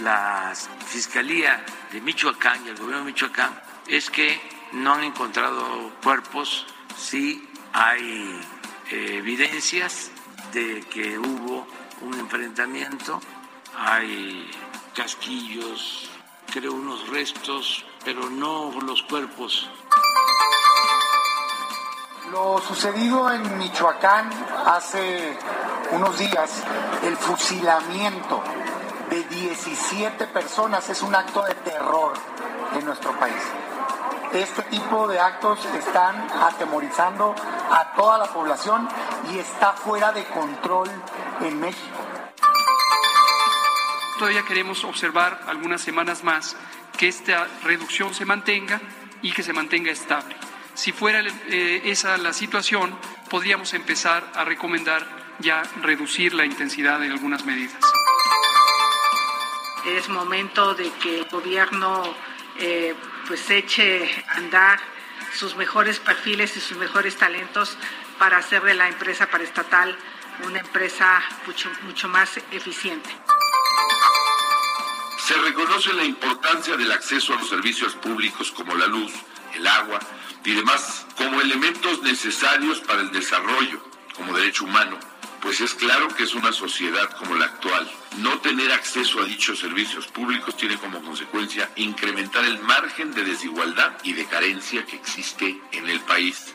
la Fiscalía de Michoacán y el gobierno de Michoacán es que no han encontrado cuerpos, sí hay eh, evidencias de que hubo un enfrentamiento, hay casquillos, creo unos restos, pero no los cuerpos. Lo sucedido en Michoacán hace unos días, el fusilamiento de 17 personas es un acto de terror en nuestro país. Este tipo de actos están atemorizando a toda la población y está fuera de control en México. Todavía queremos observar algunas semanas más que esta reducción se mantenga y que se mantenga estable. Si fuera eh, esa la situación, podríamos empezar a recomendar ya reducir la intensidad de algunas medidas. Es momento de que el gobierno eh, pues eche a andar sus mejores perfiles y sus mejores talentos para hacer de la empresa paraestatal una empresa mucho, mucho más eficiente. Se reconoce la importancia del acceso a los servicios públicos como la luz, el agua y demás como elementos necesarios para el desarrollo como derecho humano, pues es claro que es una sociedad como la actual. No tener acceso a dichos servicios públicos tiene como consecuencia incrementar el margen de desigualdad y de carencia que existe en el país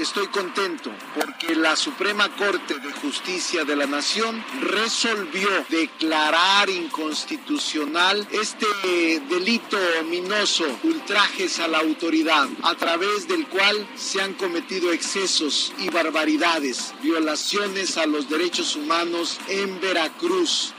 estoy contento porque la Suprema Corte de Justicia de la Nación resolvió declarar inconstitucional este delito ominoso, ultrajes a la autoridad, a través del cual se han cometido excesos y barbaridades, violaciones a los derechos humanos en Veracruz.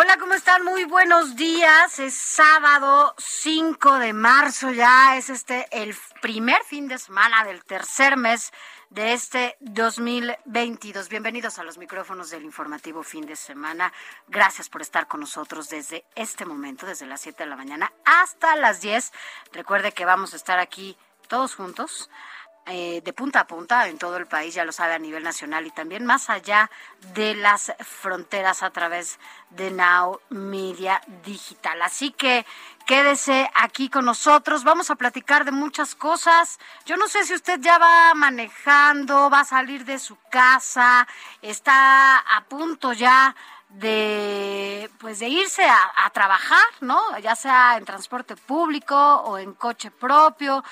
Hola, ¿cómo están? Muy buenos días. Es sábado 5 de marzo ya. Es este el primer fin de semana del tercer mes de este 2022. Bienvenidos a los micrófonos del informativo fin de semana. Gracias por estar con nosotros desde este momento, desde las 7 de la mañana hasta las 10. Recuerde que vamos a estar aquí todos juntos eh, de punta a punta en todo el país, ya lo sabe, a nivel nacional y también más allá de las fronteras a través de Now Media Digital. Así que quédese aquí con nosotros, vamos a platicar de muchas cosas. Yo no sé si usted ya va manejando, va a salir de su casa, está a punto ya de pues de irse a, a, trabajar, ¿no? Ya sea en transporte público o en coche propio.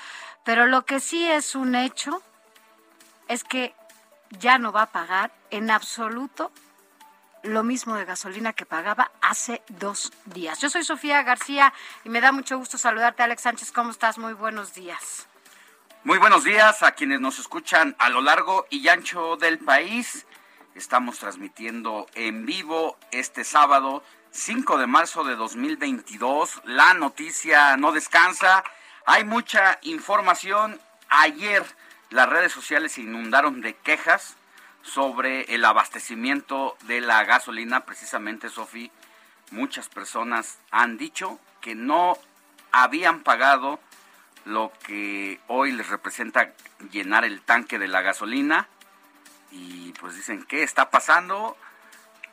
Pero lo que sí es un hecho es que ya no va a pagar en absoluto lo mismo de gasolina que pagaba hace dos días. Yo soy Sofía García y me da mucho gusto saludarte, Alex Sánchez. ¿Cómo estás? Muy buenos días. Muy buenos días a quienes nos escuchan a lo largo y ancho del país. Estamos transmitiendo en vivo este sábado 5 de marzo de 2022. La noticia no descansa hay mucha información. Ayer las redes sociales se inundaron de quejas sobre el abastecimiento de la gasolina. Precisamente, Sofi, muchas personas han dicho que no habían pagado lo que hoy les representa llenar el tanque de la gasolina. Y pues dicen, ¿qué está pasando?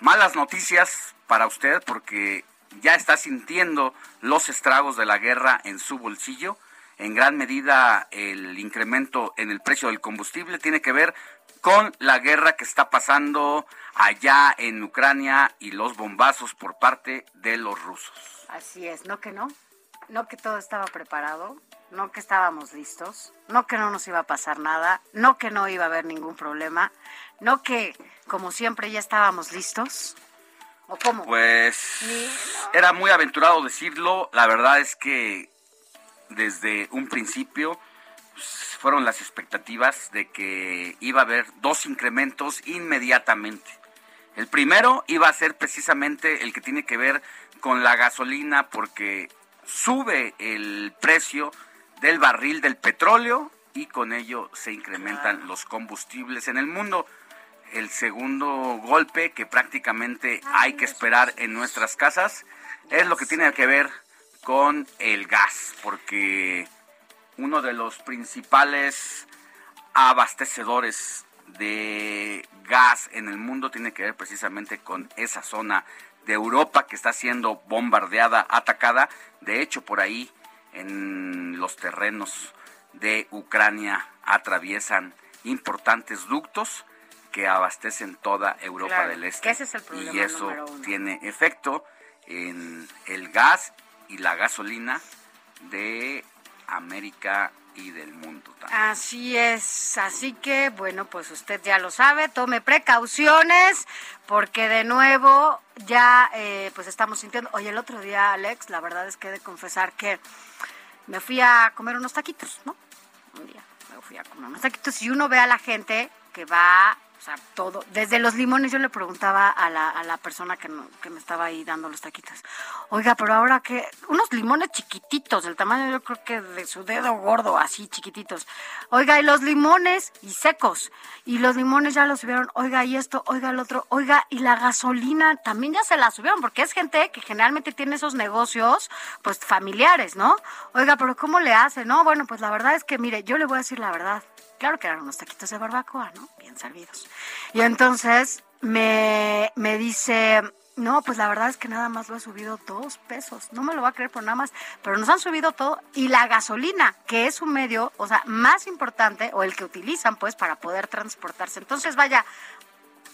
Malas noticias para usted porque ya está sintiendo los estragos de la guerra en su bolsillo en gran medida el incremento en el precio del combustible tiene que ver con la guerra que está pasando allá en Ucrania y los bombazos por parte de los rusos. Así es, no que no, no que todo estaba preparado, no que estábamos listos, no que no nos iba a pasar nada, no que no iba a haber ningún problema, no que como siempre ya estábamos listos. ¿O cómo? Pues era muy aventurado decirlo, la verdad es que desde un principio pues, fueron las expectativas de que iba a haber dos incrementos inmediatamente. El primero iba a ser precisamente el que tiene que ver con la gasolina porque sube el precio del barril del petróleo y con ello se incrementan los combustibles en el mundo. El segundo golpe que prácticamente hay que esperar en nuestras casas es lo que tiene que ver con el gas, porque uno de los principales abastecedores de gas en el mundo tiene que ver precisamente con esa zona de Europa que está siendo bombardeada, atacada. De hecho, por ahí en los terrenos de Ucrania atraviesan importantes ductos que abastecen toda Europa del Este. y eso tiene efecto en el gas y la gasolina de América y del mundo también. Así es, así que bueno, pues usted ya lo sabe, tome precauciones porque de nuevo ya eh, pues estamos sintiendo, oye el otro día Alex, la verdad es que he de confesar que me fui a comer unos taquitos, ¿no? Un día me fui a comer unos taquitos y uno ve a la gente que va sea, todo. Desde los limones yo le preguntaba a la, a la persona que, que me estaba ahí dando los taquitos. Oiga, pero ahora que... Unos limones chiquititos, del tamaño yo creo que de su dedo gordo, así chiquititos. Oiga, y los limones y secos. Y los limones ya los subieron. Oiga, y esto, oiga, el otro. Oiga, y la gasolina también ya se la subieron, porque es gente que generalmente tiene esos negocios, pues familiares, ¿no? Oiga, pero ¿cómo le hace? No, bueno, pues la verdad es que, mire, yo le voy a decir la verdad claro que eran unos taquitos de barbacoa, ¿no? Bien servidos. Y entonces me, me dice, no, pues la verdad es que nada más lo he subido dos pesos. No me lo va a creer por nada más, pero nos han subido todo. Y la gasolina, que es un medio, o sea, más importante, o el que utilizan, pues, para poder transportarse. Entonces, vaya,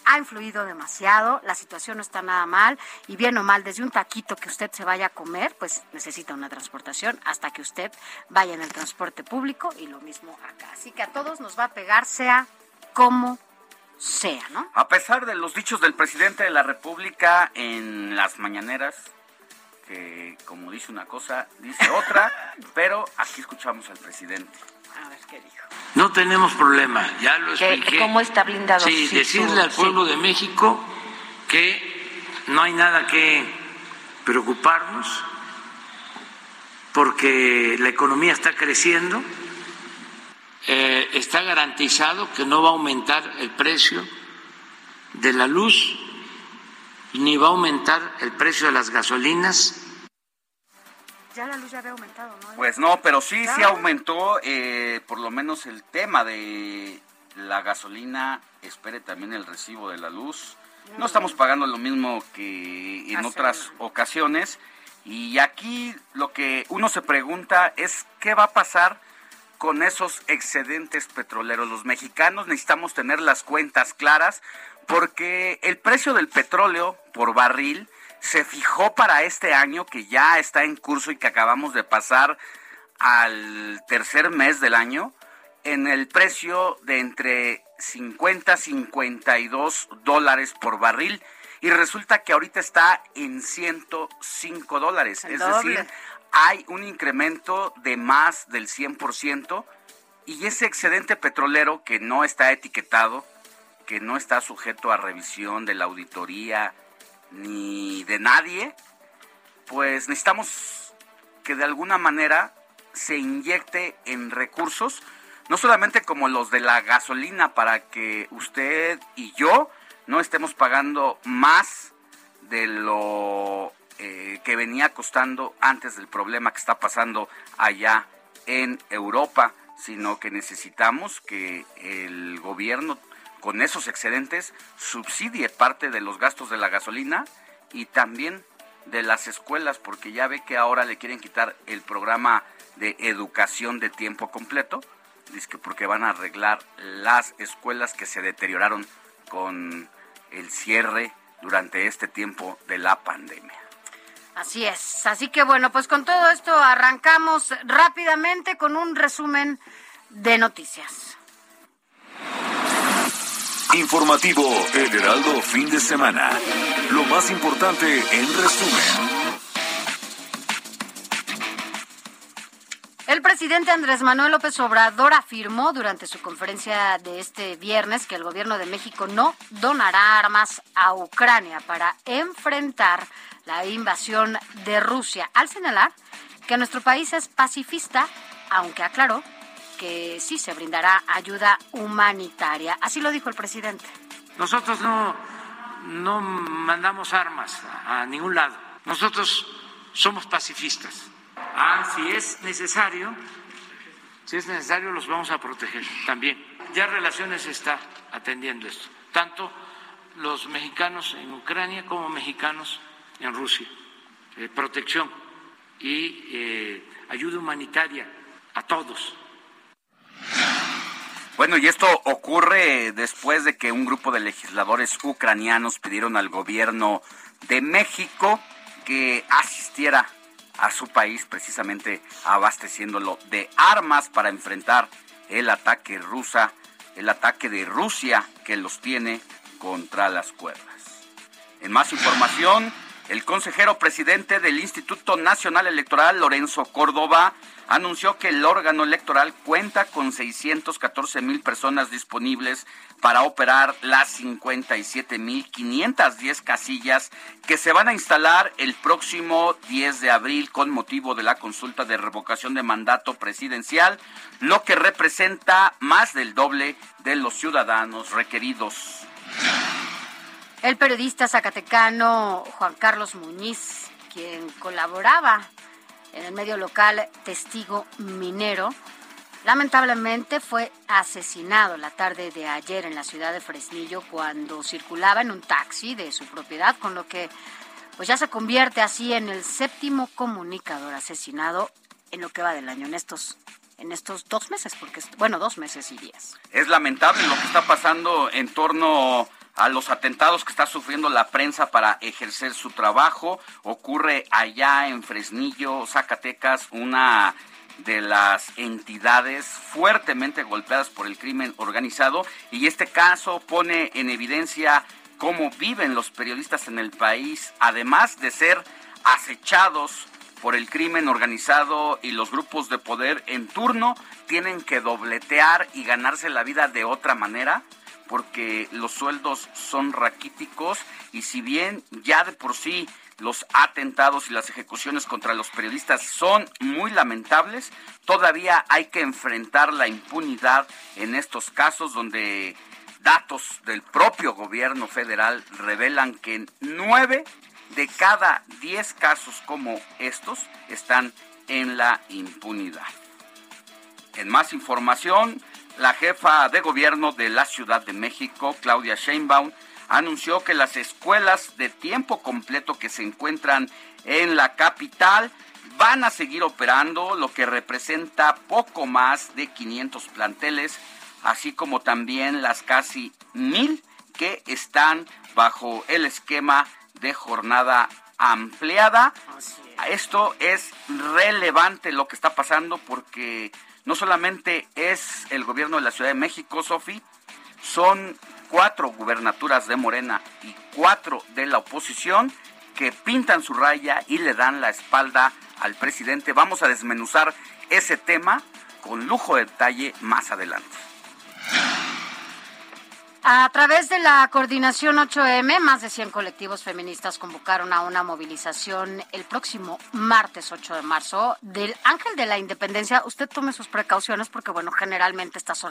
ha influido demasiado, la situación no está nada mal y bien o mal, desde un taquito que usted se vaya a comer, pues necesita una transportación hasta que usted vaya en el transporte público y lo mismo acá. Así que a todos nos va a pegar, sea como sea, ¿no? A pesar de los dichos del presidente de la República en las mañaneras, que como dice una cosa, dice otra, pero aquí escuchamos al presidente. A ver qué dijo. No tenemos problema, ya lo expliqué. ¿Cómo está blindado? Sí, decirle al pueblo de México que no hay nada que preocuparnos porque la economía está creciendo, eh, está garantizado que no va a aumentar el precio de la luz, ni va a aumentar el precio de las gasolinas, ya la luz ya había aumentado, ¿no? Pues no, pero sí, sí aumentó eh, por lo menos el tema de la gasolina. Espere también el recibo de la luz. No estamos pagando lo mismo que en otras ocasiones. Y aquí lo que uno se pregunta es qué va a pasar con esos excedentes petroleros. Los mexicanos necesitamos tener las cuentas claras porque el precio del petróleo por barril se fijó para este año que ya está en curso y que acabamos de pasar al tercer mes del año en el precio de entre 50 y 52 dólares por barril y resulta que ahorita está en 105 dólares. es decir, hay un incremento de más del 100% y ese excedente petrolero que no está etiquetado, que no está sujeto a revisión de la auditoría ni de nadie, pues necesitamos que de alguna manera se inyecte en recursos, no solamente como los de la gasolina, para que usted y yo no estemos pagando más de lo eh, que venía costando antes del problema que está pasando allá en Europa, sino que necesitamos que el gobierno con esos excedentes subsidie parte de los gastos de la gasolina y también de las escuelas, porque ya ve que ahora le quieren quitar el programa de educación de tiempo completo, dice porque van a arreglar las escuelas que se deterioraron con el cierre durante este tiempo de la pandemia. Así es. Así que bueno, pues con todo esto arrancamos rápidamente con un resumen de noticias. Informativo El Heraldo fin de semana. Lo más importante en resumen. El presidente Andrés Manuel López Obrador afirmó durante su conferencia de este viernes que el gobierno de México no donará armas a Ucrania para enfrentar la invasión de Rusia, al señalar que nuestro país es pacifista, aunque aclaró que sí se brindará ayuda humanitaria. Así lo dijo el presidente. Nosotros no, no mandamos armas a ningún lado. Nosotros somos pacifistas Ah, si es necesario, si es necesario los vamos a proteger también. Ya Relaciones está atendiendo esto, tanto los mexicanos en Ucrania como mexicanos en Rusia. Eh, protección y eh, ayuda humanitaria a todos. Bueno, y esto ocurre después de que un grupo de legisladores ucranianos pidieron al gobierno de México que asistiera a su país precisamente abasteciéndolo de armas para enfrentar el ataque rusa, el ataque de Rusia que los tiene contra las cuerdas. En más información, el consejero presidente del Instituto Nacional Electoral, Lorenzo Córdoba, anunció que el órgano electoral cuenta con 614 mil personas disponibles para operar las 57 mil 510 casillas que se van a instalar el próximo 10 de abril con motivo de la consulta de revocación de mandato presidencial, lo que representa más del doble de los ciudadanos requeridos. El periodista zacatecano Juan Carlos Muñiz, quien colaboraba en el medio local Testigo Minero, lamentablemente fue asesinado la tarde de ayer en la ciudad de Fresnillo cuando circulaba en un taxi de su propiedad, con lo que pues ya se convierte así en el séptimo comunicador asesinado en lo que va del año, en estos en estos dos meses, porque bueno, dos meses y días. Es lamentable lo que está pasando en torno a los atentados que está sufriendo la prensa para ejercer su trabajo. Ocurre allá en Fresnillo, Zacatecas, una de las entidades fuertemente golpeadas por el crimen organizado y este caso pone en evidencia cómo viven los periodistas en el país, además de ser acechados por el crimen organizado y los grupos de poder en turno, tienen que dobletear y ganarse la vida de otra manera porque los sueldos son raquíticos y si bien ya de por sí los atentados y las ejecuciones contra los periodistas son muy lamentables, todavía hay que enfrentar la impunidad en estos casos donde datos del propio gobierno federal revelan que nueve de cada diez casos como estos están en la impunidad. En más información, la jefa de gobierno de la Ciudad de México, Claudia Sheinbaum, anunció que las escuelas de tiempo completo que se encuentran en la capital van a seguir operando, lo que representa poco más de 500 planteles, así como también las casi mil que están bajo el esquema de jornada ampliada. Esto es relevante lo que está pasando porque no solamente es el gobierno de la Ciudad de México, Sofi, son cuatro gubernaturas de Morena y cuatro de la oposición que pintan su raya y le dan la espalda al presidente. Vamos a desmenuzar ese tema con lujo de detalle más adelante. A través de la coordinación 8M, más de 100 colectivos feministas convocaron a una movilización el próximo martes 8 de marzo del Ángel de la Independencia. Usted tome sus precauciones porque, bueno, generalmente estas,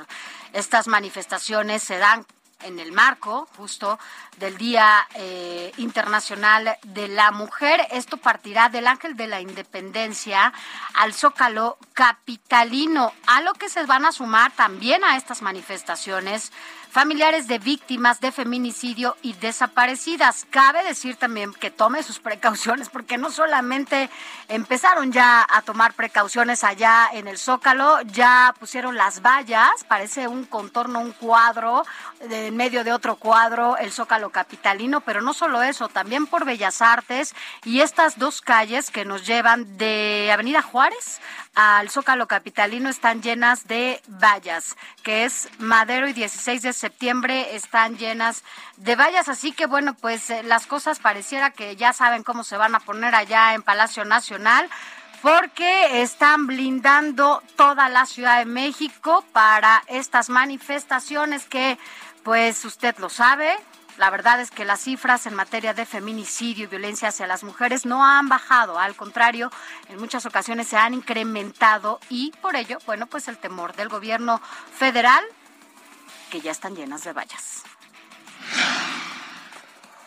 estas manifestaciones se dan en el marco justo del Día eh, Internacional de la Mujer. Esto partirá del Ángel de la Independencia al Zócalo Capitalino, a lo que se van a sumar también a estas manifestaciones familiares de víctimas de feminicidio y desaparecidas. Cabe decir también que tome sus precauciones porque no solamente empezaron ya a tomar precauciones allá en el Zócalo, ya pusieron las vallas, parece un contorno, un cuadro, en medio de otro cuadro, el Zócalo capitalino, pero no solo eso, también por Bellas Artes y estas dos calles que nos llevan de Avenida Juárez al Zócalo Capitalino están llenas de vallas, que es Madero y 16 de septiembre están llenas de vallas, así que bueno, pues eh, las cosas pareciera que ya saben cómo se van a poner allá en Palacio Nacional porque están blindando toda la Ciudad de México para estas manifestaciones que, pues usted lo sabe, la verdad es que las cifras en materia de feminicidio y violencia hacia las mujeres no han bajado, al contrario, en muchas ocasiones se han incrementado y por ello, bueno, pues el temor del gobierno federal que ya están llenas de vallas.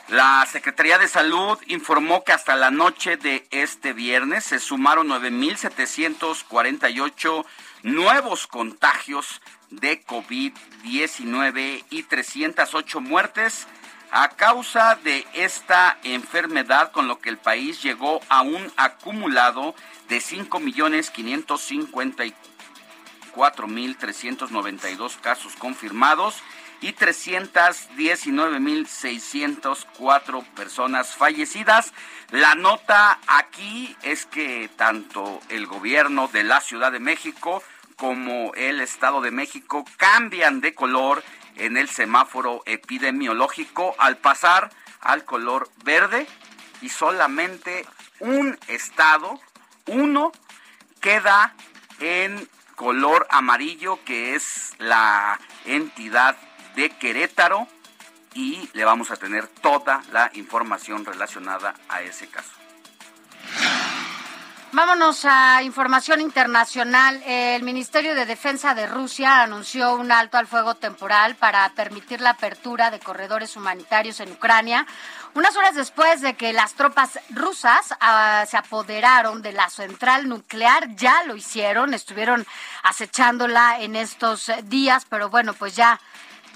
La Secretaría de Salud informó que hasta la noche de este viernes se sumaron 9.748 nuevos contagios de COVID-19 y 308 muertes a causa de esta enfermedad, con lo que el país llegó a un acumulado de 5.554.392 casos confirmados y 319.604 personas fallecidas. La nota aquí es que tanto el gobierno de la Ciudad de México como el Estado de México cambian de color en el semáforo epidemiológico al pasar al color verde y solamente un estado, uno, queda en color amarillo que es la entidad de Querétaro y le vamos a tener toda la información relacionada a ese caso. Vámonos a información internacional. El Ministerio de Defensa de Rusia anunció un alto al fuego temporal para permitir la apertura de corredores humanitarios en Ucrania, unas horas después de que las tropas rusas ah, se apoderaron de la central nuclear. Ya lo hicieron, estuvieron acechándola en estos días, pero bueno, pues ya,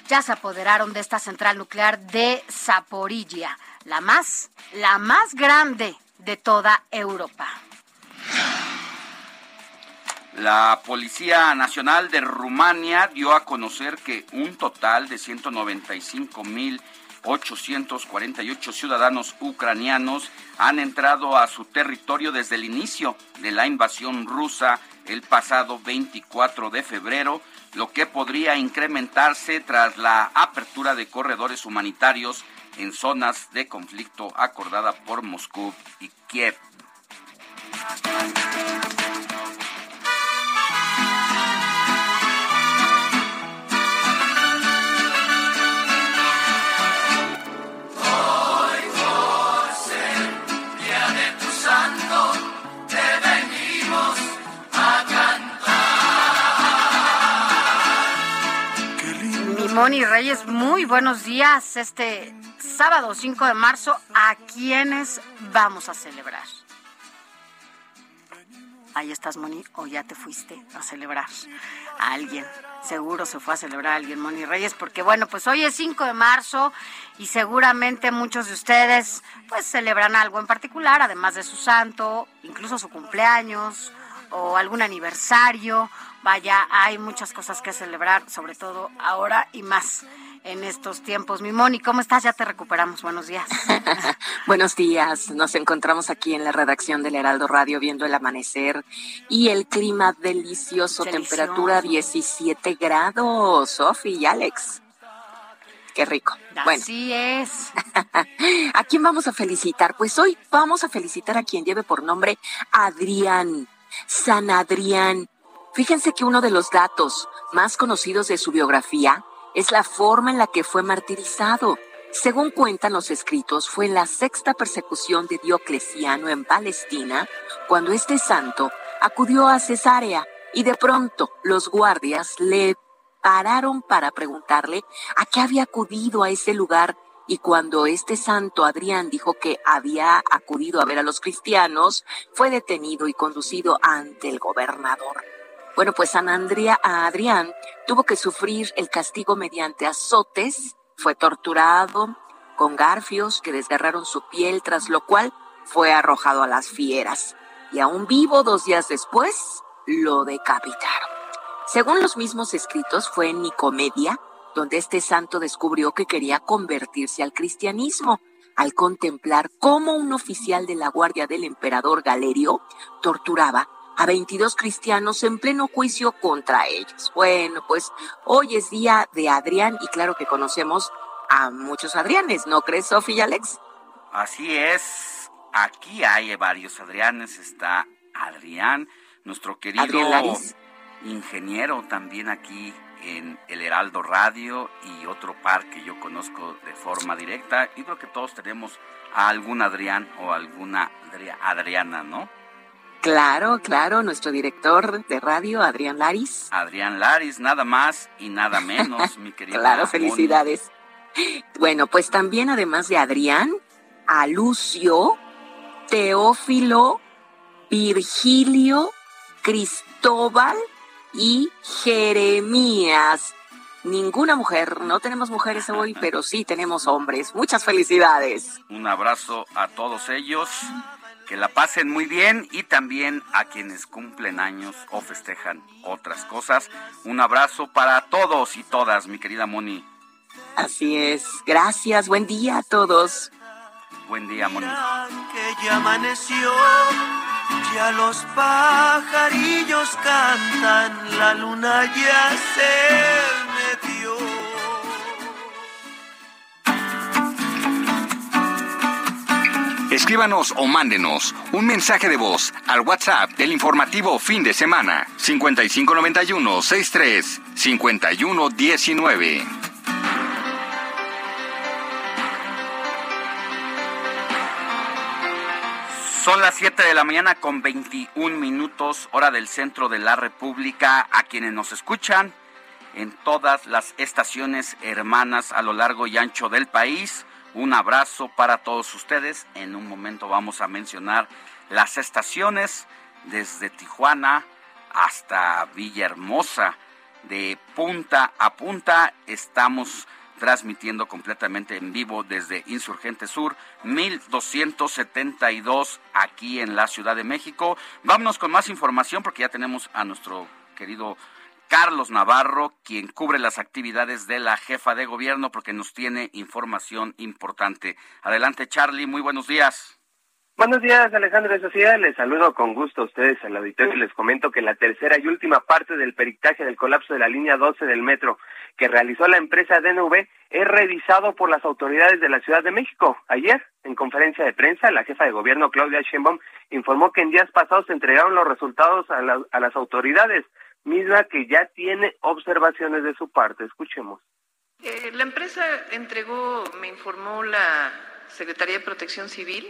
ya se apoderaron de esta central nuclear de Zaporilla, la más, la más grande de toda Europa. La Policía Nacional de Rumania dio a conocer que un total de 195.848 ciudadanos ucranianos han entrado a su territorio desde el inicio de la invasión rusa el pasado 24 de febrero, lo que podría incrementarse tras la apertura de corredores humanitarios en zonas de conflicto acordada por Moscú y Kiev. Moni Reyes, muy buenos días. Este sábado 5 de marzo, ¿a quiénes vamos a celebrar? Ahí estás, Moni, o ya te fuiste a celebrar a alguien. Seguro se fue a celebrar a alguien, Moni Reyes, porque bueno, pues hoy es 5 de marzo y seguramente muchos de ustedes pues celebran algo en particular, además de su santo, incluso su cumpleaños o algún aniversario. Vaya, hay muchas cosas que celebrar, sobre todo ahora y más en estos tiempos. Mi Moni, ¿cómo estás? Ya te recuperamos. Buenos días. Buenos días. Nos encontramos aquí en la redacción del Heraldo Radio viendo el amanecer y el clima delicioso, Delicioso. temperatura 17 grados. Sofi y Alex. Qué rico. Bueno, Así es. ¿a quién vamos a felicitar? Pues hoy vamos a felicitar a quien lleve por nombre Adrián, San Adrián. Fíjense que uno de los datos más conocidos de su biografía es la forma en la que fue martirizado. Según cuentan los escritos, fue en la sexta persecución de Diocleciano en Palestina cuando este santo acudió a Cesarea y de pronto los guardias le pararon para preguntarle a qué había acudido a ese lugar y cuando este santo Adrián dijo que había acudido a ver a los cristianos, fue detenido y conducido ante el gobernador. Bueno, pues San Andrea, Adrián tuvo que sufrir el castigo mediante azotes, fue torturado con garfios que desgarraron su piel, tras lo cual fue arrojado a las fieras. Y aún vivo dos días después, lo decapitaron. Según los mismos escritos, fue en Nicomedia donde este santo descubrió que quería convertirse al cristianismo al contemplar cómo un oficial de la guardia del emperador Galerio torturaba a 22 cristianos en pleno juicio contra ellos. Bueno, pues hoy es día de Adrián y claro que conocemos a muchos Adrianes, ¿no crees, Sofía y Alex? Así es, aquí hay varios Adrianes, está Adrián, nuestro querido ingeniero también aquí en el Heraldo Radio y otro par que yo conozco de forma directa. Y creo que todos tenemos a algún Adrián o alguna Adriana, ¿no? Claro, claro, nuestro director de radio, Adrián Laris. Adrián Laris, nada más y nada menos, mi querido. claro, felicidades. Bueno, pues también además de Adrián, a Lucio, Teófilo, Virgilio, Cristóbal, y Jeremías. Ninguna mujer, no tenemos mujeres hoy, pero sí tenemos hombres. Muchas felicidades. Un abrazo a todos ellos, que la pasen muy bien y también a quienes cumplen años o festejan otras cosas. Un abrazo para todos y todas, mi querida Moni. Así es, gracias, buen día a todos. Buen día, Moni. Que ya amaneció ya los pajarillos cantan, la luna ya se Escríbanos o mándenos un mensaje de voz al WhatsApp del informativo fin de semana 5591 63 5119. Son las 7 de la mañana con 21 minutos, hora del centro de la República. A quienes nos escuchan en todas las estaciones hermanas a lo largo y ancho del país, un abrazo para todos ustedes. En un momento vamos a mencionar las estaciones desde Tijuana hasta Villahermosa. De punta a punta estamos transmitiendo completamente en vivo desde Insurgente Sur, 1272 aquí en la Ciudad de México. Vámonos con más información porque ya tenemos a nuestro querido Carlos Navarro, quien cubre las actividades de la jefa de gobierno porque nos tiene información importante. Adelante, Charlie, muy buenos días. Buenos días, Alejandro de Sociedad. Les saludo con gusto a ustedes al auditorio y les comento que la tercera y última parte del peritaje del colapso de la línea 12 del metro que realizó la empresa DNV es revisado por las autoridades de la Ciudad de México. Ayer, en conferencia de prensa, la jefa de gobierno Claudia Sheinbaum informó que en días pasados se entregaron los resultados a, a las autoridades, misma que ya tiene observaciones de su parte. Escuchemos. Eh, la empresa entregó, me informó la Secretaría de Protección Civil,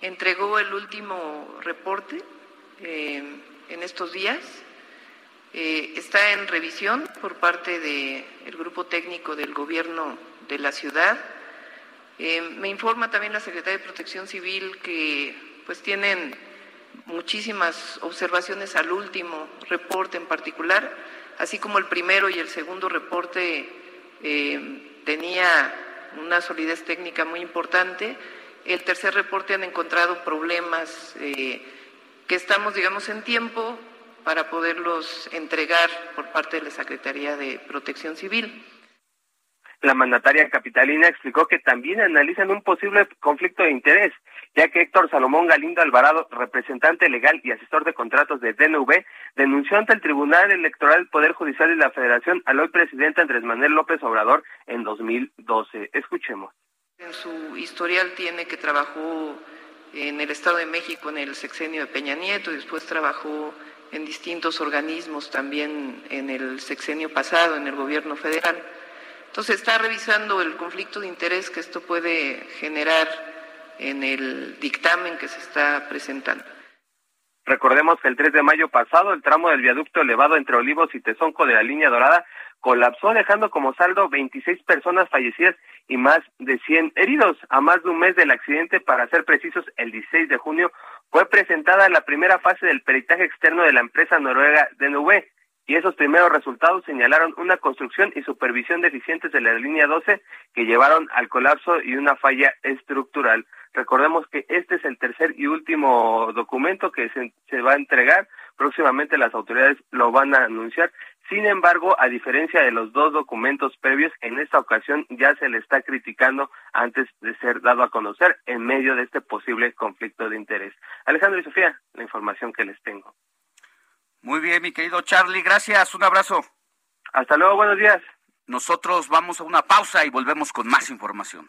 entregó el último reporte eh, en estos días. Eh, está en revisión por parte del grupo técnico del gobierno de la ciudad. Eh, me informa también la Secretaría de Protección Civil que pues tienen muchísimas observaciones al último reporte en particular, así como el primero y el segundo reporte tenía una solidez técnica muy importante el tercer reporte han encontrado problemas eh, que estamos, digamos, en tiempo para poderlos entregar por parte de la Secretaría de Protección Civil. La mandataria capitalina explicó que también analizan un posible conflicto de interés, ya que Héctor Salomón Galindo Alvarado, representante legal y asesor de contratos de DNV, denunció ante el Tribunal Electoral Poder Judicial de la Federación al hoy presidente Andrés Manuel López Obrador en 2012. Escuchemos. En su historial tiene que trabajó en el Estado de México en el sexenio de Peña Nieto, y después trabajó en distintos organismos también en el sexenio pasado, en el gobierno federal. Entonces está revisando el conflicto de interés que esto puede generar en el dictamen que se está presentando. Recordemos que el 3 de mayo pasado el tramo del viaducto elevado entre Olivos y Tezonco de la línea dorada colapsó dejando como saldo 26 personas fallecidas y más de 100 heridos. A más de un mes del accidente, para ser precisos, el 16 de junio fue presentada la primera fase del peritaje externo de la empresa noruega DNV y esos primeros resultados señalaron una construcción y supervisión deficientes de la línea 12 que llevaron al colapso y una falla estructural. Recordemos que este es el tercer y último documento que se, se va a entregar. Próximamente las autoridades lo van a anunciar. Sin embargo, a diferencia de los dos documentos previos, en esta ocasión ya se le está criticando antes de ser dado a conocer en medio de este posible conflicto de interés. Alejandro y Sofía, la información que les tengo. Muy bien, mi querido Charlie, gracias, un abrazo. Hasta luego, buenos días. Nosotros vamos a una pausa y volvemos con más información.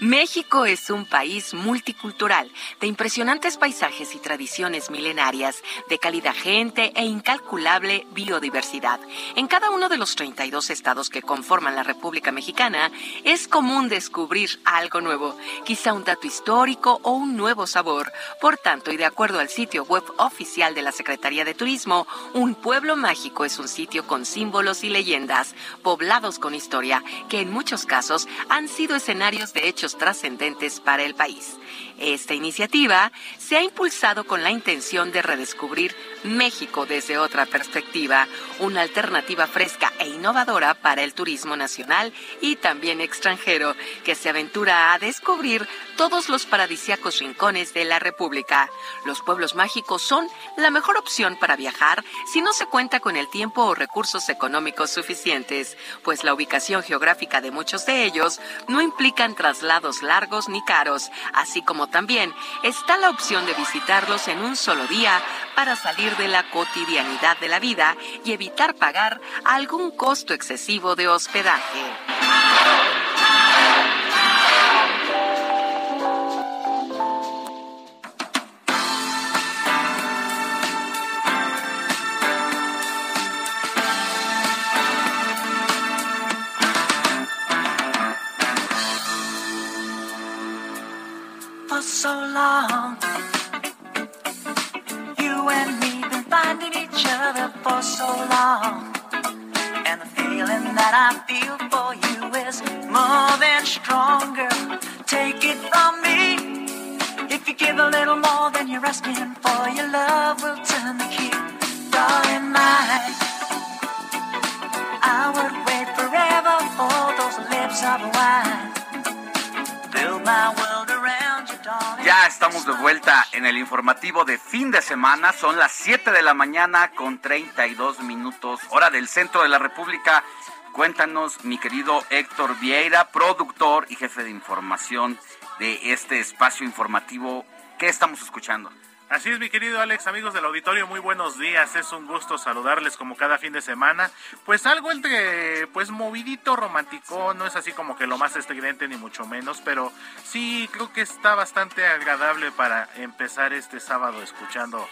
México es un país multicultural, de impresionantes paisajes y tradiciones milenarias, de cálida gente e incalculable biodiversidad. En cada uno de los 32 estados que conforman la República Mexicana es común descubrir algo nuevo, quizá un dato histórico o un nuevo sabor. Por tanto, y de acuerdo al sitio web oficial de la Secretaría de Turismo, un pueblo mágico es un sitio con símbolos y leyendas, poblados con historia, que en muchos casos han sido escenarios de hechos trascendentes para el país. Esta iniciativa se ha impulsado con la intención de redescubrir México desde otra perspectiva, una alternativa fresca e innovadora para el turismo nacional y también extranjero, que se aventura a descubrir todos los paradisíacos rincones de la República. Los pueblos mágicos son la mejor opción para viajar si no se cuenta con el tiempo o recursos económicos suficientes, pues la ubicación geográfica de muchos de ellos no implican traslados largos ni caros, así como también está la opción de visitarlos en un solo día para salir de la cotidianidad de la vida y evitar pagar algún costo excesivo de hospedaje. So long. You and me been finding each other for so long. And the feeling that I feel for you is more than stronger. Take it from me. If you give a little more than you're asking for, your love will turn the key. Darling, mine. I would wait forever for those lips of wine. Build my estamos de vuelta en el informativo de fin de semana. Son las 7 de la mañana con 32 minutos, hora del centro de la República. Cuéntanos, mi querido Héctor Vieira, productor y jefe de información de este espacio informativo. ¿Qué estamos escuchando? Así es, mi querido Alex, amigos del auditorio, muy buenos días. Es un gusto saludarles como cada fin de semana. Pues algo entre, pues movidito, romántico, no es así como que lo más estridente ni mucho menos, pero sí creo que está bastante agradable para empezar este sábado escuchando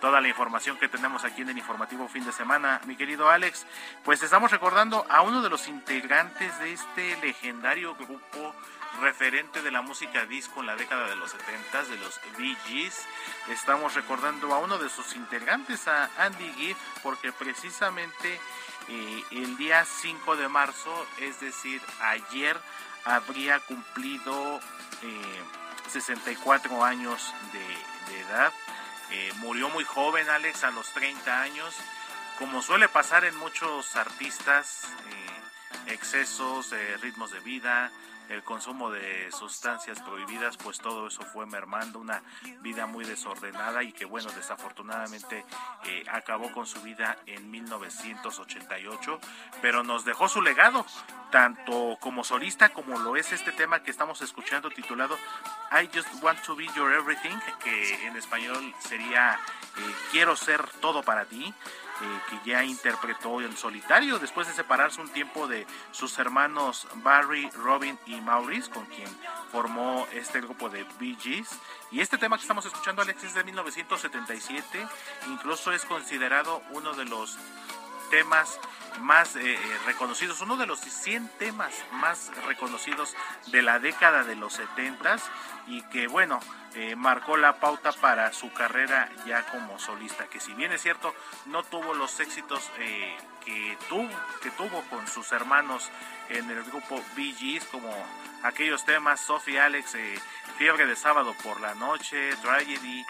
toda la información que tenemos aquí en el informativo fin de semana. Mi querido Alex, pues estamos recordando a uno de los integrantes de este legendario grupo referente de la música disco en la década de los 70 de los Bee Gees. Estamos recordando a uno de sus integrantes, a Andy Gibb, porque precisamente eh, el día 5 de marzo, es decir, ayer, habría cumplido eh, 64 años de, de edad. Eh, murió muy joven, Alex, a los 30 años. Como suele pasar en muchos artistas, eh, excesos, eh, ritmos de vida, el consumo de sustancias prohibidas, pues todo eso fue mermando una vida muy desordenada y que bueno, desafortunadamente eh, acabó con su vida en 1988, pero nos dejó su legado, tanto como solista como lo es este tema que estamos escuchando titulado I Just Want to Be Your Everything, que en español sería eh, Quiero ser todo para ti. Que ya interpretó en solitario después de separarse un tiempo de sus hermanos Barry, Robin y Maurice, con quien formó este grupo de Bee Gees. Y este tema que estamos escuchando, Alex, es de 1977, incluso es considerado uno de los temas más eh, eh, reconocidos, uno de los 100 temas más reconocidos de la década de los 70 y que bueno, eh, marcó la pauta para su carrera ya como solista, que si bien es cierto, no tuvo los éxitos que, tuvo, que tuvo con sus hermanos en el grupo Bee Gees, como aquellos temas Sophie Alex, Fiebre de Sábado por la Noche, Tragedy,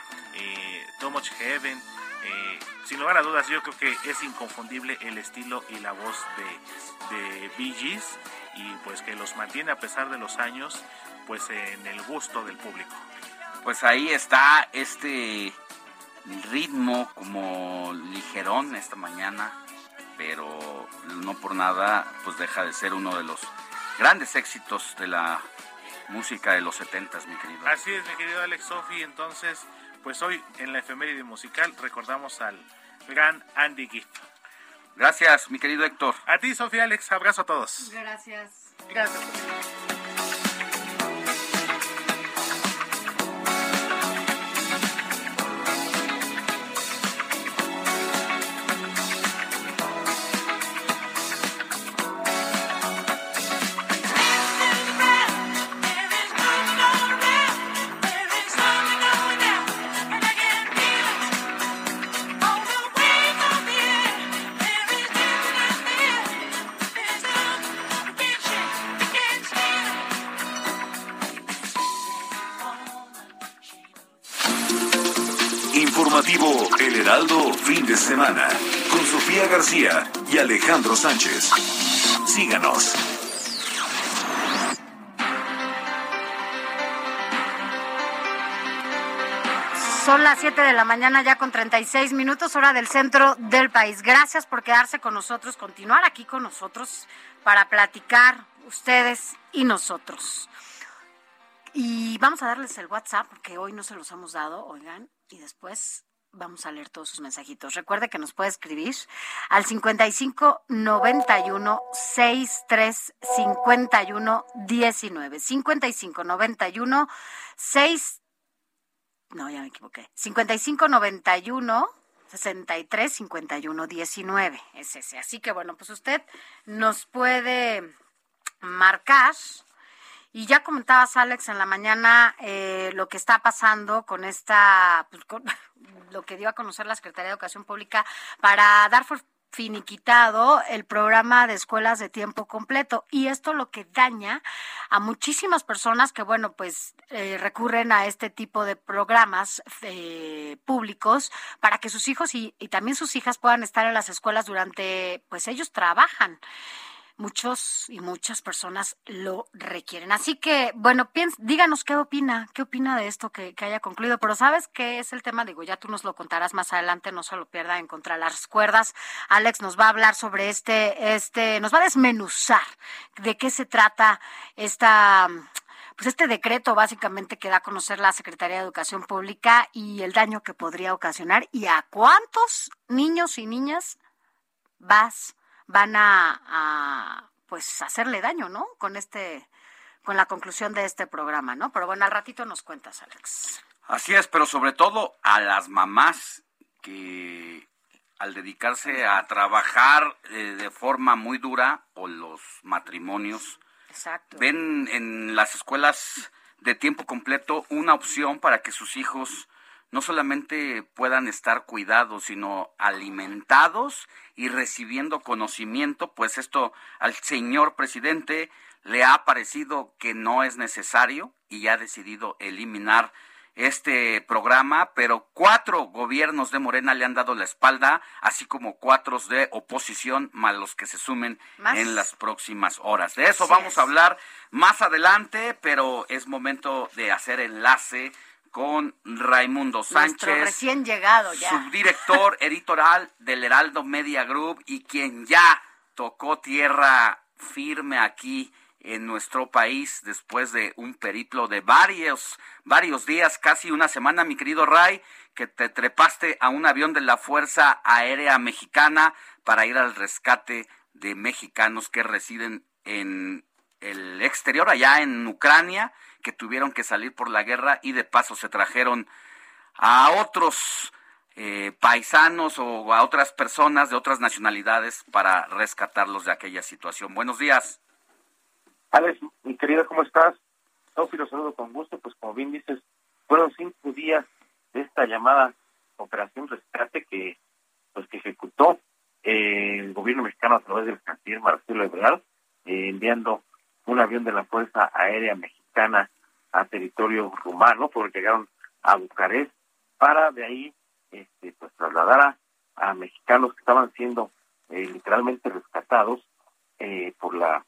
Too Much Heaven, eh, sin lugar a dudas, yo creo que es inconfundible el estilo y la voz de, de Bee Gees y pues que los mantiene a pesar de los años, pues en el gusto del público. Pues ahí está este ritmo como ligerón esta mañana, pero no por nada pues deja de ser uno de los grandes éxitos de la música de los setentas, mi querido. Así es, mi querido Alex Sofi, entonces pues hoy en la efeméride musical recordamos al gran Andy Gibb. Gracias, mi querido Héctor. A ti, Sofía Alex, abrazo a todos. Gracias. Gracias. Heraldo Fin de Semana con Sofía García y Alejandro Sánchez. Síganos. Son las 7 de la mañana ya con 36 minutos hora del centro del país. Gracias por quedarse con nosotros, continuar aquí con nosotros para platicar ustedes y nosotros. Y vamos a darles el WhatsApp porque hoy no se los hemos dado, oigan, y después vamos a leer todos sus mensajitos. Recuerde que nos puede escribir al 55 91 63 51 19. 55 91 6 No, ya me equivoqué. 55 91 63 51 19 es ese. Así que bueno, pues usted nos puede marcar y ya comentabas, Alex, en la mañana eh, lo que está pasando con esta, pues, lo que dio a conocer la Secretaría de Educación Pública para dar finiquitado el programa de escuelas de tiempo completo. Y esto lo que daña a muchísimas personas que bueno pues eh, recurren a este tipo de programas eh, públicos para que sus hijos y, y también sus hijas puedan estar en las escuelas durante pues ellos trabajan muchos y muchas personas lo requieren. Así que, bueno, díganos qué opina, qué opina de esto que, haya concluido. Pero ¿sabes qué es el tema? Digo, ya tú nos lo contarás más adelante, no se lo pierda en Contra las Cuerdas. Alex nos va a hablar sobre este, este, nos va a desmenuzar de qué se trata esta pues este decreto básicamente que da a conocer la Secretaría de Educación Pública y el daño que podría ocasionar y a cuántos niños y niñas vas van a, pues hacerle daño, ¿no? Con este con la conclusión de este programa, ¿no? Pero bueno, al ratito nos cuentas, Alex. Así es, pero sobre todo a las mamás que al dedicarse a trabajar eh, de forma muy dura o los matrimonios ven en las escuelas de tiempo completo una opción para que sus hijos no solamente puedan estar cuidados, sino alimentados y recibiendo conocimiento, pues esto al señor presidente le ha parecido que no es necesario y ha decidido eliminar este programa, pero cuatro gobiernos de Morena le han dado la espalda, así como cuatro de oposición, más los que se sumen en las próximas horas. De eso vamos a hablar más adelante, pero es momento de hacer enlace con Raimundo Sánchez, recién llegado ya, subdirector editorial del Heraldo Media Group y quien ya tocó tierra firme aquí en nuestro país después de un periplo de varios varios días, casi una semana, mi querido Ray, que te trepaste a un avión de la Fuerza Aérea Mexicana para ir al rescate de mexicanos que residen en el exterior allá en Ucrania tuvieron que salir por la guerra y de paso se trajeron a otros eh, paisanos o a otras personas de otras nacionalidades para rescatarlos de aquella situación. Buenos días. Alex, mi querida, ¿cómo estás? Sofi, los saludo con gusto. Pues como bien dices, fueron cinco días de esta llamada Operación Rescate que pues que ejecutó eh, el gobierno mexicano a través del canciller Marcelo Ebrard, eh, enviando un avión de la Fuerza Aérea Mexicana a territorio rumano, porque llegaron a Bucarest para de ahí este, pues trasladar a, mexicanos que estaban siendo eh, literalmente rescatados eh, por la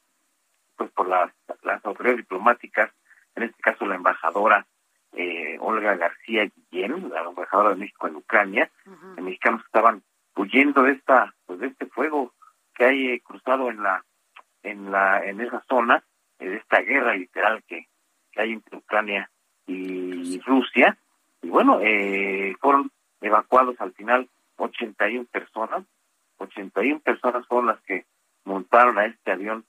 pues por las, las autoridades diplomáticas, en este caso la embajadora eh, Olga García Guillén, la embajadora de México en Ucrania, los mexicanos estaban huyendo de esta pues de este fuego que hay cruzado en la en la en esa zona de esta guerra literal que, que hay entre Ucrania y Rusia. Y bueno eh, fueron evacuados al final 81 personas, 81 personas fueron las que montaron a este avión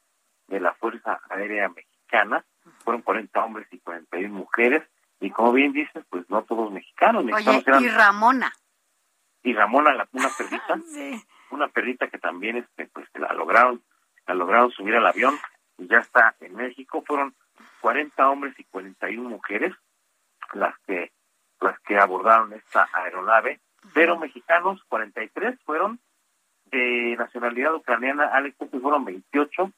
de la Fuerza Aérea Mexicana, fueron 40 hombres y 41 mujeres, y como bien dices, pues no todos mexicanos. Oye, y Ramona. Y Ramona, la, una perrita, una perrita que también este, pues la lograron, la lograron subir al avión, y ya está en México, fueron 40 hombres y 41 mujeres las que las que abordaron esta aeronave, pero mexicanos 43 fueron de nacionalidad ucraniana, Alex, pues fueron 28,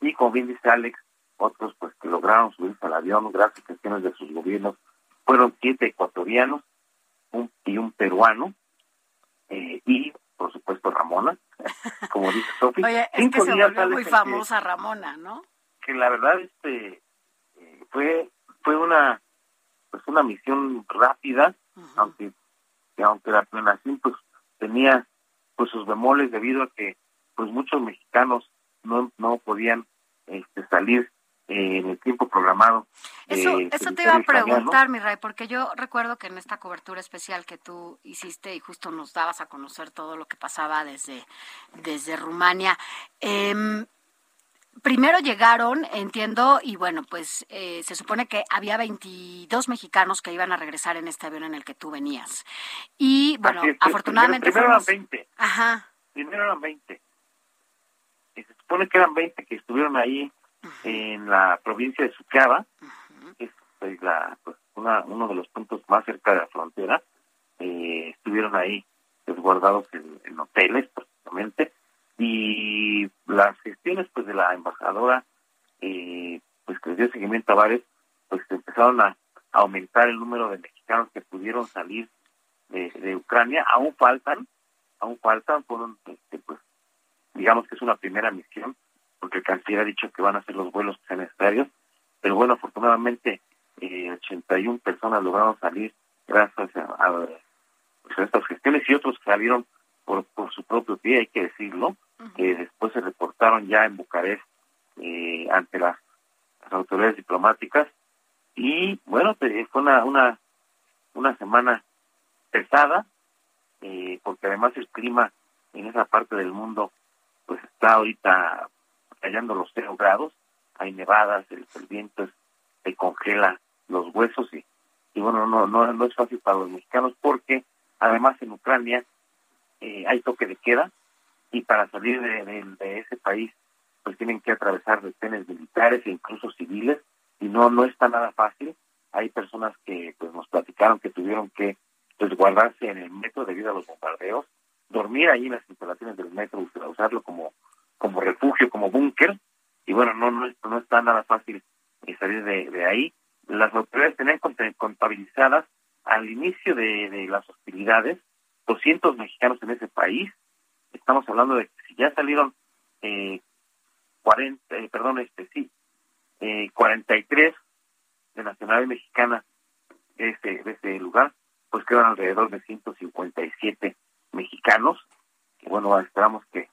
y como bien dice Alex, otros pues que lograron subirse al avión gracias a cuestiones de sus gobiernos, fueron siete ecuatorianos un, y un peruano, eh, y por supuesto Ramona, como dice Sofi. Oye, es que se volvió muy famosa Ramona, ¿no? Que la verdad este fue fue una pues una misión rápida, aunque aunque la planeación pues tenía pues sus bemoles debido a que pues muchos mexicanos no no podían este, salir eh, en el tiempo programado. Eso, eso te iba a preguntar, mi Ray, porque yo recuerdo que en esta cobertura especial que tú hiciste y justo nos dabas a conocer todo lo que pasaba desde, desde Rumania, eh, primero llegaron, entiendo, y bueno, pues eh, se supone que había 22 mexicanos que iban a regresar en este avión en el que tú venías. Y bueno, afortunadamente... Primero, eran 20. Ajá. Primero eran 20. Y se supone que eran 20 que estuvieron ahí en la provincia de Sucaba, que es pues, la, pues, una, uno de los puntos más cerca de la frontera. Eh, estuvieron ahí resguardados en, en hoteles, prácticamente y las gestiones pues de la embajadora eh, pues que dio seguimiento a pues empezaron a, aumentar el número de mexicanos que pudieron salir de, Ucrania. Aún faltan aún faltan fueron este, pues digamos que es una primera misión porque el canciller ha dicho que van a hacer los vuelos que pero bueno afortunadamente eh, 81 personas lograron salir gracias a, pues, a estas gestiones y otros salieron por, por su propio pie, hay que decirlo, que después se reportaron ya en Bucarest eh, ante las, autoridades diplomáticas. Y bueno, fue una, una, una semana pesada, eh, porque además el clima en esa parte del mundo pues está ahorita cayendo los cero grados, hay nevadas, el, viento se congela los huesos y, y bueno, no, no, no es fácil para los mexicanos porque además en Ucrania eh, hay toque de queda y para salir de, ese país pues tienen que atravesar retenes militares e incluso civiles y no no está nada fácil hay personas que pues nos platicaron que tuvieron que resguardarse pues, en el metro debido a los bombardeos dormir ahí en las instalaciones del metro usarlo como como refugio como búnker y bueno no no no está nada fácil eh, salir de, ahí las autoridades tenían contabilizadas al inicio de, de las hostilidades 200 mexicanos en ese país. Estamos hablando de que si ya salieron eh, 40, eh, perdón, este sí, eh, 43 de nacionalidad mexicana de este, de este lugar, pues quedan alrededor de 157 mexicanos, que bueno, esperamos que,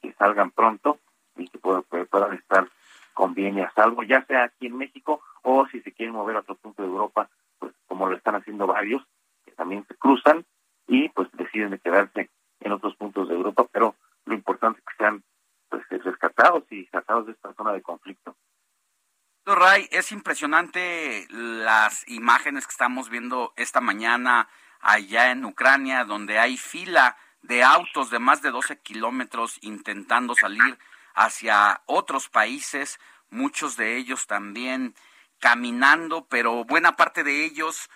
que salgan pronto y que puedan, puedan estar con bien y a salvo, ya sea aquí en México o si se quieren mover a otro punto de Europa, pues como lo están haciendo varios, que también se cruzan, y pues deciden de quedarse en otros puntos de Europa, pero lo importante es que sean pues rescatados y sacados de esta zona de conflicto. Ray, es impresionante las imágenes que estamos viendo esta mañana allá en Ucrania, donde hay fila de autos de más de 12 kilómetros intentando salir hacia otros países, muchos de ellos también caminando, pero buena parte de ellos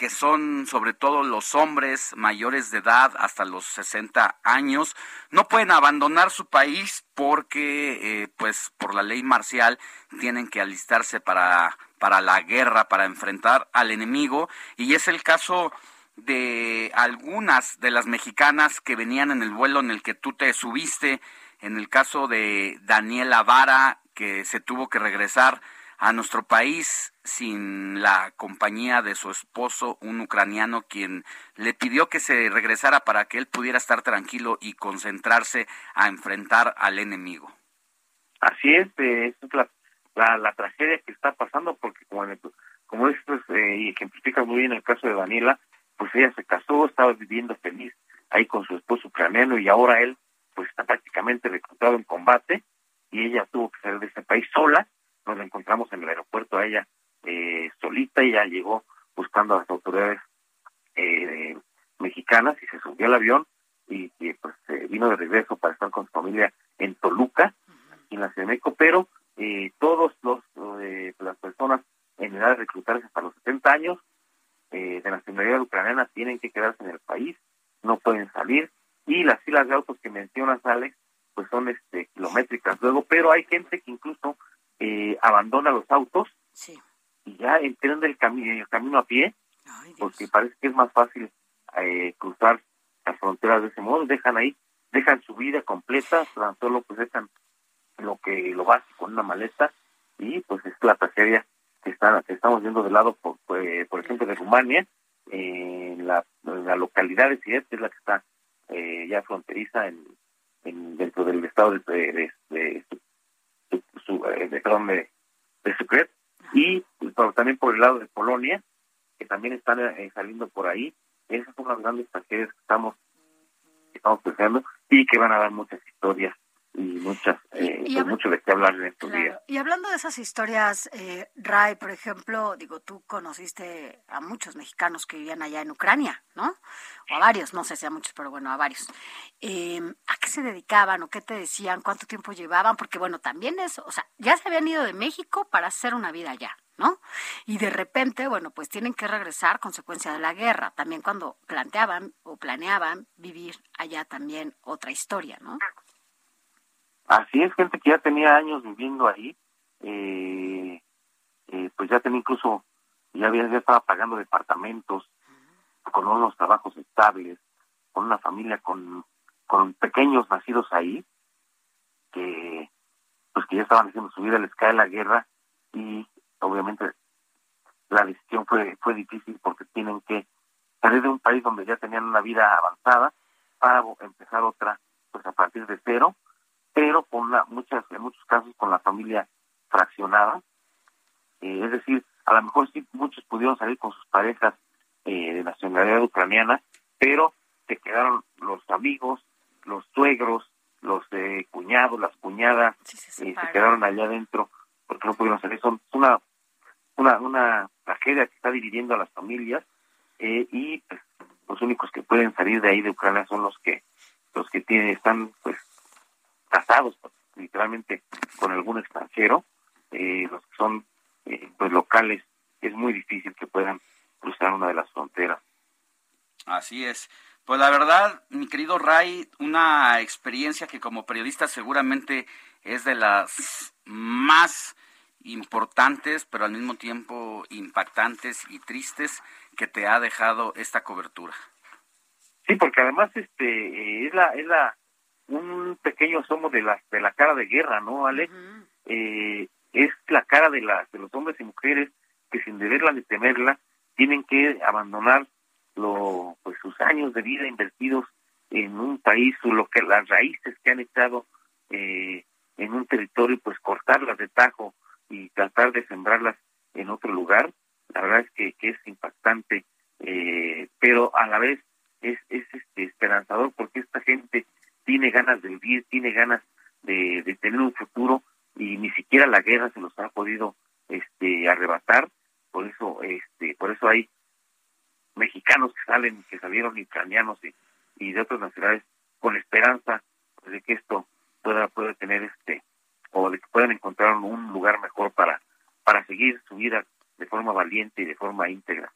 que son sobre todo los hombres mayores de edad hasta los 60 años, no pueden abandonar su país porque, eh, pues, por la ley marcial tienen que alistarse para, para la guerra, para enfrentar al enemigo. Y es el caso de algunas de las mexicanas que venían en el vuelo en el que tú te subiste, en el caso de Daniela Vara, que se tuvo que regresar a nuestro país sin la compañía de su esposo, un ucraniano, quien le pidió que se regresara para que él pudiera estar tranquilo y concentrarse a enfrentar al enemigo. Así es, eh, es la, la, tragedia que está pasando, porque como, como esto es, eh, y ejemplifica muy bien el caso de Daniela, pues ella se casó, estaba viviendo feliz ahí con su esposo ucraniano y ahora él pues está prácticamente reclutado en combate y ella tuvo que salir de ese país sola nos la encontramos en el aeropuerto a ella eh, solita, ella llegó buscando a las autoridades eh, mexicanas y se subió al avión y, pues vino de regreso para estar con su familia en Toluca, en la Ciudad de México, pero eh, todos los eh, las personas en edad de reclutarse hasta los 70 años eh, de nacionalidad ucraniana tienen que quedarse en el país, no pueden salir y las filas de autos que mencionas Alex pues son este kilométricas luego, pero hay gente que incluso eh, abandona los autos y ya el, camino el camino a pie, porque parece que es más fácil eh, cruzar las fronteras de ese modo, dejan ahí, dejan su vida completa, tan solo pues dejan lo que lo básico en una maleta y pues es la tragedia que, está, que estamos viendo del lado, por, pues, por ejemplo, de Rumania, en, la, la localidad de Siret, que es la que está eh, ya fronteriza en, en, dentro del estado de, de, su, eh, de, perdón, de, Sucret, y también por el lado de Polonia, que también están eh, saliendo por ahí. Esas son las grandes tragedias que estamos, que estamos pensando y que van a dar muchas historias y muchas eh, pues mucho de qué hablar en estos días. Y hablando de esas historias, eh, Ray, por ejemplo, digo, tú conociste a muchos mexicanos que vivían allá en Ucrania, ¿no? O a varios, no sé si a muchos, pero bueno, a varios. Em, ¿A qué se dedicaban o qué te decían? ¿Cuánto tiempo llevaban? Porque bueno, también eso, o sea, ya se habían ido de México para hacer una vida allá, ¿no? Y de repente, bueno, pues tienen que regresar consecuencia de la guerra. También cuando planteaban o planeaban vivir allá también otra historia, ¿no? Así es, gente que ya tenía años viviendo ahí, eh, eh, pues ya tenía incluso, ya, había, ya estaba pagando departamentos, con unos trabajos estables, con una familia con, con pequeños nacidos ahí, que pues que ya estaban haciendo su vida, les cae la guerra y obviamente la decisión fue, fue difícil porque tienen que salir de un país donde ya tenían una vida avanzada para empezar otra pues a partir de cero pero con la, muchas, en muchos casos con la familia fraccionada. Eh, es decir, a lo mejor sí muchos pudieron salir con sus parejas eh, de nacionalidad ucraniana, pero se quedaron los amigos, los suegros, los eh, cuñados, las cuñadas, se, quedaron allá adentro porque no pudieron salir. Son una, una, una tragedia que está dividiendo a las familias y pues, los únicos que pueden salir de ahí de Ucrania son los que los que tienen están pues casados literalmente con algún extranjero, eh, los que son eh, pues locales, es muy difícil que puedan cruzar una de las fronteras. Así es. Pues la verdad, mi querido Ray, una experiencia que como periodista seguramente es de las más importantes, pero al mismo tiempo impactantes y tristes que te ha dejado esta cobertura. Sí, porque además este es la es la un pequeño asomo de la, de la cara de guerra, ¿no, Alex? eh, es la cara de, la, de los hombres y mujeres que sin deberla ni temerla tienen que abandonar lo, pues sus años de vida invertidos en un país lo que las raíces que han echado eh, en un territorio pues cortarlas de tajo y tratar de sembrarlas en otro lugar la verdad es que, que es impactante eh, pero a la vez es, es este esperanzador porque esta gente tiene ganas de vivir, tiene ganas de, de tener un futuro y ni siquiera la guerra se los ha podido este arrebatar por eso este por eso hay mexicanos que salen, que salieron ucranianos y, y de otras nacionalidades con esperanza de que esto pueda, pueda tener este, o de que puedan encontrar un lugar mejor para, para seguir su vida de forma valiente y de forma íntegra.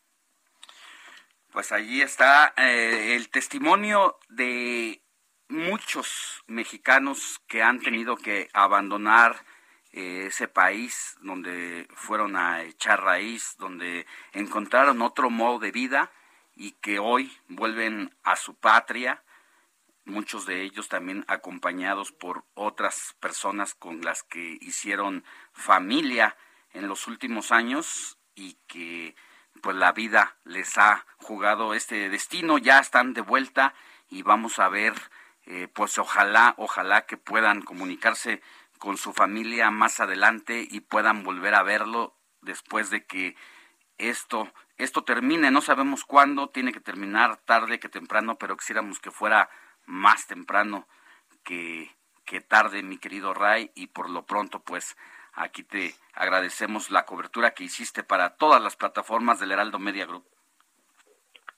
Pues allí está eh, el testimonio de muchos mexicanos que han tenido que abandonar eh, ese país donde fueron a echar raíz, donde encontraron otro modo de vida y que hoy vuelven a su patria, muchos de ellos también acompañados por otras personas con las que hicieron familia en los últimos años y que pues la vida les ha jugado este destino, ya están de vuelta y vamos a ver, eh, pues ojalá, ojalá que puedan comunicarse con su familia más adelante y puedan volver a verlo después de que esto esto termine, no sabemos cuándo, tiene que terminar tarde que temprano, pero quisiéramos que fuera más temprano que, que tarde, mi querido Ray, y por lo pronto, pues aquí te agradecemos la cobertura que hiciste para todas las plataformas del Heraldo Media Group.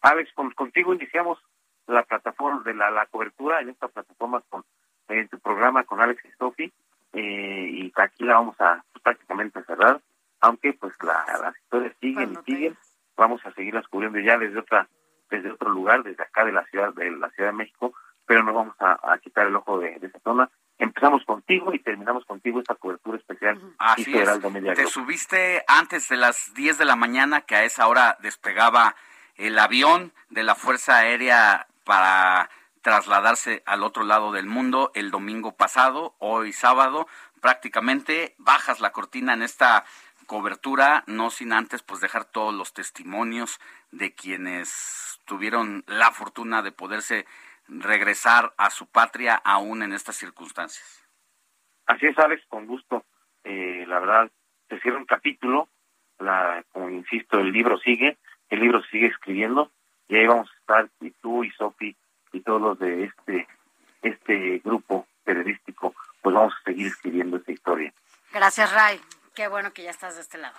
Alex, contigo iniciamos la plataforma de la, la cobertura en esta plataforma con en tu programa con Alex y Sofi eh, y aquí la vamos a prácticamente cerrar, aunque pues la, las historias siguen y siguen, vamos a seguirlas cubriendo ya desde otra desde otro lugar, desde acá de la ciudad de la Ciudad de México, pero no vamos a, quitar el ojo de, esa zona. Empezamos contigo y terminamos contigo esta cobertura especial. Así es. Te subiste antes de las 10 de la mañana, que a esa hora despegaba el avión de la Fuerza Aérea para trasladarse al otro lado del mundo el domingo pasado, hoy sábado, prácticamente bajas la cortina en esta cobertura, no sin antes pues dejar todos los testimonios de quienes tuvieron la fortuna de poderse regresar a su patria aún en estas circunstancias. Así es, Alex, con gusto. Eh, la verdad, se cierra un capítulo, la, como insisto, el libro sigue, el libro sigue escribiendo, y ahí vamos estar, y tú y Sofi y todos los de este, este grupo periodístico, pues vamos a seguir escribiendo esta historia. Gracias, Ray. Qué bueno que ya estás de este lado.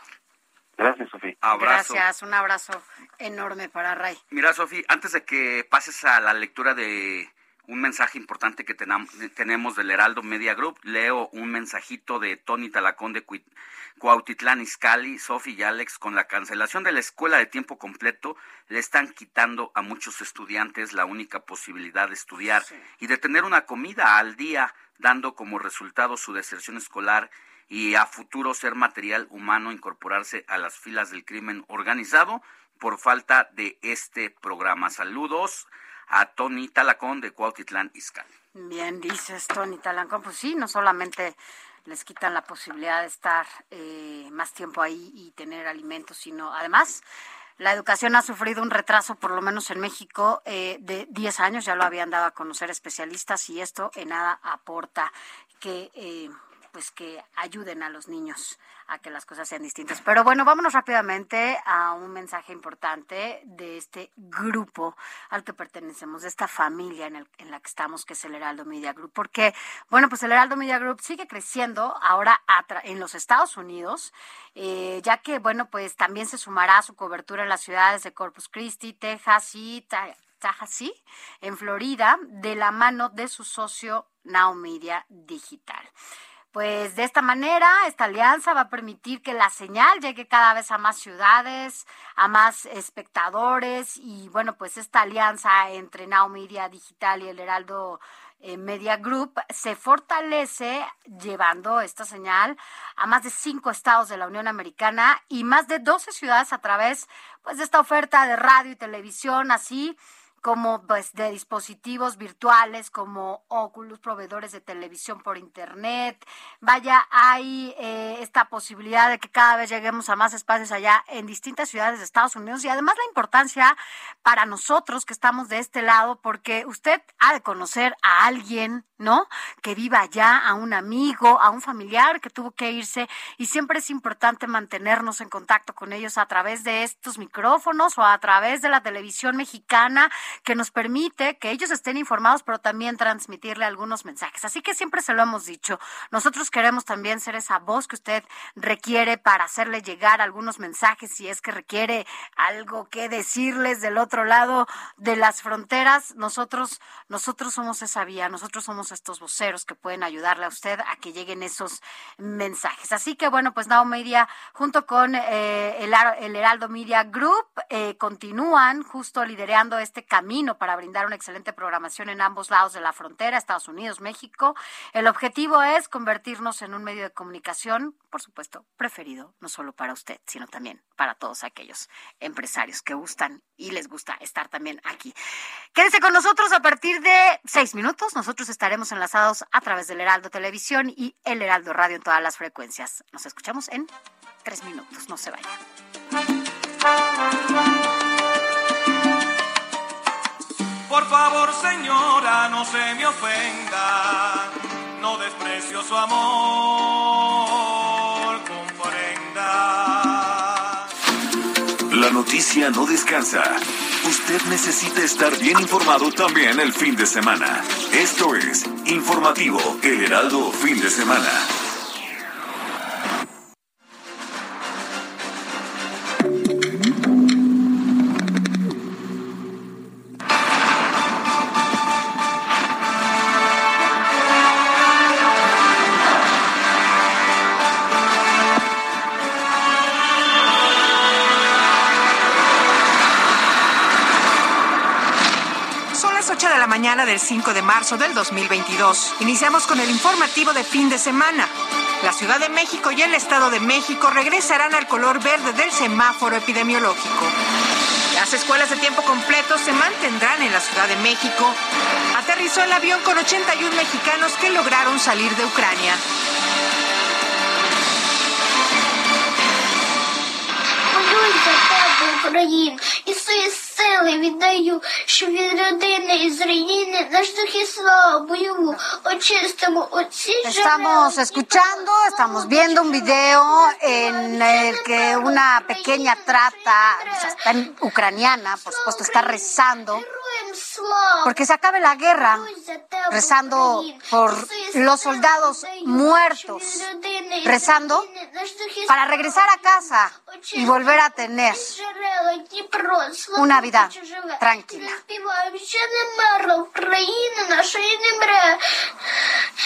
Gracias, Sofía. Gracias, un abrazo enorme para Ray. Mira, Sofía, antes de que pases a la lectura de un mensaje importante que tenemos del Heraldo Media Group, leo un mensajito de Tony Talacón de Cuautitlán Izcalli, Sofi y Alex, con la cancelación de la escuela de tiempo completo, le están quitando a muchos estudiantes la única posibilidad de estudiar y de tener una comida al día, dando como resultado su deserción escolar y a futuro ser material humano incorporarse a las filas del crimen organizado por falta de este programa. Saludos a Tony Talacón de Cuautitlán Izcalli. Bien, dices Tony Talacón, pues sí, no solamente les quitan la posibilidad de estar eh, más tiempo ahí y tener alimentos, sino además la educación ha sufrido un retraso, por lo menos en México, eh, de 10 años, ya lo habían dado a conocer especialistas y esto en nada aporta que eh, pues que ayuden a los niños a que las cosas sean distintas. Pero bueno, vámonos rápidamente a un mensaje importante de este grupo al que pertenecemos, de esta familia en, la que estamos, que es el Heraldo Media Group. Porque, bueno, pues el Heraldo Media Group sigue creciendo ahora en los Estados Unidos, eh, ya que, bueno, pues también se sumará a su cobertura en las ciudades de Corpus Christi, Texas y Tallahassee, en Florida, de la mano de su socio Now Media Digital. Pues de esta manera, esta alianza va a permitir que la señal llegue cada vez a más ciudades, a más espectadores y bueno, pues esta alianza entre Now Media Digital y el Heraldo eh, Media Group se fortalece llevando esta señal a más de cinco estados de la Unión Americana y más de 12 ciudades a través pues de esta oferta de radio y televisión, así como pues de dispositivos virtuales como Oculus, proveedores de televisión por internet. Vaya, hay eh, esta posibilidad de que cada vez lleguemos a más espacios allá en distintas ciudades de Estados Unidos y además la importancia para nosotros que estamos de este lado, porque usted ha de conocer a alguien, ¿no? Que viva allá, a un amigo, a un familiar que tuvo que irse y siempre es importante mantenernos en contacto con ellos a través de estos micrófonos o a través de la televisión mexicana que nos permite que ellos estén informados, pero también transmitirle algunos mensajes. Así que siempre se lo hemos dicho. Nosotros queremos también ser esa voz que usted requiere para hacerle llegar algunos mensajes si es que requiere algo que decirles del otro lado de las fronteras. Nosotros, nosotros somos esa vía, nosotros somos estos voceros que pueden ayudarle a usted a que lleguen esos mensajes. Así que bueno, pues Now Media junto con eh, el, el, Heraldo Media Group eh, continúan justo liderando este camino para brindar una excelente programación en ambos lados de la frontera, Estados Unidos, México. El objetivo es convertirnos en un medio de comunicación, por supuesto, preferido no solo para usted, sino también para todos aquellos empresarios que gustan y les gusta estar también aquí. Quédense con nosotros a partir de seis minutos. Nosotros estaremos enlazados a través del Heraldo Televisión y el Heraldo Radio en todas las frecuencias. Nos escuchamos en tres minutos. No se vayan. Por favor, señora, no se me ofenda. No desprecio su amor, comprenda. La noticia no descansa. Usted necesita estar bien informado también el fin de semana. Esto es Informativo El Heraldo Fin de Semana. del 5 de marzo del 2022. Iniciamos con el informativo de fin de semana. La Ciudad de México y el Estado de México regresarán al color verde del semáforo epidemiológico. Las escuelas de tiempo completo se mantendrán en la Ciudad de México. Aterrizó el avión con 81 mexicanos que lograron salir de Ucrania. України і свої сили віддаю, щоб від родини і з руїни наш дух і славу бойову очистимо оці Estamos escuchando, estamos viendo un video en el que una pequeña trata, o sea, está ucraniana, por supuesto, está rezando porque se acabe la guerra, rezando por los soldados muertos, rezando para regresar a casa y volver a tener una vida tranquila.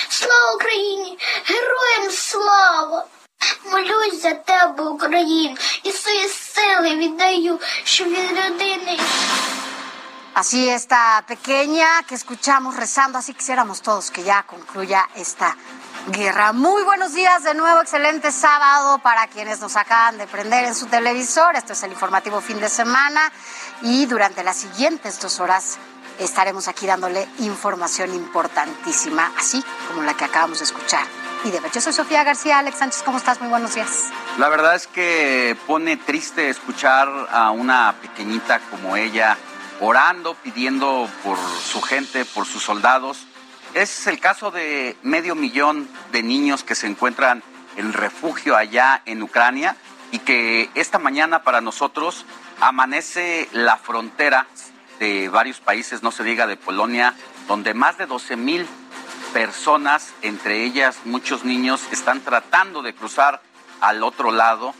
Слава Україні! Героям слава! Молюсь за тебе, Україну, і свої сили віддаю, щоб від родини. Así esta pequeña que escuchamos rezando, así quisiéramos todos que ya concluya esta guerra. Muy buenos días de nuevo, excelente sábado para quienes nos acaban de prender en su televisor. Esto es el informativo fin de semana y durante las siguientes dos horas estaremos aquí dándole información importantísima, así como la que acabamos de escuchar. Y de ver, yo soy Sofía García, Alex Sánchez, ¿cómo estás? Muy buenos días. La verdad es que pone triste escuchar a una pequeñita como ella orando, pidiendo por su gente, por sus soldados. Es el caso de medio millón de niños que se encuentran en refugio allá en Ucrania y que esta mañana para nosotros amanece la frontera de varios países, no se diga de Polonia, donde más de 12 mil personas, entre ellas muchos niños, están tratando de cruzar al otro lado.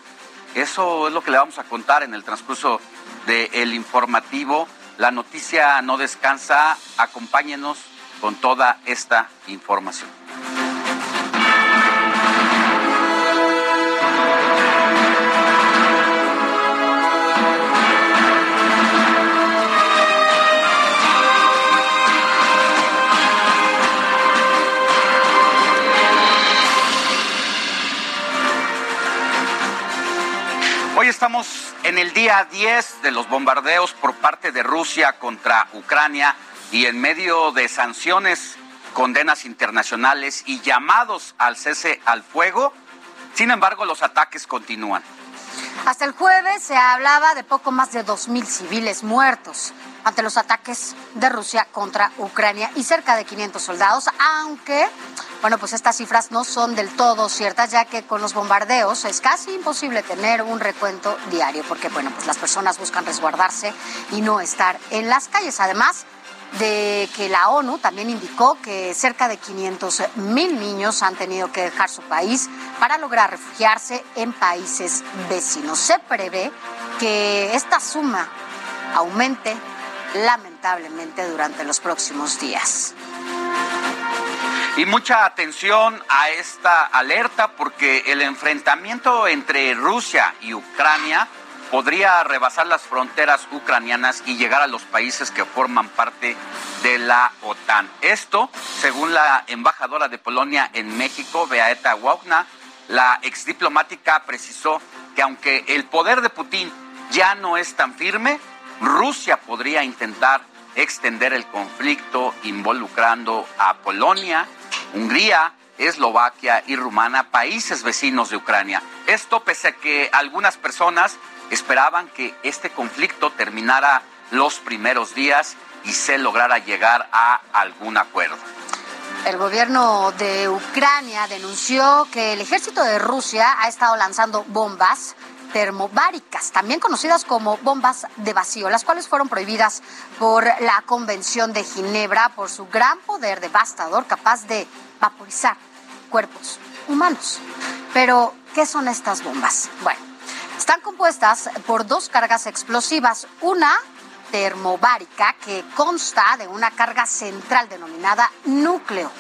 Eso es lo que le vamos a contar en el transcurso del informativo. La noticia no descansa. Acompáñenos con toda esta información. Hoy estamos en el día 10 de los bombardeos por parte de Rusia contra Ucrania y en medio de sanciones, condenas internacionales y llamados al cese al fuego, sin embargo los ataques continúan. Hasta el jueves se hablaba de poco más de 2.000 civiles muertos. Ante los ataques de Rusia contra Ucrania y cerca de 500 soldados, aunque, bueno, pues estas cifras no son del todo ciertas, ya que con los bombardeos es casi imposible tener un recuento diario, porque, bueno, pues las personas buscan resguardarse y no estar en las calles. Además, de que la ONU también indicó que cerca de 500 mil niños han tenido que dejar su país para lograr refugiarse en países vecinos. Se prevé que esta suma aumente lamentablemente durante los próximos días. Y mucha atención a esta alerta porque el enfrentamiento entre Rusia y Ucrania podría rebasar las fronteras ucranianas y llegar a los países que forman parte de la OTAN. Esto, según la embajadora de Polonia en México, Beata Wagner, la exdiplomática precisó que aunque el poder de Putin ya no es tan firme, Rusia podría intentar extender el conflicto involucrando a Polonia, Hungría, Eslovaquia y Rumania, países vecinos de Ucrania. Esto pese a que algunas personas esperaban que este conflicto terminara los primeros días y se lograra llegar a algún acuerdo. El gobierno de Ucrania denunció que el ejército de Rusia ha estado lanzando bombas termobáricas, también conocidas como bombas de vacío, las cuales fueron prohibidas por la Convención de Ginebra por su gran poder devastador capaz de vaporizar cuerpos humanos. Pero, ¿qué son estas bombas? Bueno, están compuestas por dos cargas explosivas, una termobárica que consta de una carga central denominada núcleo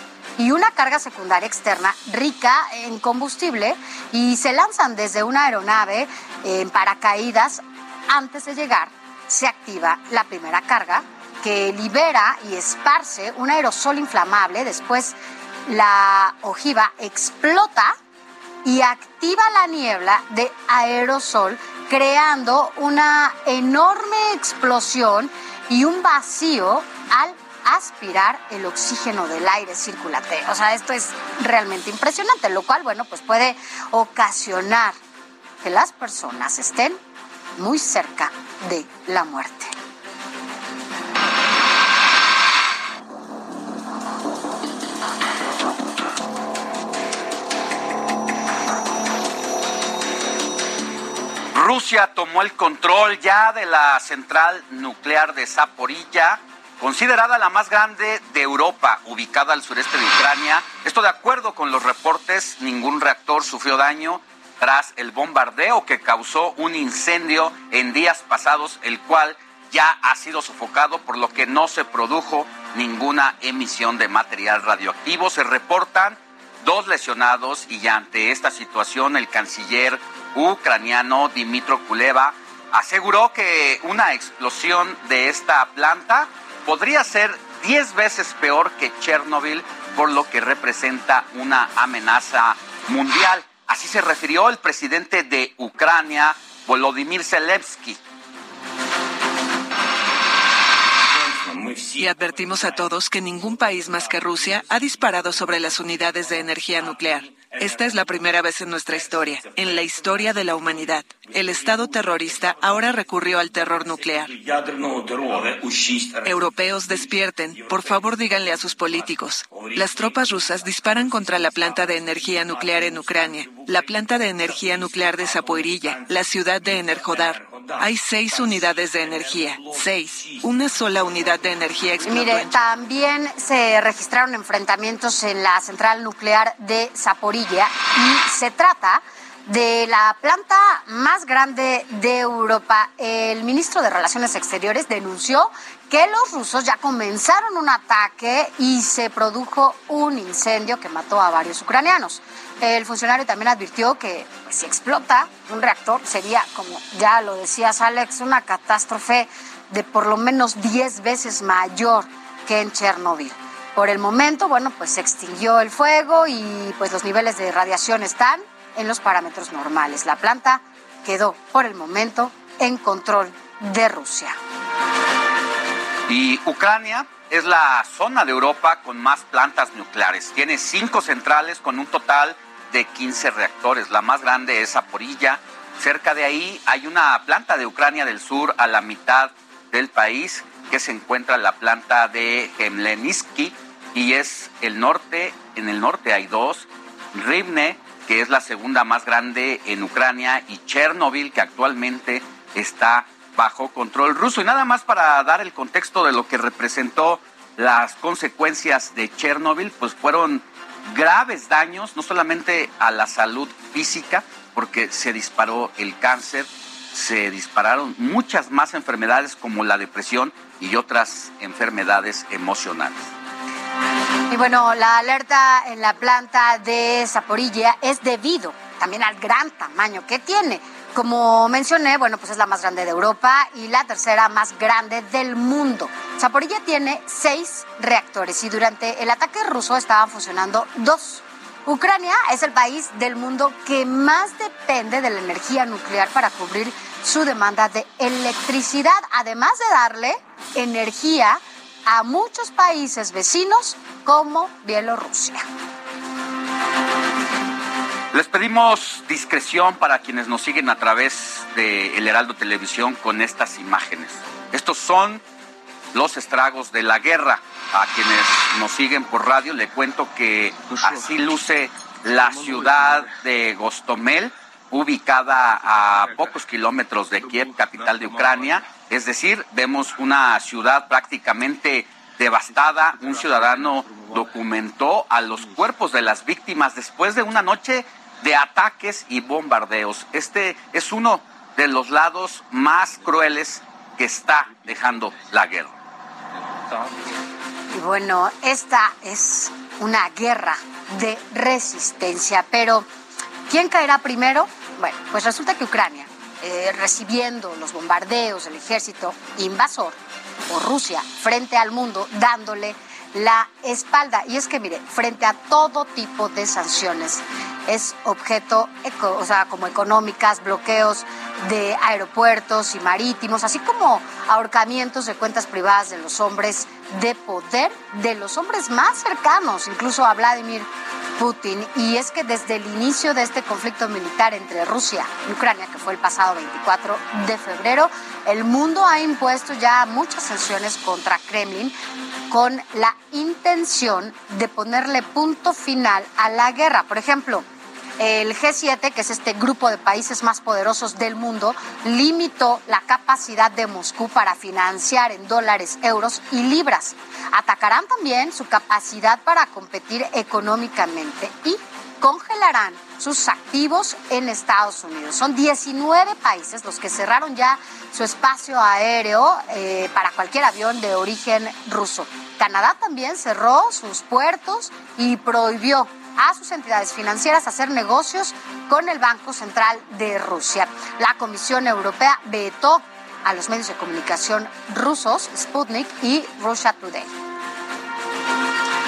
y una carga secundaria externa rica en combustible y se lanzan desde una aeronave en paracaídas. Antes de llegar, se activa la primera carga que libera y esparce un aerosol inflamable. Después, la ojiva explota y activa la niebla de aerosol, creando una enorme explosión y un vacío al aspirar el oxígeno del aire circulante. O sea, esto es realmente impresionante, lo cual, bueno, pues puede ocasionar que las personas estén muy cerca de la muerte. Rusia tomó el control ya de la central nuclear de Zaporilla, considerada la más grande de Europa, ubicada al sureste de Ucrania. Esto de acuerdo con los reportes, ningún reactor sufrió daño tras el bombardeo que causó un incendio en días pasados, el cual ya ha sido sofocado, por lo que no se produjo ninguna emisión de material radioactivo. Se reportan dos lesionados y ante esta situación el canciller ucraniano Dimitro Kuleva aseguró que una explosión de esta planta podría ser 10 veces peor que Chernobyl, por lo que representa una amenaza mundial. Así se refirió el presidente de Ucrania, Volodymyr Zelensky. Y advertimos a todos que ningún país más que Rusia ha disparado sobre las unidades de energía nuclear. Esta es la primera vez en nuestra historia, en la historia de la humanidad. El Estado terrorista ahora recurrió al terror nuclear. Europeos despierten. Por favor, díganle a sus políticos. Las tropas rusas disparan contra la planta de energía nuclear en Ucrania, la planta de energía nuclear de Zapoirilla, la ciudad de Enerhodar. Hay seis unidades de energía, seis. Una sola unidad de energía explotó. Mire, también se registraron enfrentamientos en la central nuclear de Zaporilla y se trata de la planta más grande de Europa. El ministro de Relaciones Exteriores denunció que los rusos ya comenzaron un ataque y se produjo un incendio que mató a varios ucranianos. El funcionario también advirtió que si explota un reactor sería, como ya lo decías Alex, una catástrofe de por lo menos 10 veces mayor que en Chernobyl. Por el momento, bueno, pues se extinguió el fuego y pues los niveles de radiación están en los parámetros normales. La planta quedó por el momento en control de Rusia. Y Ucrania es la zona de Europa con más plantas nucleares. Tiene cinco centrales con un total 15 reactores. La más grande es Zaporilla. Cerca de ahí hay una planta de Ucrania del Sur a la mitad del país que se encuentra la planta de Gemleniski y es el norte, en el norte hay dos, Rivne, que es la segunda más grande en Ucrania, y Chernobyl, que actualmente está bajo control ruso. Y nada más para dar el contexto de lo que representó las consecuencias de Chernobyl, pues fueron graves daños, no solamente a la salud física, porque se disparó el cáncer, se dispararon muchas más enfermedades como la depresión y otras enfermedades emocionales. Y bueno, la alerta en la planta de Zaporilla es debido también al gran tamaño que tiene. Como mencioné, bueno, pues es la más grande de Europa y la tercera más grande del mundo. Zaporilla tiene seis reactores y durante el ataque ruso estaban funcionando dos. Ucrania es el país del mundo que más depende de la energía nuclear para cubrir su demanda de electricidad, además de darle energía a muchos países vecinos como Bielorrusia. Les pedimos discreción para quienes nos siguen a través de El Heraldo Televisión con estas imágenes. Estos son los estragos de la guerra. A quienes nos siguen por radio le cuento que así luce la ciudad de Gostomel, ubicada a pocos kilómetros de Kiev, capital de Ucrania. Es decir, vemos una ciudad prácticamente devastada. Un ciudadano documentó a los cuerpos de las víctimas después de una noche de ataques y bombardeos. Este es uno de los lados más crueles que está dejando la guerra. Y bueno, esta es una guerra de resistencia, pero ¿quién caerá primero? Bueno, pues resulta que Ucrania, eh, recibiendo los bombardeos del ejército invasor, o Rusia, frente al mundo, dándole la espalda. Y es que, mire, frente a todo tipo de sanciones, es objeto, o sea, como económicas, bloqueos de aeropuertos y marítimos, así como ahorcamientos de cuentas privadas de los hombres de poder, de los hombres más cercanos, incluso a Vladimir Putin. Y es que desde el inicio de este conflicto militar entre Rusia y Ucrania, que fue el pasado 24 de febrero, el mundo ha impuesto ya muchas sanciones contra Kremlin con la intención de ponerle punto final a la guerra. Por ejemplo, el G7, que es este grupo de países más poderosos del mundo, limitó la capacidad de Moscú para financiar en dólares, euros y libras. Atacarán también su capacidad para competir económicamente y congelarán sus activos en Estados Unidos. Son 19 países los que cerraron ya su espacio aéreo eh, para cualquier avión de origen ruso. Canadá también cerró sus puertos y prohibió a sus entidades financieras hacer negocios con el Banco Central de Rusia. La Comisión Europea vetó a los medios de comunicación rusos, Sputnik y Russia Today.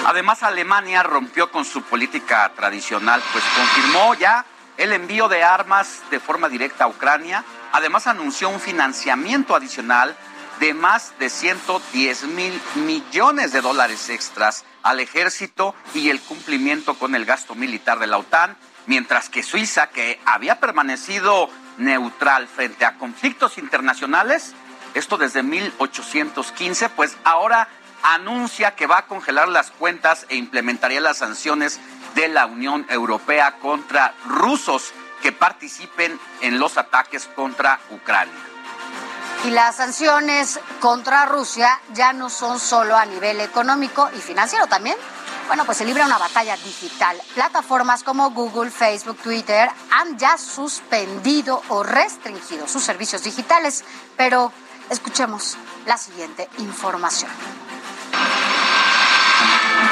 Además, Alemania rompió con su política tradicional, pues confirmó ya el envío de armas de forma directa a Ucrania. Además, anunció un financiamiento adicional de más de 110 mil millones de dólares extras al ejército y el cumplimiento con el gasto militar de la OTAN, mientras que Suiza, que había permanecido neutral frente a conflictos internacionales, esto desde 1815, pues ahora anuncia que va a congelar las cuentas e implementaría las sanciones de la Unión Europea contra rusos que participen en los ataques contra Ucrania. Y las sanciones contra Rusia ya no son solo a nivel económico y financiero también. Bueno, pues se libra una batalla digital. Plataformas como Google, Facebook, Twitter han ya suspendido o restringido sus servicios digitales. Pero escuchemos la siguiente información.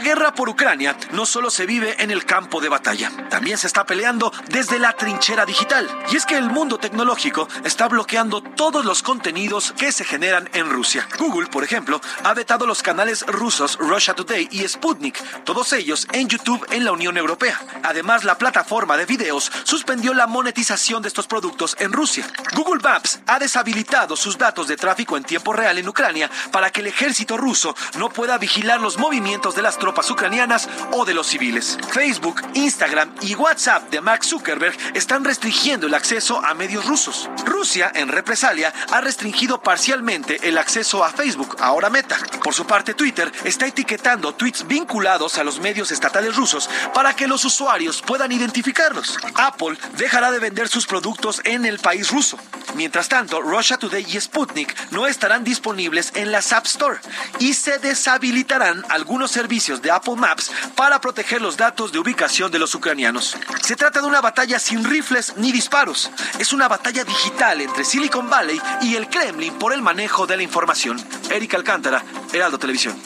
La guerra por Ucrania no solo se vive en el campo de batalla, también se está peleando desde la trinchera digital. Y es que el mundo tecnológico está bloqueando todos los contenidos que se generan en Rusia. Google, por ejemplo, ha vetado los canales rusos Russia Today y Sputnik, todos ellos en YouTube en la Unión Europea. Además, la plataforma de videos suspendió la monetización de estos productos en Rusia. Google Maps ha deshabilitado sus datos de tráfico en tiempo real en Ucrania para que el ejército ruso no pueda vigilar los movimientos de las tropas ucranianas o de los civiles. Facebook, Instagram y WhatsApp de Mark Zuckerberg están restringiendo el acceso a medios rusos. Rusia, en represalia, ha restringido parcialmente el acceso a Facebook, ahora Meta. Por su parte, Twitter está etiquetando tweets vinculados a los medios estatales rusos para que los usuarios puedan identificarlos. Apple dejará de vender sus productos en el país ruso. Mientras tanto, Russia Today y Sputnik no estarán disponibles en las App Store y se deshabilitarán algunos servicios de Apple Maps para proteger los datos de ubicación de los ucranianos. Se trata de una batalla sin rifles ni disparos. Es una batalla digital entre Silicon Valley y el Kremlin por el manejo de la información. Erika Alcántara, Heraldo Televisión.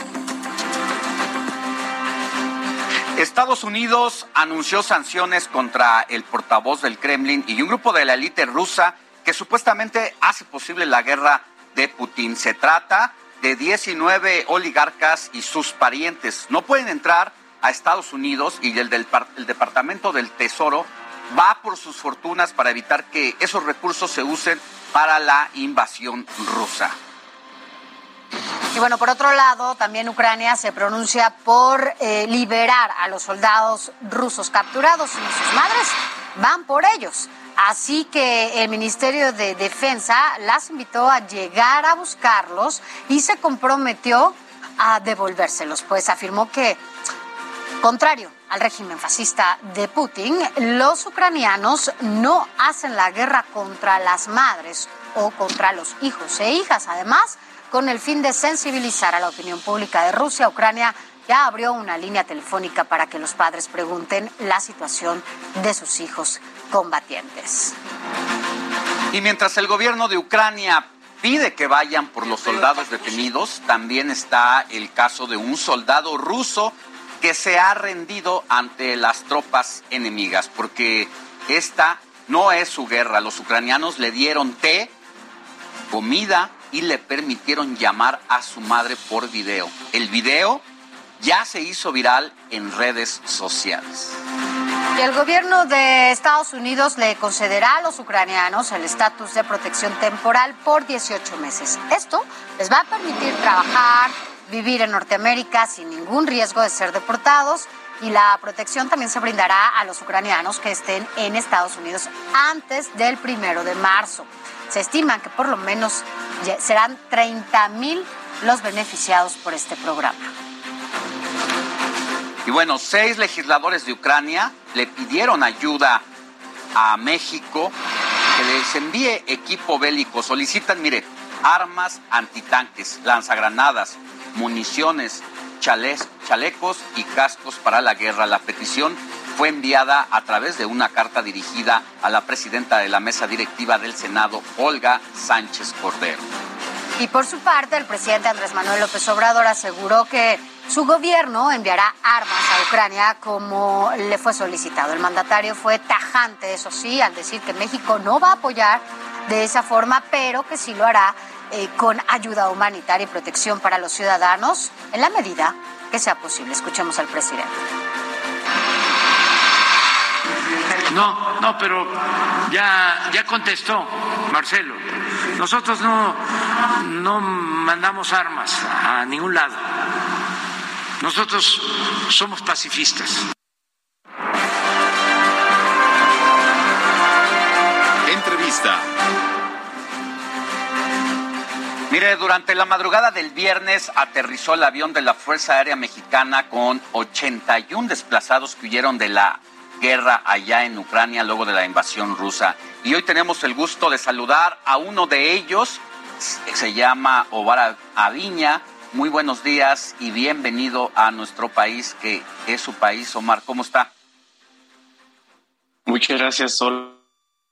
Estados Unidos anunció sanciones contra el portavoz del Kremlin y un grupo de la élite rusa que supuestamente hace posible la guerra de Putin. Se trata de 19 oligarcas y sus parientes. No pueden entrar a Estados Unidos y el, del, el Departamento del Tesoro va por sus fortunas para evitar que esos recursos se usen para la invasión rusa. Y bueno, por otro lado, también Ucrania se pronuncia por eh, liberar a los soldados rusos capturados y sus madres van por ellos. Así que el Ministerio de Defensa las invitó a llegar a buscarlos y se comprometió a devolvérselos, pues afirmó que, contrario al régimen fascista de Putin, los ucranianos no hacen la guerra contra las madres o contra los hijos e hijas. Además, con el fin de sensibilizar a la opinión pública de Rusia, Ucrania ya abrió una línea telefónica para que los padres pregunten la situación de sus hijos combatientes. Y mientras el gobierno de Ucrania pide que vayan por los soldados detenidos, también está el caso de un soldado ruso que se ha rendido ante las tropas enemigas, porque esta no es su guerra. Los ucranianos le dieron té, comida y le permitieron llamar a su madre por video. El video ya se hizo viral en redes sociales. Y el gobierno de Estados Unidos le concederá a los ucranianos el estatus de protección temporal por 18 meses. Esto les va a permitir trabajar, vivir en Norteamérica sin ningún riesgo de ser deportados y la protección también se brindará a los ucranianos que estén en Estados Unidos antes del primero de marzo. Se estima que por lo menos serán 30 mil los beneficiados por este programa. Y bueno, seis legisladores de Ucrania le pidieron ayuda a México que les envíe equipo bélico. Solicitan, mire, armas antitanques, lanzagranadas, municiones, chalecos y cascos para la guerra. La petición fue enviada a través de una carta dirigida a la presidenta de la mesa directiva del Senado, Olga Sánchez Cordero. Y por su parte, el presidente Andrés Manuel López Obrador aseguró que su gobierno enviará armas a Ucrania como le fue solicitado. El mandatario fue tajante, eso sí, al decir que México no va a apoyar de esa forma, pero que sí lo hará eh, con ayuda humanitaria y protección para los ciudadanos en la medida que sea posible. Escuchemos al presidente. No, no, pero ya, ya contestó Marcelo. Nosotros no, no mandamos armas a ningún lado. Nosotros somos pacifistas. Entrevista. Mire, durante la madrugada del viernes aterrizó el avión de la Fuerza Aérea Mexicana con 81 desplazados que huyeron de la guerra allá en Ucrania luego de la invasión rusa. Y hoy tenemos el gusto de saludar a uno de ellos, se llama Ovar Aviña. Muy buenos días y bienvenido a nuestro país, que es su país. Omar, ¿cómo está? Muchas gracias, Sol.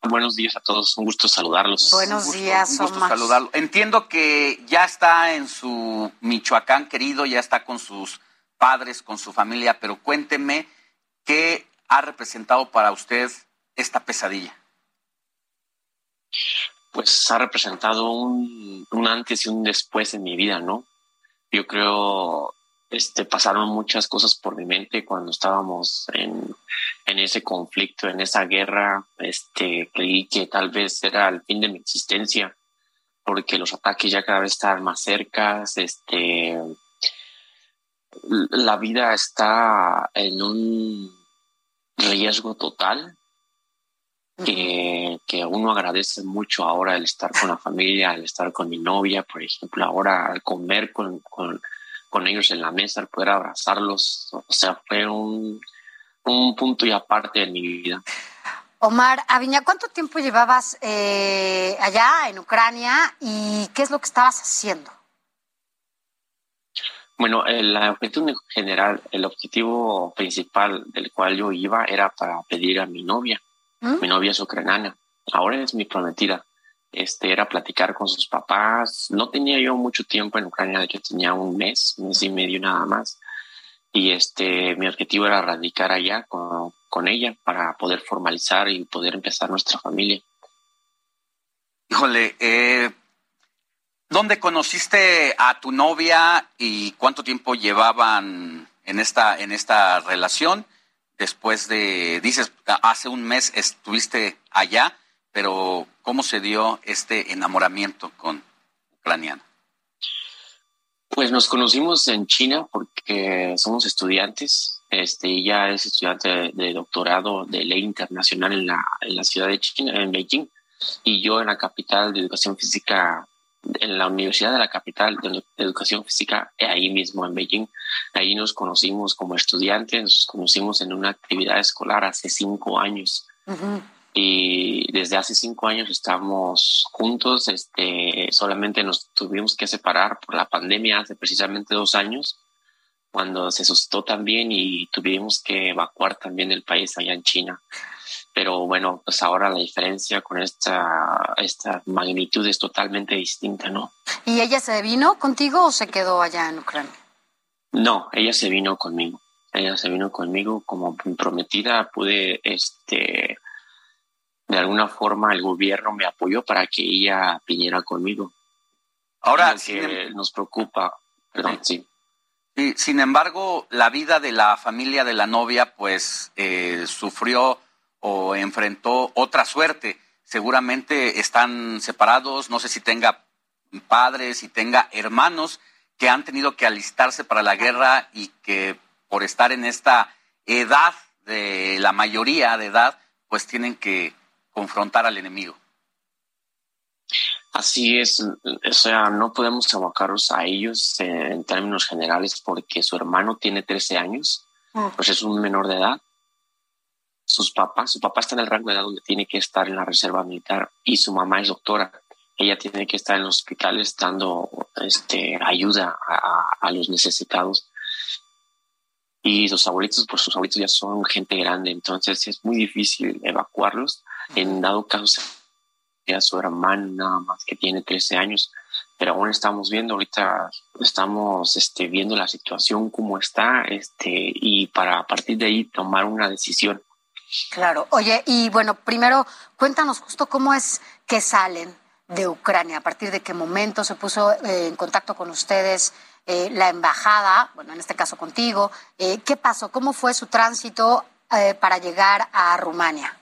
Buenos días a todos, un gusto saludarlos. Buenos días, un gusto saludarlo. Entiendo que ya está en su Michoacán querido, ya está con sus padres, con su familia, pero cuénteme qué ha representado para usted esta pesadilla? Pues ha representado un, antes y un después en mi vida, ¿no? Yo creo, este, pasaron muchas cosas por mi mente cuando estábamos en, en ese conflicto, en esa guerra. Este, creí que tal vez era el fin de mi existencia, porque los ataques ya cada vez estaban más cerca. Este, la vida está en un riesgo total que, que, uno agradece mucho ahora el estar con la familia, el estar con mi novia, por ejemplo, ahora al comer con, con, con ellos en la mesa, al poder abrazarlos, o sea, fue un, un punto y aparte en mi vida. Omar Aviña, ¿cuánto tiempo llevabas eh, allá en Ucrania y qué es lo que estabas haciendo? Bueno, el objetivo general, el objetivo principal del cual yo iba era para pedir a mi novia. ¿Mm? Mi novia es ucraniana, ahora es mi prometida. Este era platicar con sus papás. No tenía yo mucho tiempo en Ucrania, de hecho tenía un mes, mes y medio nada más. Y este, mi objetivo era radicar allá con, con ella para poder formalizar y poder empezar nuestra familia. Híjole, eh, ¿Dónde conociste a tu novia y cuánto tiempo llevaban en esta, en esta relación? Después de, dices, hace un mes estuviste allá, pero ¿cómo se dio este enamoramiento con ucraniana? Pues nos conocimos en China porque somos estudiantes. Este, ella es estudiante de, doctorado de ley internacional en la, en la ciudad de China, en Beijing, y yo en la capital de educación física en la Universidad de la Capital de Educación Física, ahí mismo en Beijing. Ahí nos conocimos como estudiantes, nos conocimos en una actividad escolar hace cinco años. Y desde hace cinco años estamos juntos, este, solamente nos tuvimos que separar por la pandemia hace precisamente dos años, cuando se suscitó también y tuvimos que evacuar también el país allá en China pero bueno, pues ahora la diferencia con esta, esta magnitud es totalmente distinta, ¿no? ¿Y ella se vino contigo o se quedó allá en Ucrania? No, ella se vino conmigo. Ella se vino conmigo como prometida. Pude, este, de alguna forma el gobierno me apoyó para que ella viniera conmigo. Ahora, que em- nos preocupa, perdón, sí. sin embargo, la vida de la familia de la novia, pues, eh, sufrió o enfrentó otra suerte. Seguramente están separados, no sé si tenga padres, si tenga hermanos que han tenido que alistarse para la guerra y que por estar en esta edad de la mayoría de edad, pues tienen que confrontar al enemigo. Así es, o sea, no podemos abocarnos a ellos en términos generales porque su hermano tiene 13 años, mm. pues es un menor de edad sus papás, su papá está en el rango de edad donde tiene que estar en la reserva militar y su mamá es doctora. Ella tiene que estar en los hospitales dando este, ayuda a, los necesitados. Y sus abuelitos, pues sus abuelitos ya son gente grande, entonces es muy difícil evacuarlos. En dado caso, ya su hermano nada más que tiene 13 años, pero aún estamos viendo ahorita, estamos este, viendo la situación como está este, y para a partir de ahí tomar una decisión. Claro. Oye, y bueno, primero cuéntanos justo cómo es que salen de Ucrania, a partir de qué momento se puso eh, en contacto con ustedes eh, la embajada, bueno, en este caso contigo, eh, ¿qué pasó? ¿Cómo fue su tránsito para llegar a Rumania?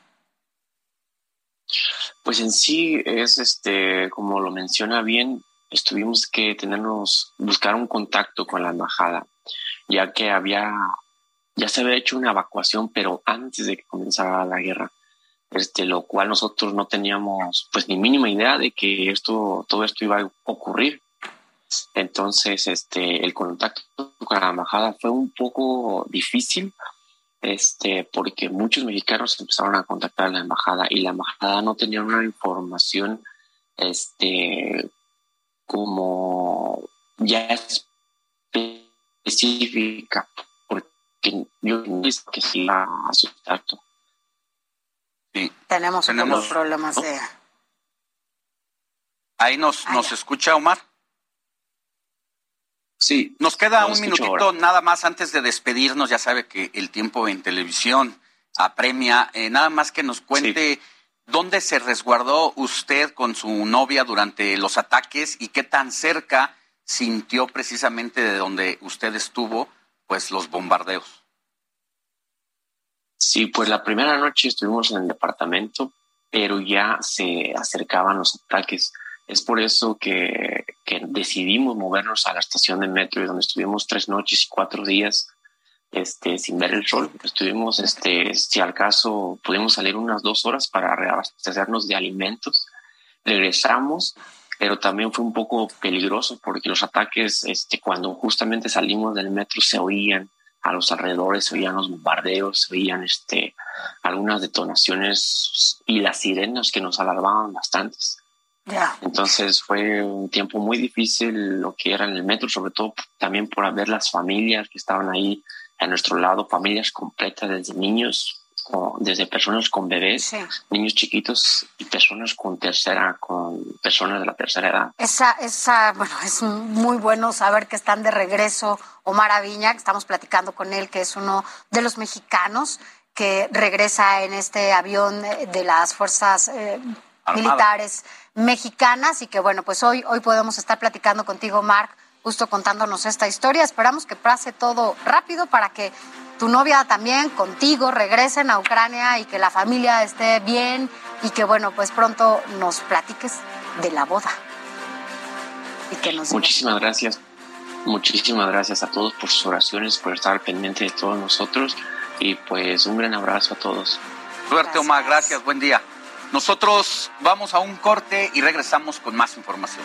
Pues en sí es este, como lo menciona bien, estuvimos que tenernos, buscar un contacto con la embajada, ya que había ya se había hecho una evacuación, pero antes de que comenzara la guerra, este, lo cual nosotros no teníamos pues ni mínima idea de que esto, todo esto iba a ocurrir. Entonces, este, el contacto con la embajada fue un poco difícil, este, porque muchos mexicanos empezaron a contactar a la embajada y la embajada no tenía una información, este, como ya específica que yo que sí a asustar. Sí. Tenemos, Tenemos problemas de... Ahí nos, nos escucha Omar. Sí. Nos queda un minutito nada más antes de despedirnos. Ya sabe que el tiempo en televisión apremia. Eh, nada más que nos cuente dónde se resguardó usted con su novia durante los ataques y qué tan cerca sintió precisamente de donde usted estuvo pues los bombardeos. Sí, pues la primera noche estuvimos en el departamento, pero ya se acercaban los ataques. Es por eso que, que decidimos movernos a la estación de metro donde estuvimos tres noches y cuatro días este, sin ver el sol. Estuvimos, este, si al caso, pudimos salir unas dos horas para reabastecernos de alimentos. Regresamos, pero también fue un poco peligroso porque los ataques, este, cuando justamente salimos del metro, se oían a los alrededores, se oían los bombardeos, se oían este, algunas detonaciones y las sirenas que nos alarmaban bastantes. Entonces fue un tiempo muy difícil lo que era en el metro, sobre todo también por ver las familias que estaban ahí a nuestro lado, familias completas, desde niños, desde personas con bebés, niños chiquitos y personas con tercera, con personas de la tercera edad. Esa, esa, bueno, es muy bueno saber que están de regreso Omar Aviña, que estamos platicando con él, que es uno de los mexicanos que regresa en este avión de las fuerzas eh, militares mexicanas y que bueno, pues hoy, hoy podemos estar platicando contigo, Marc, justo contándonos esta historia. Esperamos que pase todo rápido para que tu novia también contigo regresen a Ucrania y que la familia esté bien y que bueno, pues pronto nos platiques de la boda. Y que nos Muchísimas gracias. Muchísimas gracias a todos por sus oraciones, por estar pendiente de todos nosotros y pues un gran abrazo a todos. Suerte Omar, gracias, buen día. Nosotros vamos a un corte y regresamos con más información.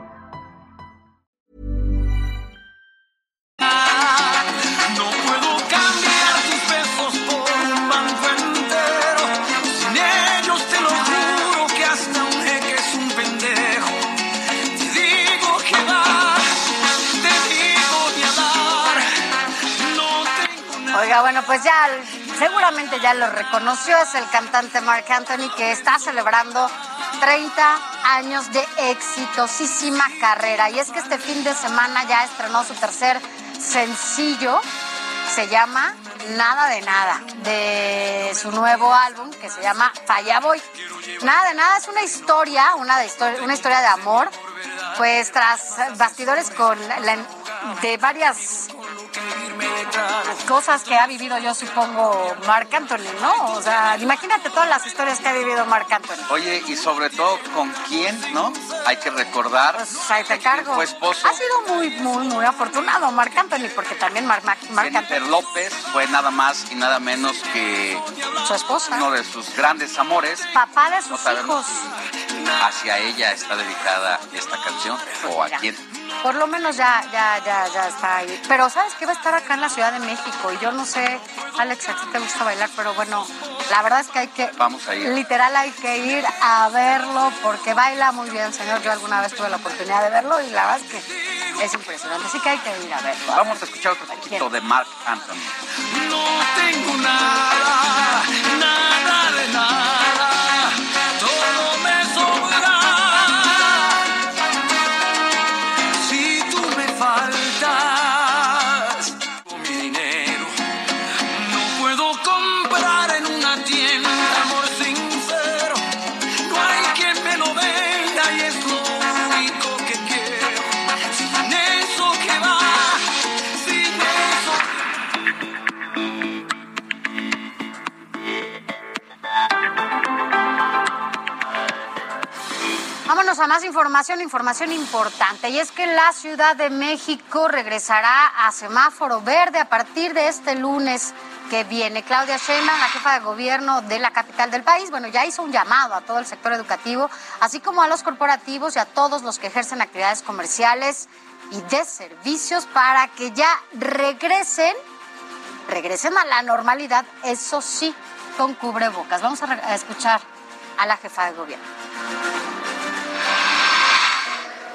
Bueno, pues ya seguramente ya lo reconoció, es el cantante Mark Anthony que está celebrando 30 años de exitosísima carrera. Y es que este fin de semana ya estrenó su tercer sencillo, se llama Nada de Nada, de su nuevo álbum que se llama Falla Voy. Nada de Nada es una historia, una, una historia de amor, pues tras bastidores con la- de varias cosas que ha vivido yo supongo Marc Anthony, ¿no? O sea, imagínate todas las historias que ha vivido Marc Anthony. Oye, y sobre todo, ¿con quién, no? Hay que recordar. Pues ahí te cargo. Fue esposo. Ha sido muy, muy, muy afortunado Marc Anthony, porque también Marc, Marc Jennifer Anthony, López fue nada más y nada menos que su esposa, uno de sus grandes amores. papá de sus hijos. hacia ella está dedicada esta canción o a quién. Por lo menos ya, ya, ya, ya está ahí. Pero sabes que va a estar acá en la Ciudad de México y yo no sé, Alex, a ti te gusta bailar, pero bueno, la verdad es que hay que, Vamos a ir. literal hay que ir a verlo porque baila muy bien, señor. Yo alguna vez tuve la oportunidad de verlo y la verdad es que es impresionante. Así que hay que ir a verlo. Vamos a escuchar otro poquito de Mark Anthony. No tengo nada, nada de nada, a más información, información importante, y es que la Ciudad de México regresará a semáforo verde a partir de este lunes que viene. Claudia Sheinbaum, la jefa de gobierno de la capital del país, bueno, ya hizo un llamado a todo el sector educativo, así como a los corporativos y a todos los que ejercen actividades comerciales y de servicios para que ya regresen, regresen a la normalidad, eso sí, con cubrebocas. Vamos a, a escuchar a la jefa de gobierno.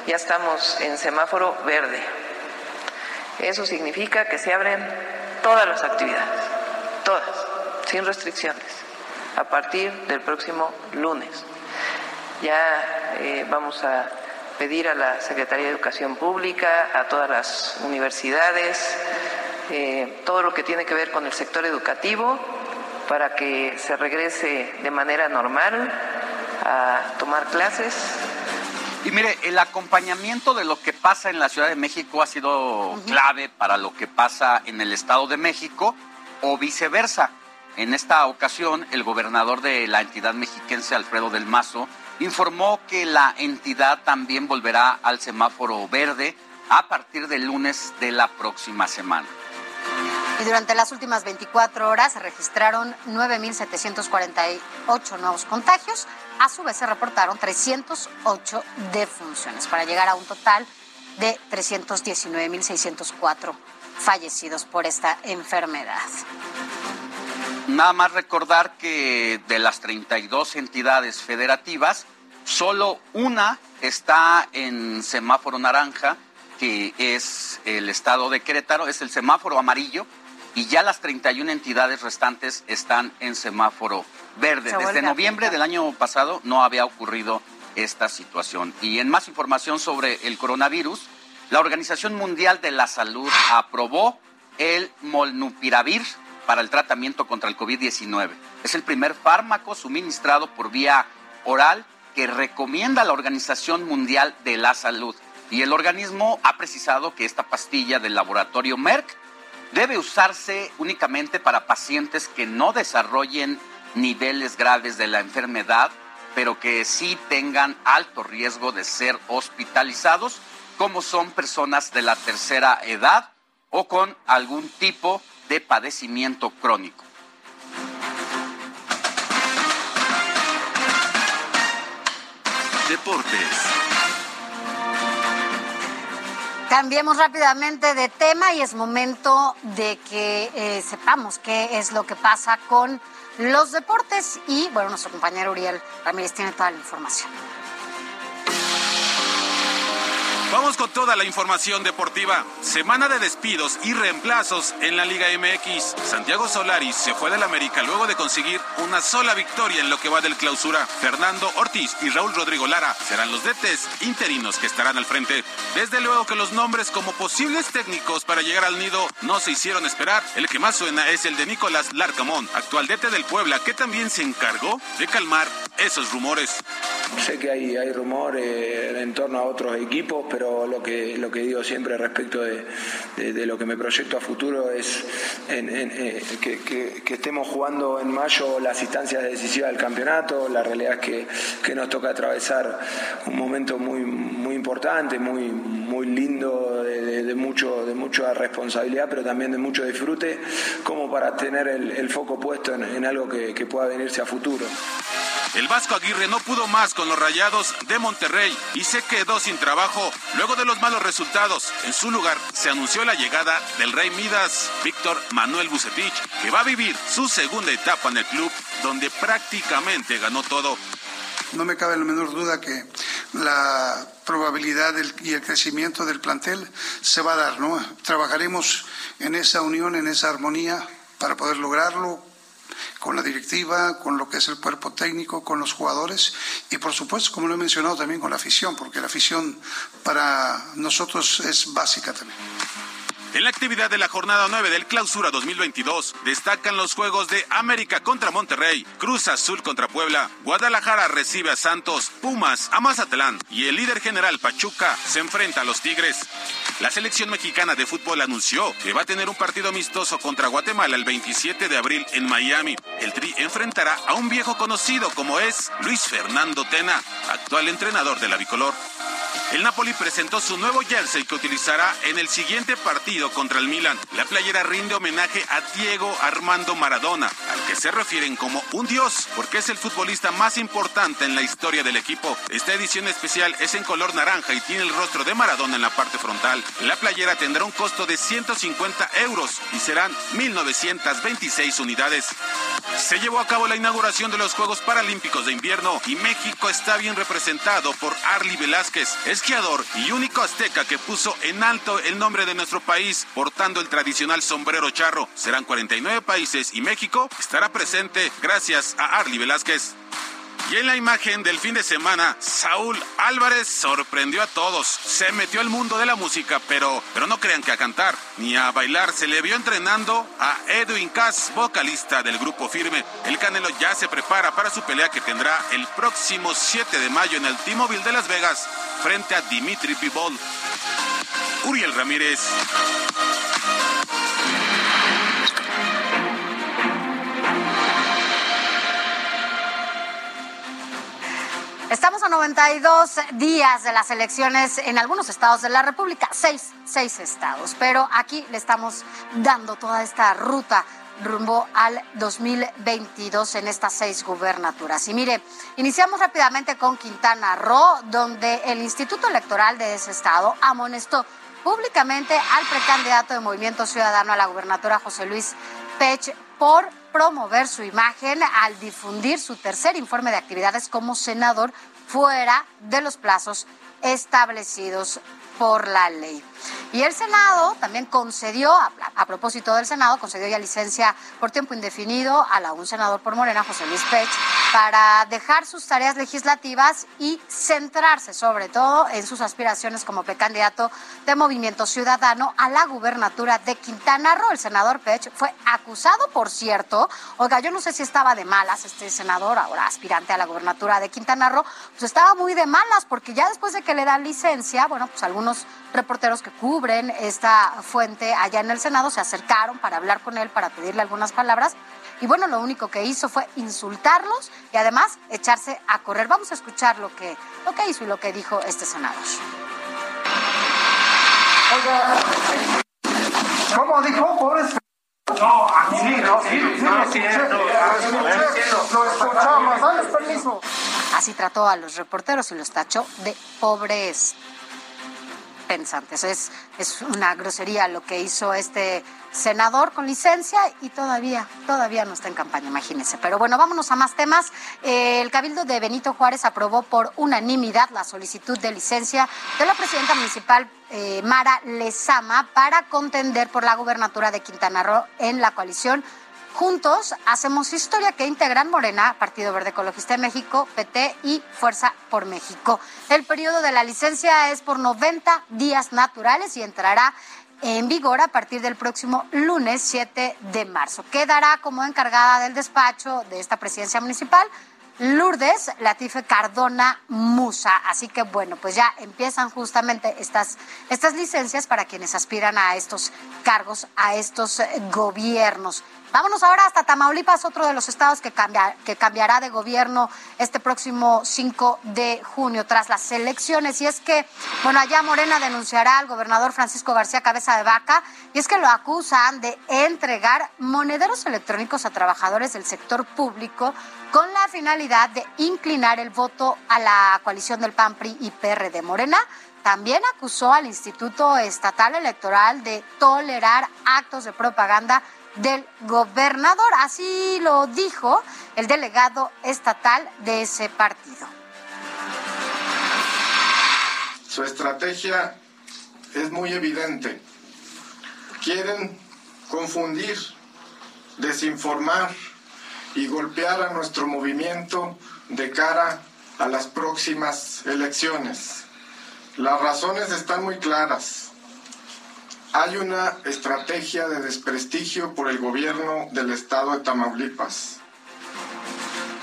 Ya estamos en semáforo verde. Eso significa que se abren todas las actividades, todas, sin restricciones, a partir del próximo lunes. Ya eh, vamos a pedir a la Secretaría de Educación Pública, a todas las universidades, eh, todo lo que tiene que ver con el sector educativo, para que se regrese de manera normal a tomar clases. Y mire, el acompañamiento de lo que pasa en la Ciudad de México ha sido clave para lo que pasa en el Estado de México o viceversa. En esta ocasión, el gobernador de la entidad mexiquense, Alfredo del Mazo, informó que la entidad también volverá al semáforo verde a partir del lunes de la próxima semana. Y durante las últimas 24 horas se registraron 9.748 nuevos contagios. A su vez se reportaron 308 defunciones para llegar a un total de 319.604 fallecidos por esta enfermedad. Nada más recordar que de las 32 entidades federativas, solo una está en semáforo naranja, que es el estado de Querétaro, es el semáforo amarillo, y ya las 31 entidades restantes están en semáforo verde. Se Desde noviembre del año pasado no había ocurrido esta situación. Y en más información sobre el coronavirus, la Organización Mundial de la Salud aprobó el molnupiravir para el tratamiento contra el COVID-19. Es el primer fármaco suministrado por vía oral que recomienda la Organización Mundial de la Salud. Y el organismo ha precisado que esta pastilla del laboratorio Merck debe usarse únicamente para pacientes que no desarrollen niveles graves de la enfermedad, pero que sí tengan alto riesgo de ser hospitalizados, como son personas de la tercera edad o con algún tipo de padecimiento crónico. Deportes. Cambiemos rápidamente de tema y es momento de que eh, sepamos qué es lo que pasa con los deportes y bueno, nuestro compañero Uriel Ramírez tiene toda la información. Vamos con toda la información deportiva. Semana de despidos y reemplazos en la Liga MX. Santiago Solari se fue del América luego de conseguir una sola victoria en lo que va del clausura. Fernando Ortiz y Raúl Rodrigo Lara serán los DTs interinos que estarán al frente. Desde luego que los nombres como posibles técnicos para llegar al nido no se hicieron esperar. El que más suena es el de Nicolás Larcamón, actual DT del Puebla, que también se encargó de calmar esos rumores. Sé que hay, hay rumores en torno a otros equipos, pero lo que, lo que digo siempre respecto de, de- lo que me proyecto a futuro es eh, que, estemos jugando en mayo las instancias decisivas del campeonato. La realidad es que, que nos toca atravesar un momento muy, muy importante, muy, muy lindo, de, mucho, de mucha responsabilidad, pero también de mucho disfrute, como para tener el, foco puesto en, algo que pueda venirse a futuro. El Vasco Aguirre no pudo más con los Rayados de Monterrey y se quedó sin trabajo luego de los malos resultados. En su lugar se anunció la llegada del Rey Midas, Víctor Manuel Bucetich, que va a vivir su segunda etapa en el club, donde prácticamente ganó todo. No me cabe la menor duda que la probabilidad del- y el crecimiento del plantel se va a dar, ¿no? Trabajaremos en esa unión, en esa armonía para poder lograrlo con la directiva, con lo que es el cuerpo técnico, con los jugadores y por supuesto, como lo he mencionado también con la afición, porque la afición para nosotros es básica también. En la actividad de la jornada 9 del Clausura 2022 destacan los juegos de América contra Monterrey, Cruz Azul contra Puebla, Guadalajara recibe a Santos, Pumas a Mazatlán y el líder general Pachuca se enfrenta a los Tigres. La selección mexicana de fútbol anunció que va a tener un partido amistoso contra Guatemala el 27 de abril en Miami. El Tri enfrentará a un viejo conocido como es Luis Fernando Tena, actual entrenador de la bicolor. El Napoli presentó su nuevo jersey que utilizará en el siguiente partido contra el Milan. La playera rinde homenaje a Diego Armando Maradona, al que se refieren como un dios, porque es el futbolista más importante en la historia del equipo. Esta edición especial es en color naranja y tiene el rostro de Maradona en la parte frontal. La playera tendrá un costo de 150 euros y serán 1.926 unidades. Se llevó a cabo la inauguración de los Juegos Paralímpicos de Invierno y México está bien representado por Arly Velázquez, esquiador y único azteca que puso en alto el nombre de nuestro país portando el tradicional sombrero charro. Serán 49 países y México estará presente gracias a Arly Velázquez. Y en la imagen del fin de semana, Saúl Álvarez sorprendió a todos. Se metió al mundo de la música, pero, pero no crean que a cantar ni a bailar. Se le vio entrenando a Edwin Cass, vocalista del grupo Firme. El Canelo ya se prepara para su pelea que tendrá el próximo 7 de mayo en el T-Mobile de Las Vegas frente a Dimitri Bivol. Uriel Ramírez. Estamos a 92 días de las elecciones en algunos estados de la República, seis, seis estados, pero aquí le estamos dando toda esta ruta rumbo al 2022 en estas seis gubernaturas. Y mire, iniciamos rápidamente con Quintana Roo, donde el Instituto Electoral de ese estado amonestó públicamente al precandidato de Movimiento Ciudadano a la gubernatura, José Luis Pech, por promover su imagen al difundir su tercer informe de actividades como senador fuera de los plazos establecidos por la ley. Y el Senado también concedió, a, propósito del Senado, concedió ya licencia por tiempo indefinido a la un senador por Morena, José Luis Pech, para dejar sus tareas legislativas y centrarse sobre todo en sus aspiraciones como precandidato de Movimiento Ciudadano a la gubernatura de Quintana Roo. El senador Pech fue acusado, por cierto, oiga, yo no sé si estaba de malas este senador, ahora aspirante a la gubernatura de Quintana Roo, pues estaba muy de malas porque ya después de que le dan licencia, bueno, pues algunos reporteros que cubren esta fuente allá en el Senado se acercaron para hablar con él, para pedirle algunas palabras. Y bueno, lo único que hizo fue insultarlos y además echarse a correr. Vamos a escuchar lo que, lo que hizo y lo que dijo este senador. ¿Cómo dijo? Pobres. No, aquí sí, no, sí, sí, no. Lo escuchamos, dale permiso. Así trató a los reporteros y los tachó de pobres pensantes. Es, es una grosería lo que hizo este senador con licencia y todavía, todavía no está en campaña, imagínense. Pero bueno, vámonos a más temas. Eh, el Cabildo de Benito Juárez aprobó por unanimidad la solicitud de licencia de la presidenta municipal eh, Mara Lezama para contender por la gubernatura de Quintana Roo en la coalición Juntos hacemos historia que integran Morena, Partido Verde Ecologista de México, PT y Fuerza por México. El periodo de la licencia es por 90 días naturales y entrará en vigor a partir del próximo lunes 7 de marzo. Quedará como encargada del despacho de esta presidencia municipal Lourdes Latife Cardona Musa. Así que bueno, pues ya empiezan justamente estas, estas licencias para quienes aspiran a estos cargos, a estos gobiernos. Vámonos ahora hasta Tamaulipas, otro de los estados que, cambia, que cambiará de gobierno este próximo 5 de junio tras las elecciones. Y es que, bueno, allá Morena denunciará al gobernador Francisco García Cabeza de Vaca y es que lo acusan de entregar monederos electrónicos a trabajadores del sector público con la finalidad de inclinar el voto a la coalición del PAN, PRI y PRD Morena también acusó al Instituto Estatal Electoral de tolerar actos de propaganda del gobernador. Así lo dijo el delegado estatal de ese partido. Su estrategia es muy evidente. Quieren confundir, desinformar y golpear a nuestro movimiento de cara a las próximas elecciones. Las razones están muy claras. Hay una estrategia de desprestigio por el gobierno del estado de Tamaulipas.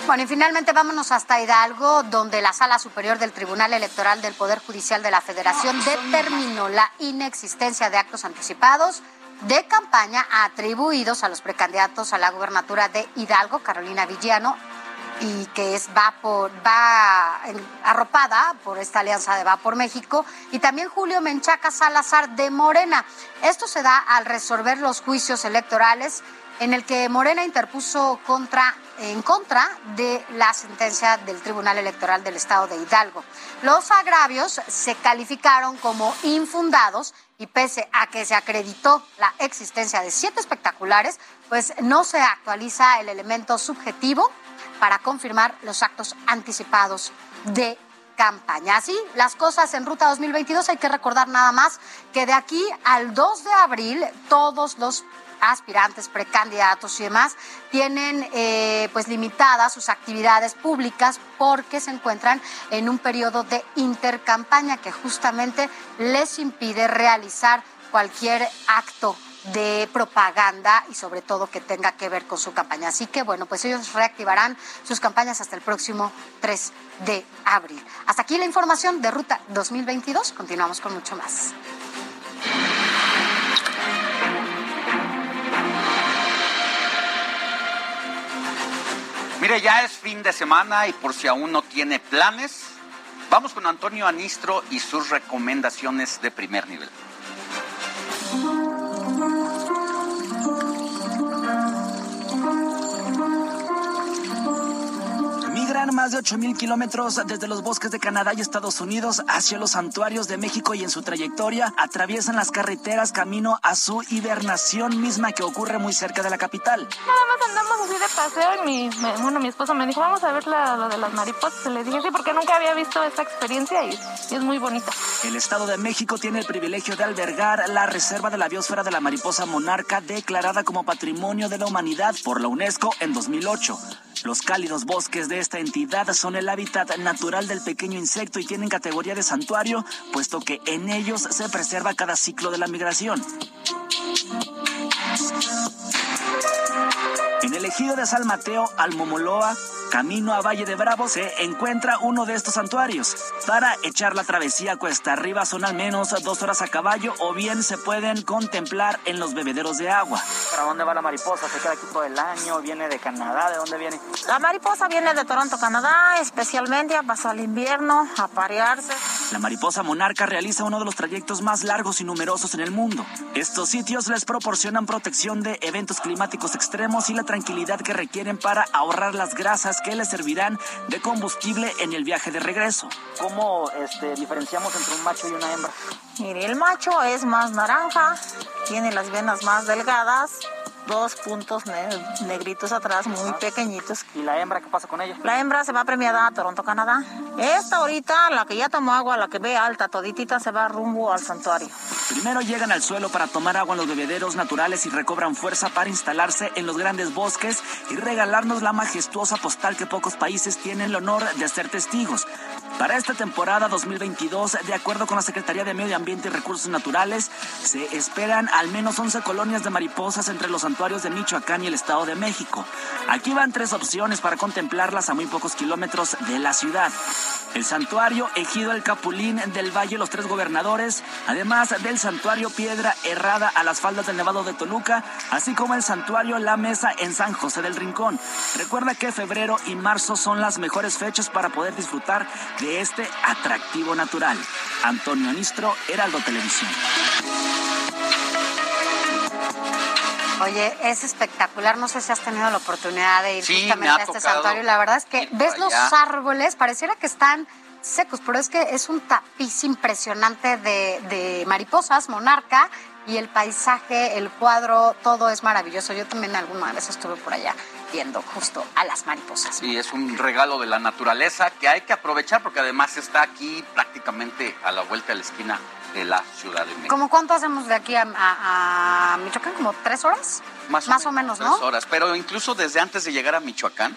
Bueno, y finalmente vámonos hasta Hidalgo, donde la Sala Superior del Tribunal Electoral del Poder Judicial de la Federación determinó la inexistencia de actos anticipados de campaña atribuidos a los precandidatos a la gubernatura de Hidalgo, Carolina Villano, y que es va por va arropada por esta alianza de Va por México y también Julio Menchaca Salazar de Morena. Esto se da al resolver los juicios electorales en el que Morena interpuso contra en contra de la sentencia del Tribunal Electoral del Estado de Hidalgo. Los agravios se calificaron como infundados y pese a que se acreditó la existencia de siete espectaculares, pues no se actualiza el elemento subjetivo para confirmar los actos anticipados de campaña. Así las cosas en Ruta 2022 hay que recordar nada más que de aquí al 2 de abril todos los aspirantes, precandidatos y demás, tienen eh, pues limitadas sus actividades públicas porque se encuentran en un periodo de intercampaña que justamente les impide realizar cualquier acto de propaganda y sobre todo que tenga que ver con su campaña. Así que bueno, pues ellos reactivarán sus campañas hasta el próximo 3 de abril. Hasta aquí la información de Ruta 2022. Continuamos con mucho más. Mire, ya es fin de semana y por si aún no tiene planes, vamos con Antonio Anistro y sus recomendaciones de primer nivel. Migran más de 8.000 kilómetros desde los bosques de Canadá y Estados Unidos hacia los santuarios de México y en su trayectoria atraviesan las carreteras camino a su hibernación misma que ocurre muy cerca de la capital. Nada más andamos así de paseo y mi, me- bueno, mi esposo me dijo, vamos a ver la- lo de las mariposas. Le dije, sí, porque nunca había visto esta experiencia y, y es muy bonita. El Estado de México tiene el privilegio de albergar la Reserva de la Biosfera de la Mariposa Monarca declarada como Patrimonio de la Humanidad por la UNESCO en 2008. Los cálidos bosques de esta entidad son el hábitat natural del pequeño insecto y tienen categoría de santuario, puesto que en ellos se preserva cada ciclo de la migración. En el ejido de San Mateo, Almomoloa, camino a Valle de Bravo, se encuentra uno de estos santuarios. Para echar la travesía cuesta arriba son al menos dos horas a caballo o bien se pueden contemplar en los bebederos de agua. ¿Para dónde va la mariposa? ¿Se queda aquí todo el año? ¿Viene de Canadá? ¿De dónde viene? La mariposa viene de Toronto, Canadá, especialmente a pasar el invierno, a parearse. La mariposa monarca realiza uno de los trayectos más largos y numerosos en el mundo. Estos sitios les proporcionan protección de eventos climáticos extremos y la tranquilidad que requieren para ahorrar las grasas que les servirán de combustible en el viaje de regreso. ¿Cómo este, diferenciamos entre un macho y una hembra? Mire, el macho es más naranja, tiene las venas más delgadas, dos puntos ne- negritos atrás, muy pequeñitos. ¿Y la hembra qué pasa con ella? La hembra se va premiada a Toronto, Canadá. Esta ahorita, la que ya tomó agua, la que ve alta, toditita, se va rumbo al santuario. Primero llegan al suelo para tomar agua en los bebederos naturales y recobran fuerza para instalarse en los grandes bosques y regalarnos la majestuosa postal que pocos países tienen el honor de ser testigos. Para esta temporada 2022, de acuerdo con la Secretaría de Medio Ambiente y Recursos Naturales, se esperan al menos 11 colonias de mariposas entre los santuarios de Michoacán y el Estado de México. Aquí van tres opciones para contemplarlas a muy pocos kilómetros de la ciudad. El santuario Ejido El Capulín del Valle Los Tres Gobernadores, además del santuario Piedra Errada a las faldas del Nevado de Toluca, así como el santuario La Mesa en San José del Rincón. Recuerda que febrero y marzo son las mejores fechas para poder disfrutar de este atractivo natural. Antonio Anistro, Heraldo Televisión. Oye, es espectacular. No sé si has tenido la oportunidad de ir Sí, justamente a este santuario. La verdad es que ves los árboles, pareciera que están secos, pero es que es un tapiz impresionante de, de mariposas, monarca, y el paisaje, el cuadro, todo es maravilloso. Yo también alguna vez estuve por allá viendo justo a las mariposas. Sí, es un regalo de la naturaleza que hay que aprovechar porque además está aquí prácticamente a la vuelta de la esquina de la Ciudad de México. ¿Cómo cuánto hacemos de aquí a, a- a Michoacán? ¿Como tres horas? Más, Más o menos, tres ¿no? horas, pero incluso desde antes de llegar a Michoacán,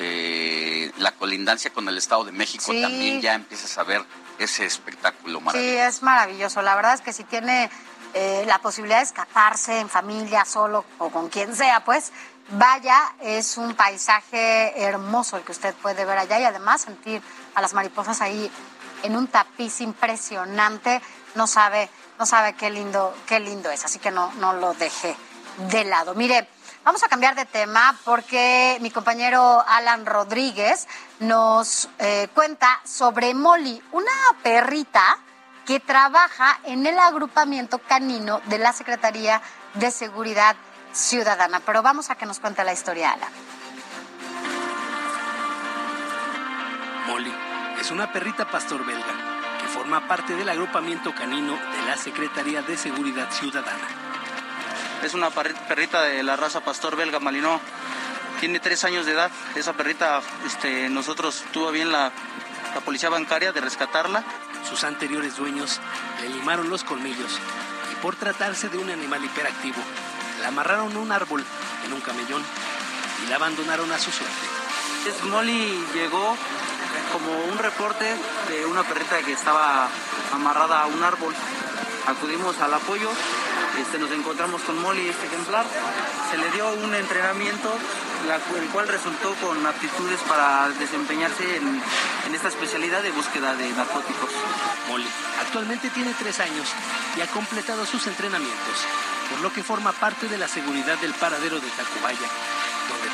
eh, la colindancia con el Estado de México Sí. también ya empiezas a ver ese espectáculo Sí, maravilloso. es maravilloso. La verdad es que si tiene eh, la posibilidad de escaparse en familia, solo o con quien sea, pues vaya, es un paisaje hermoso el que usted puede ver allá y además sentir a las mariposas ahí en un tapiz impresionante, no sabe, no sabe qué lindo, qué lindo es, así que no, no lo deje de lado. Mire, vamos a cambiar de tema porque mi compañero Alan Rodríguez nos eh, cuenta sobre Molly, una perrita que trabaja en el agrupamiento canino de la Secretaría de Seguridad Ciudadana. Pero vamos a que nos cuente la historia, Alan. Molly es una perrita pastor belga que forma parte del agrupamiento canino de la Secretaría de Seguridad Ciudadana. Es una perrita de la raza pastor belga malinó. Tiene tres años de edad. Esa perrita, este, nosotros tuvo bien la, la policía bancaria de rescatarla. Sus anteriores dueños le limaron los colmillos y por tratarse de un animal hiperactivo, la amarraron a un árbol en un camellón y la abandonaron a su suerte. Molly llegó como un reporte de una perrita que estaba amarrada a un árbol. Acudimos al apoyo, este, nos encontramos con Molly, este ejemplar. Se le dio un entrenamiento, el cual resultó con aptitudes para desempeñarse en, en esta especialidad de búsqueda de narcóticos. Molly actualmente tiene tres años y ha completado sus entrenamientos, por lo que forma parte de la seguridad del paradero de Tacubaya,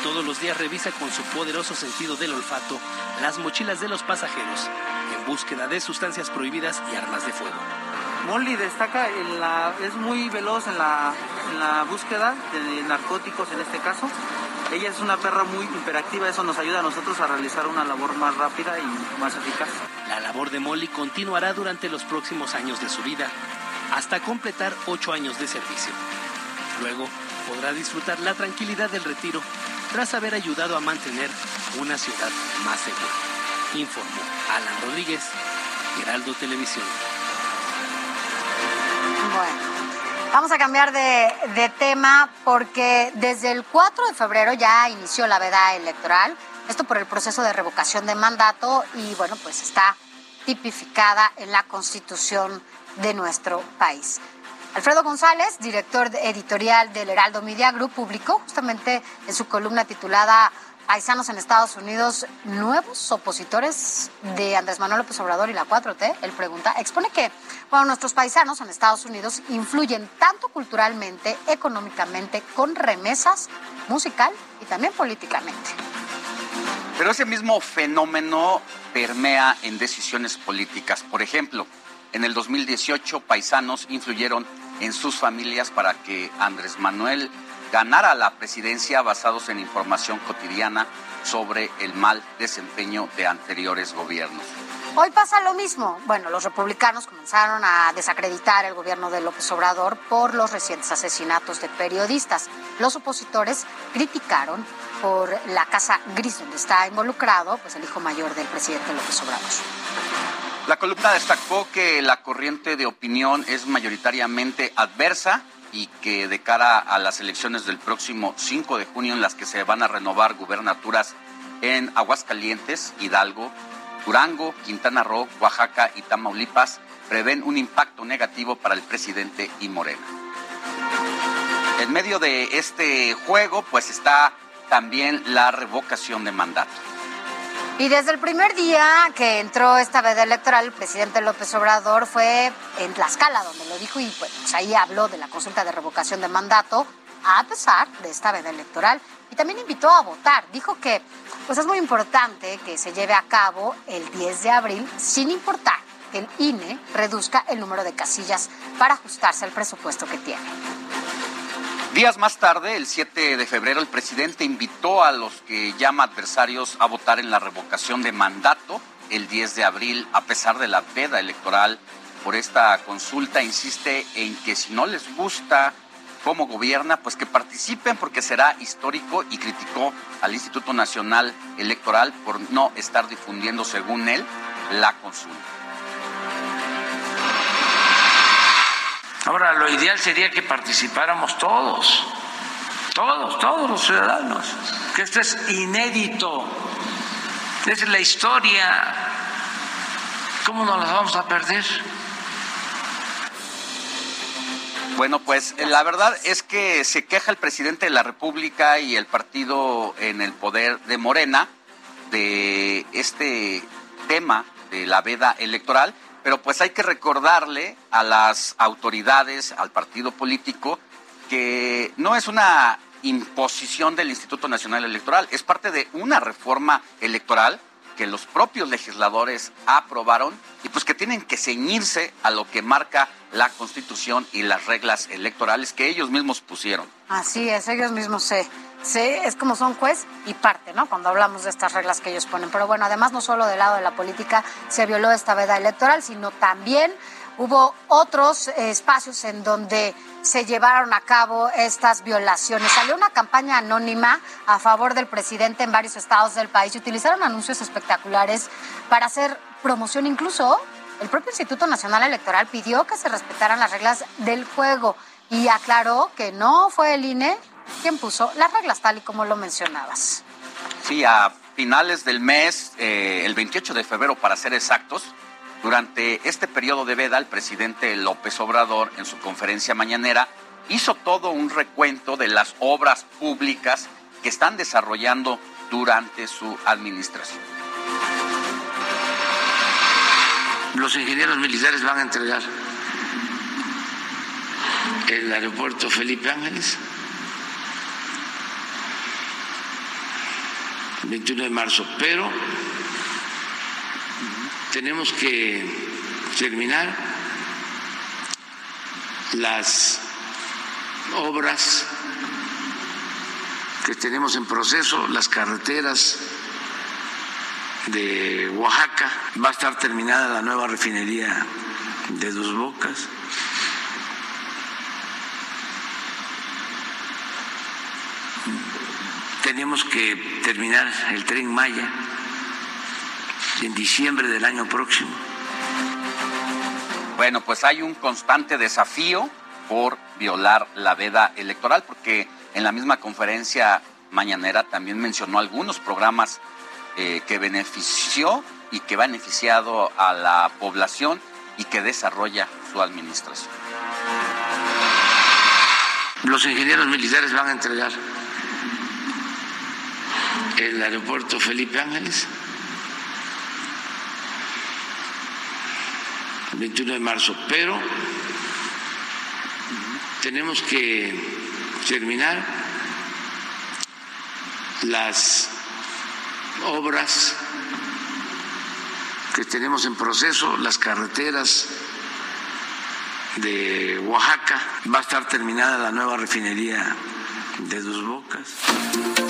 todos los días revisa con su poderoso sentido del olfato las mochilas de los pasajeros en búsqueda de sustancias prohibidas y armas de fuego. Molly destaca, en la, es muy veloz en la, en la búsqueda de narcóticos en este caso. Ella es una perra muy hiperactiva, eso nos ayuda a nosotros a realizar una labor más rápida y más eficaz. La labor de Molly continuará durante los próximos años de su vida, hasta completar ocho años de servicio. Luego podrá disfrutar la tranquilidad del retiro tras haber ayudado a mantener una ciudad más segura. Informó Alan Rodríguez, Heraldo Televisión. Bueno. Vamos a cambiar de, de, tema porque desde el 4 de febrero ya inició la veda electoral, esto por el proceso de revocación de mandato y bueno, pues está tipificada en la constitución de nuestro país. Alfredo González, director editorial del Heraldo Media Group, publicó justamente en su columna titulada Paisanos en Estados Unidos, nuevos opositores de Andrés Manuel López Obrador y la 4T. Él pregunta, expone que nuestros paisanos en Estados Unidos influyen tanto culturalmente, económicamente, con remesas, musical y también políticamente. Pero ese mismo fenómeno permea en decisiones políticas. Por ejemplo, en el 2018, paisanos influyeron en sus familias para que Andrés Manuel ganara la presidencia basados en información cotidiana sobre el mal desempeño de anteriores gobiernos. Hoy pasa lo mismo. Bueno, los republicanos comenzaron a desacreditar el gobierno de López Obrador por los recientes asesinatos de periodistas. Los opositores criticaron por la casa gris donde está involucrado pues el hijo mayor del presidente López Obrador. La columna destacó que la corriente de opinión es mayoritariamente adversa y que de cara a las elecciones del próximo 5 de junio en las que se van a renovar gubernaturas en Aguascalientes, Hidalgo, Durango, Quintana Roo, Oaxaca y Tamaulipas prevén un impacto negativo para el presidente y Morena. En medio de este juego, pues está también la revocación de mandato. Y desde el primer día que entró esta veda electoral, el presidente López Obrador fue en Tlaxcala, donde lo dijo, y pues ahí habló de la consulta de revocación de mandato, a pesar de esta veda electoral. Y también invitó a votar. Dijo que pues es muy importante que se lleve a cabo el 10 de abril, sin importar que el INE reduzca el número de casillas para ajustarse al presupuesto que tiene. Días más tarde, el 7 de febrero, el presidente invitó a los que llama adversarios a votar en la revocación de mandato el 10 de abril, a pesar de la veda electoral por esta consulta. Insiste en que si no les gusta cómo gobierna, pues que participen porque será histórico y criticó al Instituto Nacional Electoral por no estar difundiendo, según él, la consulta. Ahora, lo ideal sería que participáramos todos, todos, todos los ciudadanos, que esto es inédito, es la historia, ¿cómo nos las vamos a perder? Bueno, pues eh, la verdad es que se queja el presidente de la República y el partido en el poder de Morena de este tema de la veda electoral, pero pues hay que recordarle a las autoridades, al partido político, que no es una imposición del Instituto Nacional Electoral, es parte de una reforma electoral que los propios legisladores aprobaron y pues que tienen que ceñirse a lo que marca la Constitución y las reglas electorales que ellos mismos pusieron. Así es, ellos mismos se, se, es como son juez y parte, ¿no? Cuando hablamos de estas reglas que ellos ponen. Pero bueno, además no solo del lado de la política se violó esta veda electoral, sino también hubo otros espacios en donde se llevaron a cabo estas violaciones. Salió una campaña anónima a favor del presidente en varios estados del país y utilizaron anuncios espectaculares para hacer promoción. Incluso el propio Instituto Nacional Electoral pidió que se respetaran las reglas del juego y aclaró que no fue el INE quien puso las reglas tal y como lo mencionabas. Sí, a finales del mes, eh, el 28 de febrero para ser exactos, durante este periodo de veda, el presidente López Obrador, en su conferencia mañanera, hizo todo un recuento de las obras públicas que están desarrollando durante su administración. Los ingenieros militares van a entregar el aeropuerto Felipe Ángeles, 21 de marzo, pero tenemos que terminar las obras que tenemos en proceso, las carreteras de Oaxaca, va a estar terminada la nueva refinería de Dos Bocas. Tenemos que terminar el tren Maya en diciembre del año próximo. Bueno, pues hay un constante desafío por violar la veda electoral, porque en la misma conferencia mañanera también mencionó algunos programas eh, que benefició y que va beneficiado a la población y que desarrolla su administración. Los ingenieros militares van a entregar el aeropuerto Felipe Ángeles 21 de marzo, pero tenemos que terminar las obras que tenemos en proceso, las carreteras de Oaxaca, va a estar terminada la nueva refinería de Dos Bocas.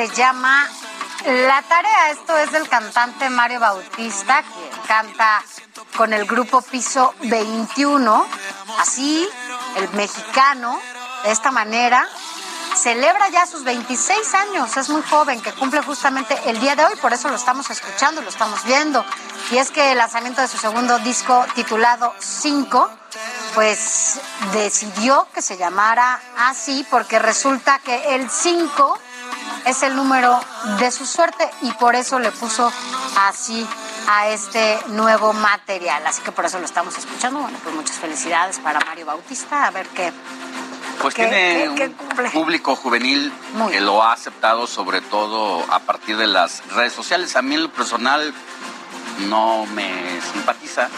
Se llama La Tarea. Esto es del cantante Mario Bautista, que canta con el grupo Piso 21. Así, el mexicano, de esta manera, celebra ya sus 26 años. Es muy joven, que cumple justamente el día de hoy, por eso lo estamos escuchando, lo estamos viendo. Y es que el lanzamiento de su segundo disco titulado 5 pues decidió que se llamara así porque resulta que el 5 es el número de su suerte y por eso le puso así a este nuevo material. Así que por eso lo estamos escuchando. Bueno, pues muchas felicidades para Mario Bautista. A ver qué. Pues ¿Qué- tiene qué- un qué cumple? público juvenil Muy que lo ha aceptado sobre todo a partir de las redes sociales. A mí en lo personal no me simpatiza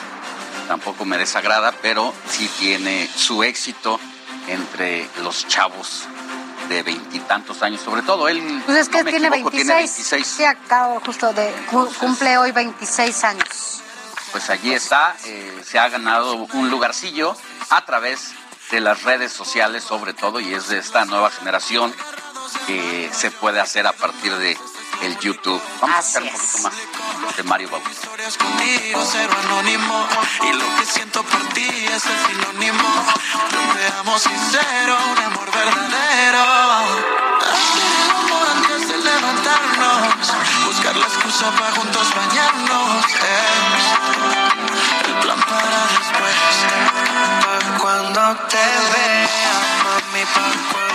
tampoco me desagrada, pero sí tiene su éxito entre los chavos de veintitantos años, sobre todo él. Pues es que no me tiene, equivoco, 26, tiene 26. Sí, acabo justo de cu- cumple hoy 26 años. Pues allí está, eh, se ha ganado un lugarcillo a través de las redes sociales sobre todo y es de esta nueva generación que se puede hacer a partir de el YouTube. Vamos a hacer un poquito más de Mario Bautista. contigo, cero anónimo. Y lo que siento por ti es el sinónimo. Te amo sincero, un amor verdadero. Hacer el amor antes de levantarnos. Buscar la excusa para juntos bañarnos. Es el plan para después. Pa' cuando te vea, mami, pa' cuando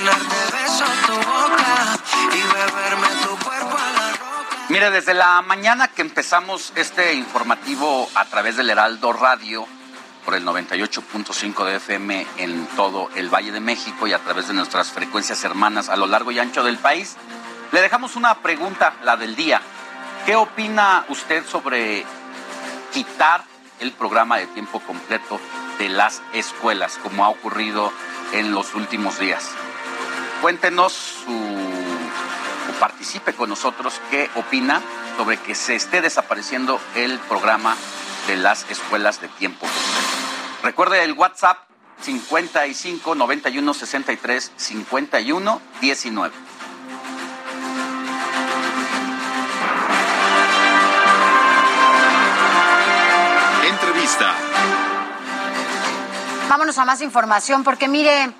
llenar de besos tu boca y beberme tu cuerpo a la roca. Mire, desde la mañana que empezamos este informativo a través del Heraldo Radio, por el 98.5 de FM en todo el Valle de México y a través de nuestras frecuencias hermanas a lo largo y ancho del país, le dejamos una pregunta, la del día. ¿Qué opina usted sobre quitar el programa de tiempo completo de las escuelas, como ha ocurrido en los últimos días? Cuéntenos su, o participe con nosotros qué opina sobre que se esté desapareciendo el programa de las escuelas de tiempo completo. Recuerde el WhatsApp 55 91 63 51 19. Entrevista. Vámonos a más información porque mire,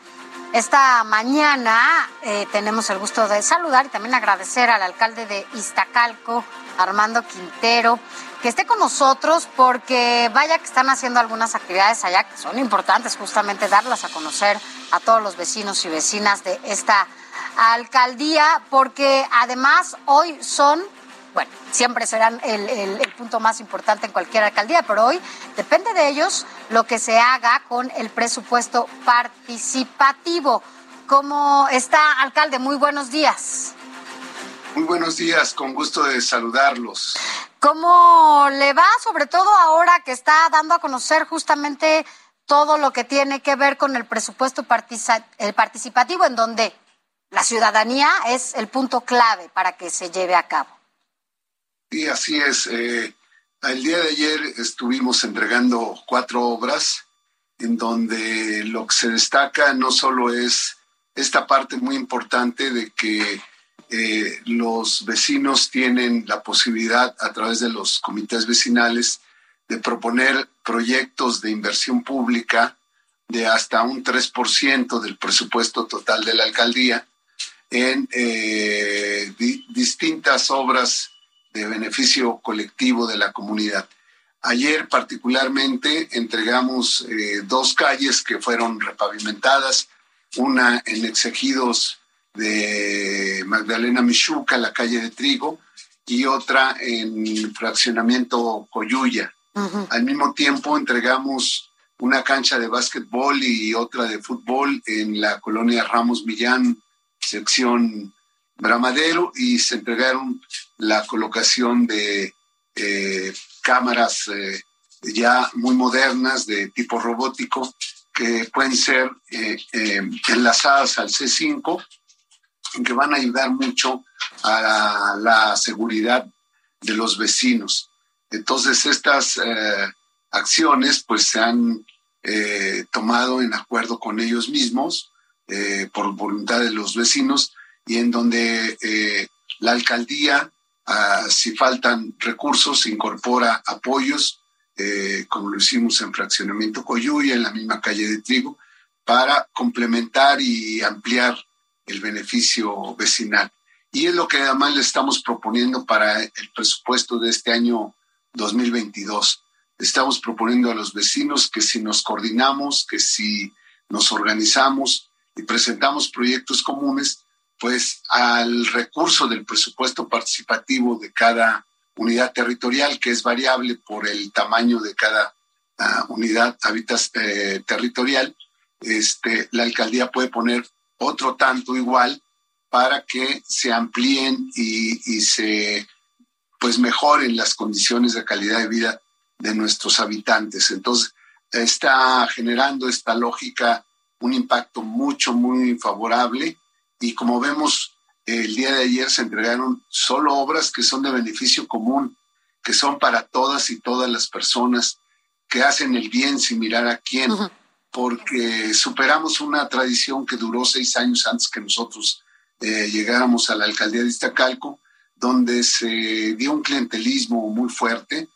esta mañana eh, tenemos el gusto de saludar y también agradecer al alcalde de Iztacalco, Armando Quintero, que esté con nosotros porque vaya que están haciendo algunas actividades allá que son importantes, justamente darlas a conocer a todos los vecinos y vecinas de esta alcaldía, porque además hoy son bueno, siempre serán el, el- el punto más importante en cualquier alcaldía, pero hoy depende de ellos lo que se haga con el presupuesto participativo. ¿Cómo está, alcalde? Muy buenos días. Muy buenos días, con gusto de saludarlos. ¿Cómo le va, sobre todo ahora que está dando a conocer justamente todo lo que tiene que ver con el presupuesto el participativo, en donde la ciudadanía es el punto clave para que se lleve a cabo? Y así es. eh, el día de ayer estuvimos entregando cuatro obras en donde lo que se destaca no solo es esta parte muy importante de que eh, los vecinos tienen la posibilidad a través de los comités vecinales de proponer proyectos de inversión pública de hasta un 3% del presupuesto total de la alcaldía en eh, di- distintas obras de beneficio colectivo de la comunidad. Ayer particularmente entregamos eh, dos calles que fueron repavimentadas, una en Exegidos de Magdalena Michuca, la calle de Trigo, y otra en Fraccionamiento Coyuya. Al mismo tiempo entregamos una cancha de básquetbol y otra de fútbol en la colonia Ramos Millán, sección Bramadero, y se entregaron la colocación de eh, cámaras eh, ya muy modernas de tipo robótico que pueden ser eh, eh, enlazadas al C5 y que van a ayudar mucho a la seguridad de los vecinos. Entonces, estas eh, acciones pues se han eh, tomado en acuerdo con ellos mismos, por voluntad de los vecinos, y en donde eh, la alcaldía, ah, si faltan recursos, incorpora apoyos, eh, como lo hicimos en Fraccionamiento Coyuya, en la misma calle de Trigo, para complementar y ampliar el beneficio vecinal. Y es lo que además le estamos proponiendo para el presupuesto de este año 2022. Estamos proponiendo a los vecinos que si nos coordinamos, que si nos organizamos y presentamos proyectos comunes, pues al recurso del presupuesto participativo de cada unidad territorial, que es variable por el tamaño de cada ah, unidad habitas, eh, territorial, este, la alcaldía puede poner otro tanto igual para que se amplíen y, y se pues mejoren las condiciones de calidad de vida de nuestros habitantes. Entonces, está generando esta lógica un impacto mucho, muy favorable y como vemos, el día de ayer se entregaron solo obras que son de beneficio común, que son para todas y todas las personas que hacen el bien sin mirar a quién, porque superamos una tradición que duró seis años antes que nosotros eh, llegáramos a la alcaldía de Iztacalco, donde se dio un clientelismo muy fuerte,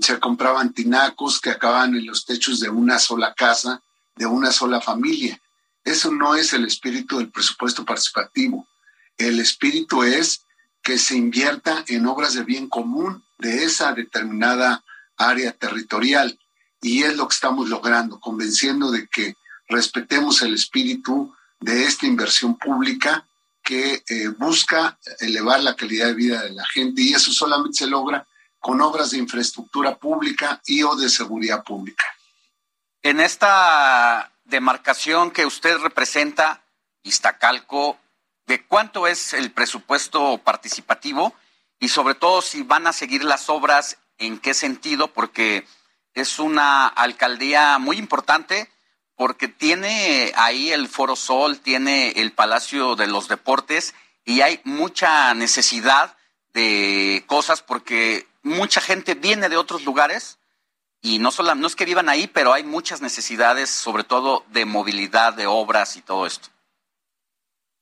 se compraban tinacos que acababan en los techos de una sola casa, de una sola familia. Eso no es el espíritu del presupuesto participativo. El espíritu es que se invierta en obras de bien común de esa determinada área territorial. Y es lo que estamos logrando, convenciendo de que respetemos el espíritu de esta inversión pública que eh, busca elevar la calidad de vida de la gente y eso solamente se logra con obras de infraestructura pública y o de seguridad pública. En esta demarcación que usted representa, Iztacalco, ¿de cuánto es el presupuesto participativo? Y sobre todo si van a seguir las obras, ¿en qué sentido? Porque es una alcaldía muy importante porque tiene ahí el Foro Sol, tiene el Palacio de los Deportes y hay mucha necesidad de cosas porque mucha gente viene de otros lugares y no solo no es que vivan ahí, pero hay muchas necesidades, sobre todo de movilidad, de obras y todo esto.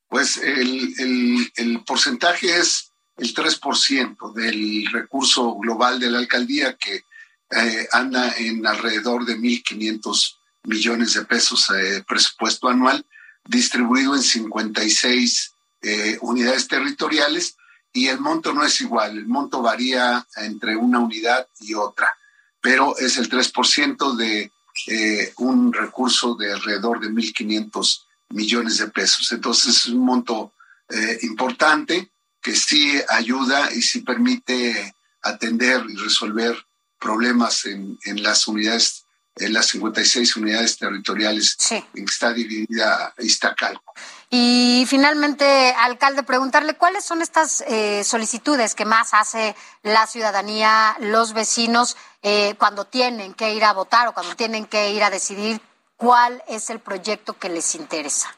Pues el, el porcentaje es el 3% del recurso global de la alcaldía que eh, anda en alrededor de 1.500 millones de pesos de presupuesto anual, distribuido en 56 eh, unidades territoriales y el monto no es igual, el monto varía entre una unidad y otra, pero es el 3% de eh, un recurso de alrededor de 1.500 millones de pesos. Entonces es un monto eh, importante que sí ayuda y sí permite atender y resolver problemas en, en las unidades en las 56 unidades territoriales en que está dividida Iztacalco. Y finalmente, alcalde, preguntarle cuáles son estas eh, solicitudes que más hace la ciudadanía, los vecinos, eh, cuando tienen que ir a votar o cuando tienen que ir a decidir cuál es el proyecto que les interesa.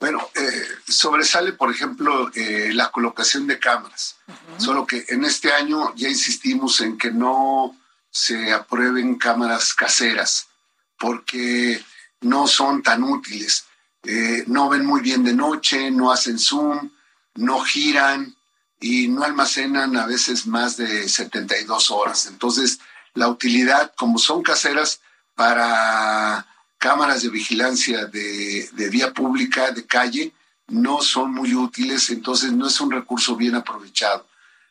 Bueno, eh, sobresale, por ejemplo, la colocación de cámaras. Solo que en este año ya insistimos en que no se aprueben cámaras caseras porque no son tan útiles. Eh, no ven muy bien de noche, no hacen zoom, no giran y no almacenan a veces más de 72 horas. Entonces, la utilidad, como son caseras para cámaras de vigilancia de, de vía pública, de calle, no son muy útiles, entonces no es un recurso bien aprovechado.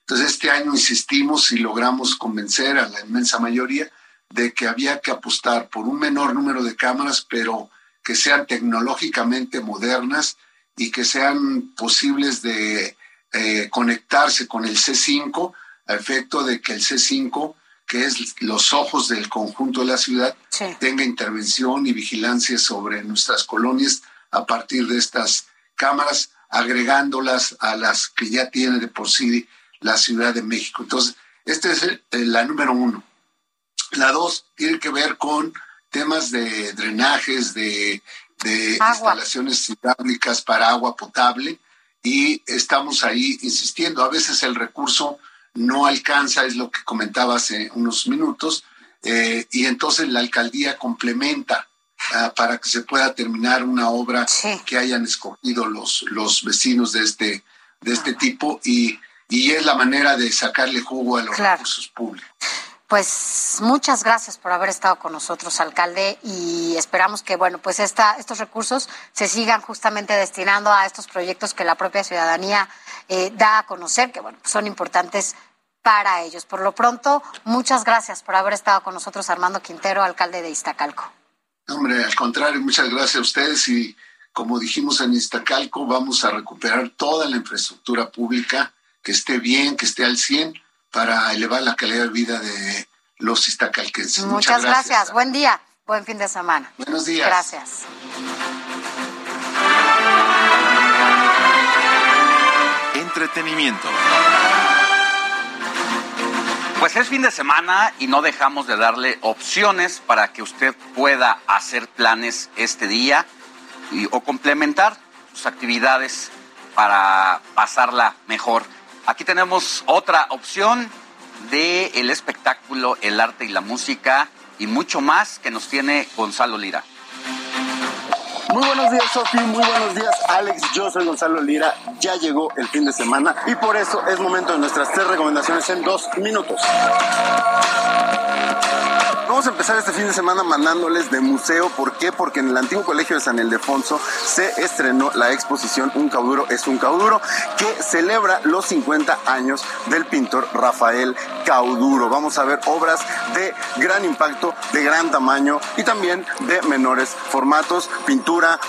Entonces, este año insistimos y logramos convencer a la inmensa mayoría de que había que apostar por un menor número de cámaras, pero que sean tecnológicamente modernas y que sean posibles de eh, conectarse con el C5 a efecto de que el C5, que es los ojos del conjunto de la ciudad, tenga intervención y vigilancia sobre nuestras colonias a partir de estas cámaras, agregándolas a las que ya tiene de por sí la Ciudad de México. Entonces, esta es la número uno. La dos tiene que ver con temas de drenajes, de, instalaciones hidráulicas para agua potable y estamos ahí insistiendo. A veces el recurso no alcanza, es lo que comentaba hace unos minutos, eh, y entonces la alcaldía complementa ah, para que se pueda terminar una obra que hayan escogido los, los vecinos de este, de este tipo y y es la manera de sacarle jugo a los recursos públicos. Pues muchas gracias por haber estado con nosotros, alcalde, y esperamos que, bueno, pues esta, estos recursos se sigan justamente destinando a estos proyectos que la propia ciudadanía eh, da a conocer, que, bueno, son importantes para ellos. Por lo pronto, muchas gracias por haber estado con nosotros, Armando Quintero, alcalde de Iztacalco. Hombre, al contrario, muchas gracias a ustedes y, como dijimos en Iztacalco, vamos a recuperar toda la infraestructura pública que esté bien, que esté al 100 para elevar la calidad de vida de los istacalquenses. Muchas, gracias. Buen día. Buen fin de semana. Buenos días. Gracias. Entretenimiento. Pues es fin de semana y no dejamos de darle opciones para que usted pueda hacer planes este día y, o complementar sus actividades para pasarla mejor. Aquí tenemos otra opción de el espectáculo, el arte y la música y mucho más que nos tiene Gonzalo Lira. Muy buenos días, Sofi. Muy buenos días, Alex. Yo soy Gonzalo Lira. Ya llegó el fin de semana y por eso es momento de nuestras tres recomendaciones en dos minutos. Vamos a empezar este fin de semana mandándoles de museo. ¿Por qué? Porque en el antiguo colegio de San Ildefonso se estrenó la exposición Un cauduro es un cauduro que celebra los 50 años del pintor Rafael Cauduro. Vamos a ver obras de gran impacto, de gran tamaño y también de menores formatos,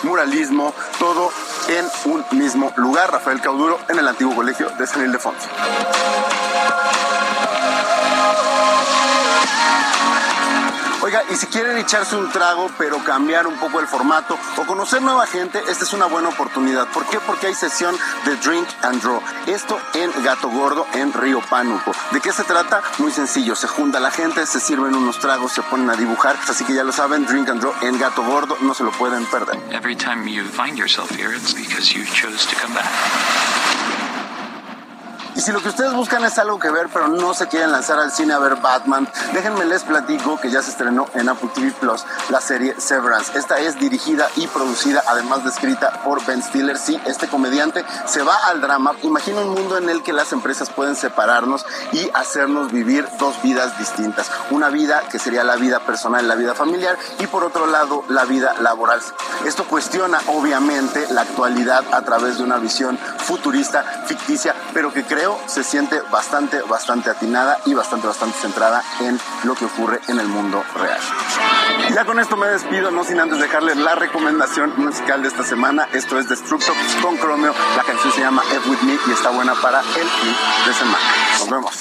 muralismo, todo en un mismo lugar. Rafael Cauduro en el antiguo colegio de San Ildefonso. Oiga, y si quieren echarse un trago, pero cambiar un poco el formato o conocer nueva gente, esta es una buena oportunidad. ¿Por qué? Porque hay sesión de Drink and Draw. Esto en Gato Gordo, en Río Pánuco. ¿De qué se trata? Muy sencillo. Se junta la gente, se sirven unos tragos, se ponen a dibujar. Así que ya lo saben, Drink and Draw en Gato Gordo, no se lo pueden perder. Every time you find yourself here, it's because you chose to come back. Y si lo que ustedes buscan es algo que ver, pero no se quieren lanzar al cine a ver Batman, déjenme les platico que ya se estrenó en Apple TV Plus la serie Severance. Esta es dirigida y producida, además de escrita por Ben Stiller. Sí, este comediante se va al drama. Imagina un mundo en el que las empresas pueden separarnos y hacernos vivir dos vidas distintas. Una vida que sería la vida personal, la vida familiar, y por otro lado, la vida laboral. Esto cuestiona, obviamente, la actualidad a través de una visión futurista, ficticia, pero que creo se siente bastante, bastante atinada y bastante, bastante centrada en lo que ocurre en el mundo real. Ya con esto me despido, no sin antes dejarles la recomendación musical de esta semana. Esto es Destructo con Chromeo. La canción se llama F With Me y está buena para el fin de semana. Nos vemos.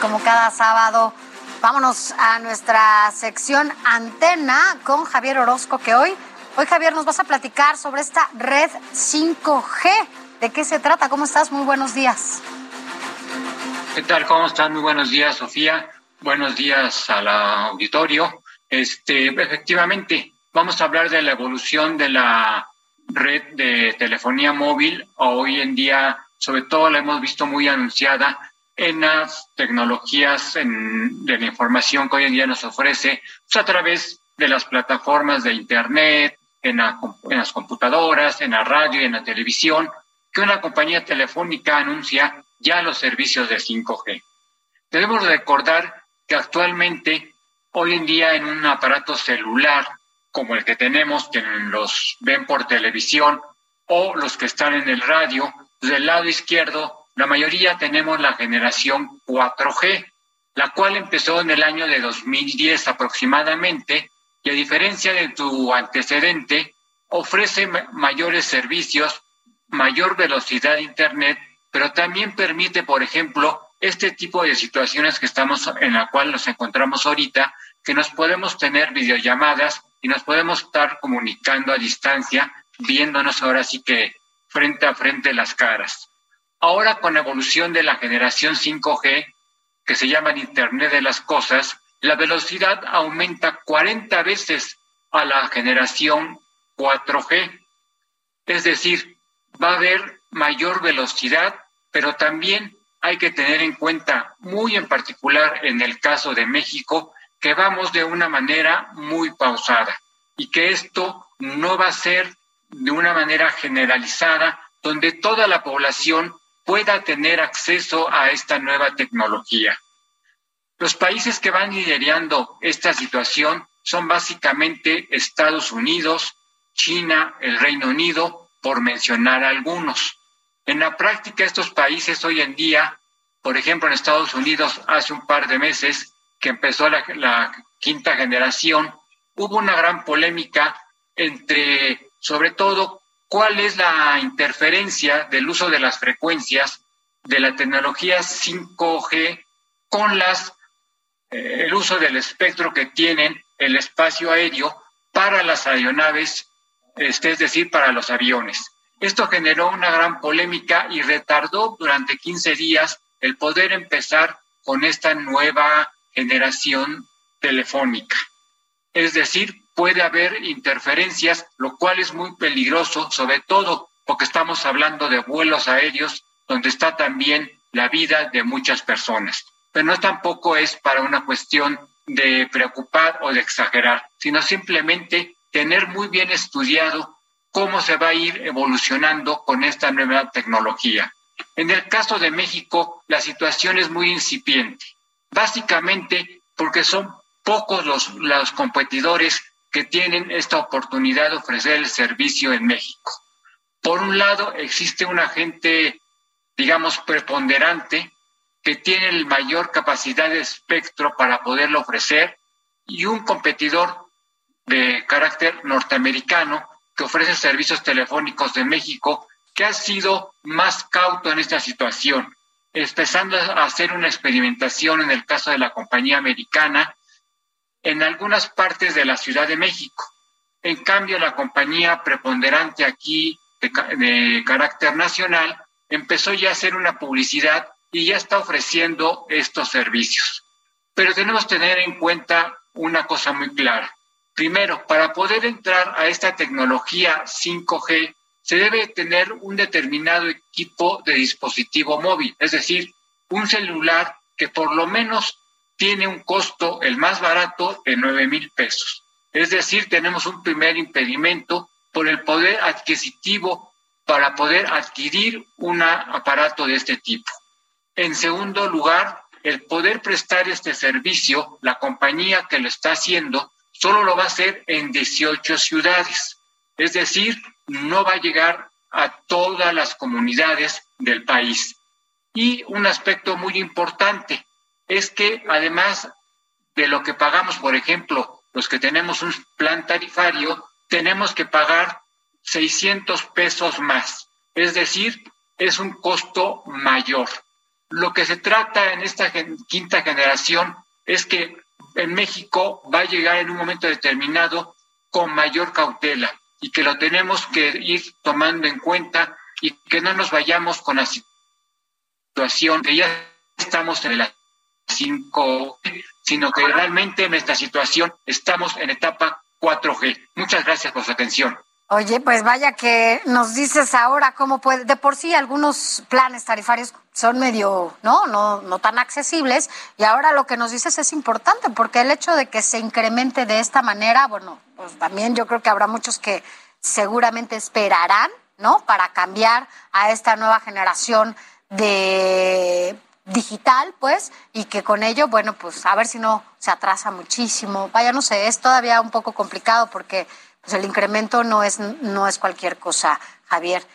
Como cada sábado, vámonos a nuestra sección Antena con Javier Orozco, que hoy, hoy Javier, nos vas a platicar sobre esta red 5G. ¿De qué se trata? ¿Cómo estás? Muy buenos días. ¿Qué tal? ¿Cómo están? Muy buenos días, Sofía. Buenos días al auditorio. Este, efectivamente, vamos a hablar de la evolución de la red de telefonía móvil. Hoy en día, sobre todo, la hemos visto muy anunciada en las tecnologías en- de la información que hoy en día nos ofrece pues, a través de las plataformas de Internet, en, la en las computadoras, en la radio y en la televisión, que una compañía telefónica anuncia ya los servicios de 5G. Debemos recordar que actualmente, hoy en día, en un aparato celular como el que tenemos, que los ven por televisión, o los que están en el radio, del lado izquierdo, la mayoría tenemos la generación 4G, la cual empezó en el año de 2010 aproximadamente, y a diferencia de tu antecedente, ofrece ma- mayores servicios, mayor velocidad de Internet, pero también permite, por ejemplo, este tipo de situaciones que estamos en la cual nos encontramos ahorita, que nos podemos tener videollamadas y nos podemos estar comunicando a distancia, viéndonos ahora sí que frente a frente las caras. Ahora con la evolución de la generación 5G, que se llama Internet de las Cosas, la velocidad aumenta 40 veces a la generación 4G. Es decir, va a haber mayor velocidad, pero también hay que tener en cuenta, muy en particular en el caso de México, que vamos de una manera muy pausada y que esto no va a ser de una manera generalizada, donde toda la población pueda tener acceso a esta nueva tecnología. Los países que van liderando esta situación son básicamente Estados Unidos, China, el Reino Unido, por mencionar algunos. En la práctica, estos países hoy en día, por ejemplo, en Estados Unidos, hace un par de meses que empezó la, la quinta generación, hubo una gran polémica entre, sobre todo, cuál es la interferencia del uso de las frecuencias de la tecnología 5G con eh, el uso del espectro que tienen el espacio aéreo para las aeronaves, este, es decir, para los aviones. Esto generó una gran polémica y retardó durante 15 días el poder empezar con esta nueva generación telefónica. Es decir, puede haber interferencias, lo cual es muy peligroso, sobre todo porque estamos hablando de vuelos aéreos donde está también la vida de muchas personas. Pero no tampoco es para una cuestión de preocupar o de exagerar, sino simplemente tener muy bien estudiado cómo se va a ir evolucionando con esta nueva tecnología. En el caso de México, la situación es muy incipiente, básicamente porque son pocos los, los competidores que tienen esta oportunidad de ofrecer el servicio en México. Por un lado, existe un agente, digamos, preponderante que tiene la mayor capacidad de espectro para poderlo ofrecer y un competidor de carácter norteamericano que ofrece servicios telefónicos de México que ha sido más cauto en esta situación, empezando a hacer una experimentación en el caso de la compañía americana en algunas partes de la Ciudad de México. En cambio, la compañía preponderante aquí de, carácter nacional empezó ya a hacer una publicidad y ya está ofreciendo estos servicios. Pero tenemos que tener en cuenta una cosa muy clara. Primero, para poder entrar a esta tecnología 5G, se debe tener un determinado equipo de dispositivo móvil, es decir, un celular que por lo menos tiene un costo, el más barato, de 9 mil pesos. Es decir, tenemos un primer impedimento por el poder adquisitivo para poder adquirir un aparato de este tipo. En segundo lugar, el poder prestar este servicio, la compañía que lo está haciendo, solo lo va a hacer en 18 ciudades. Es decir, no va a llegar a todas las comunidades del país. Y un aspecto muy importante, es que además de lo que pagamos, por ejemplo, los que tenemos un plan tarifario, tenemos que pagar 600 pesos más. Es decir, es un costo mayor. Lo que se trata en esta quinta generación es que en México va a llegar en un momento determinado con mayor cautela y que lo tenemos que ir tomando en cuenta y que no nos vayamos con la situación que ya estamos en la 5, sino que realmente en esta situación estamos en etapa 4G. Muchas gracias por su atención. Oye, pues vaya que nos dices ahora cómo puede, de por sí algunos planes tarifarios son medio, ¿no? No, no tan accesibles y ahora lo que nos dices es importante porque el hecho de que se incremente de esta manera, bueno, pues también yo creo que habrá muchos que seguramente esperarán, ¿no? Para cambiar a esta nueva generación de digital, pues, y que con ello, bueno, pues a ver si no se atrasa muchísimo. Vaya, no sé, es todavía un poco complicado porque pues, el incremento no es, no es cualquier cosa, Javier.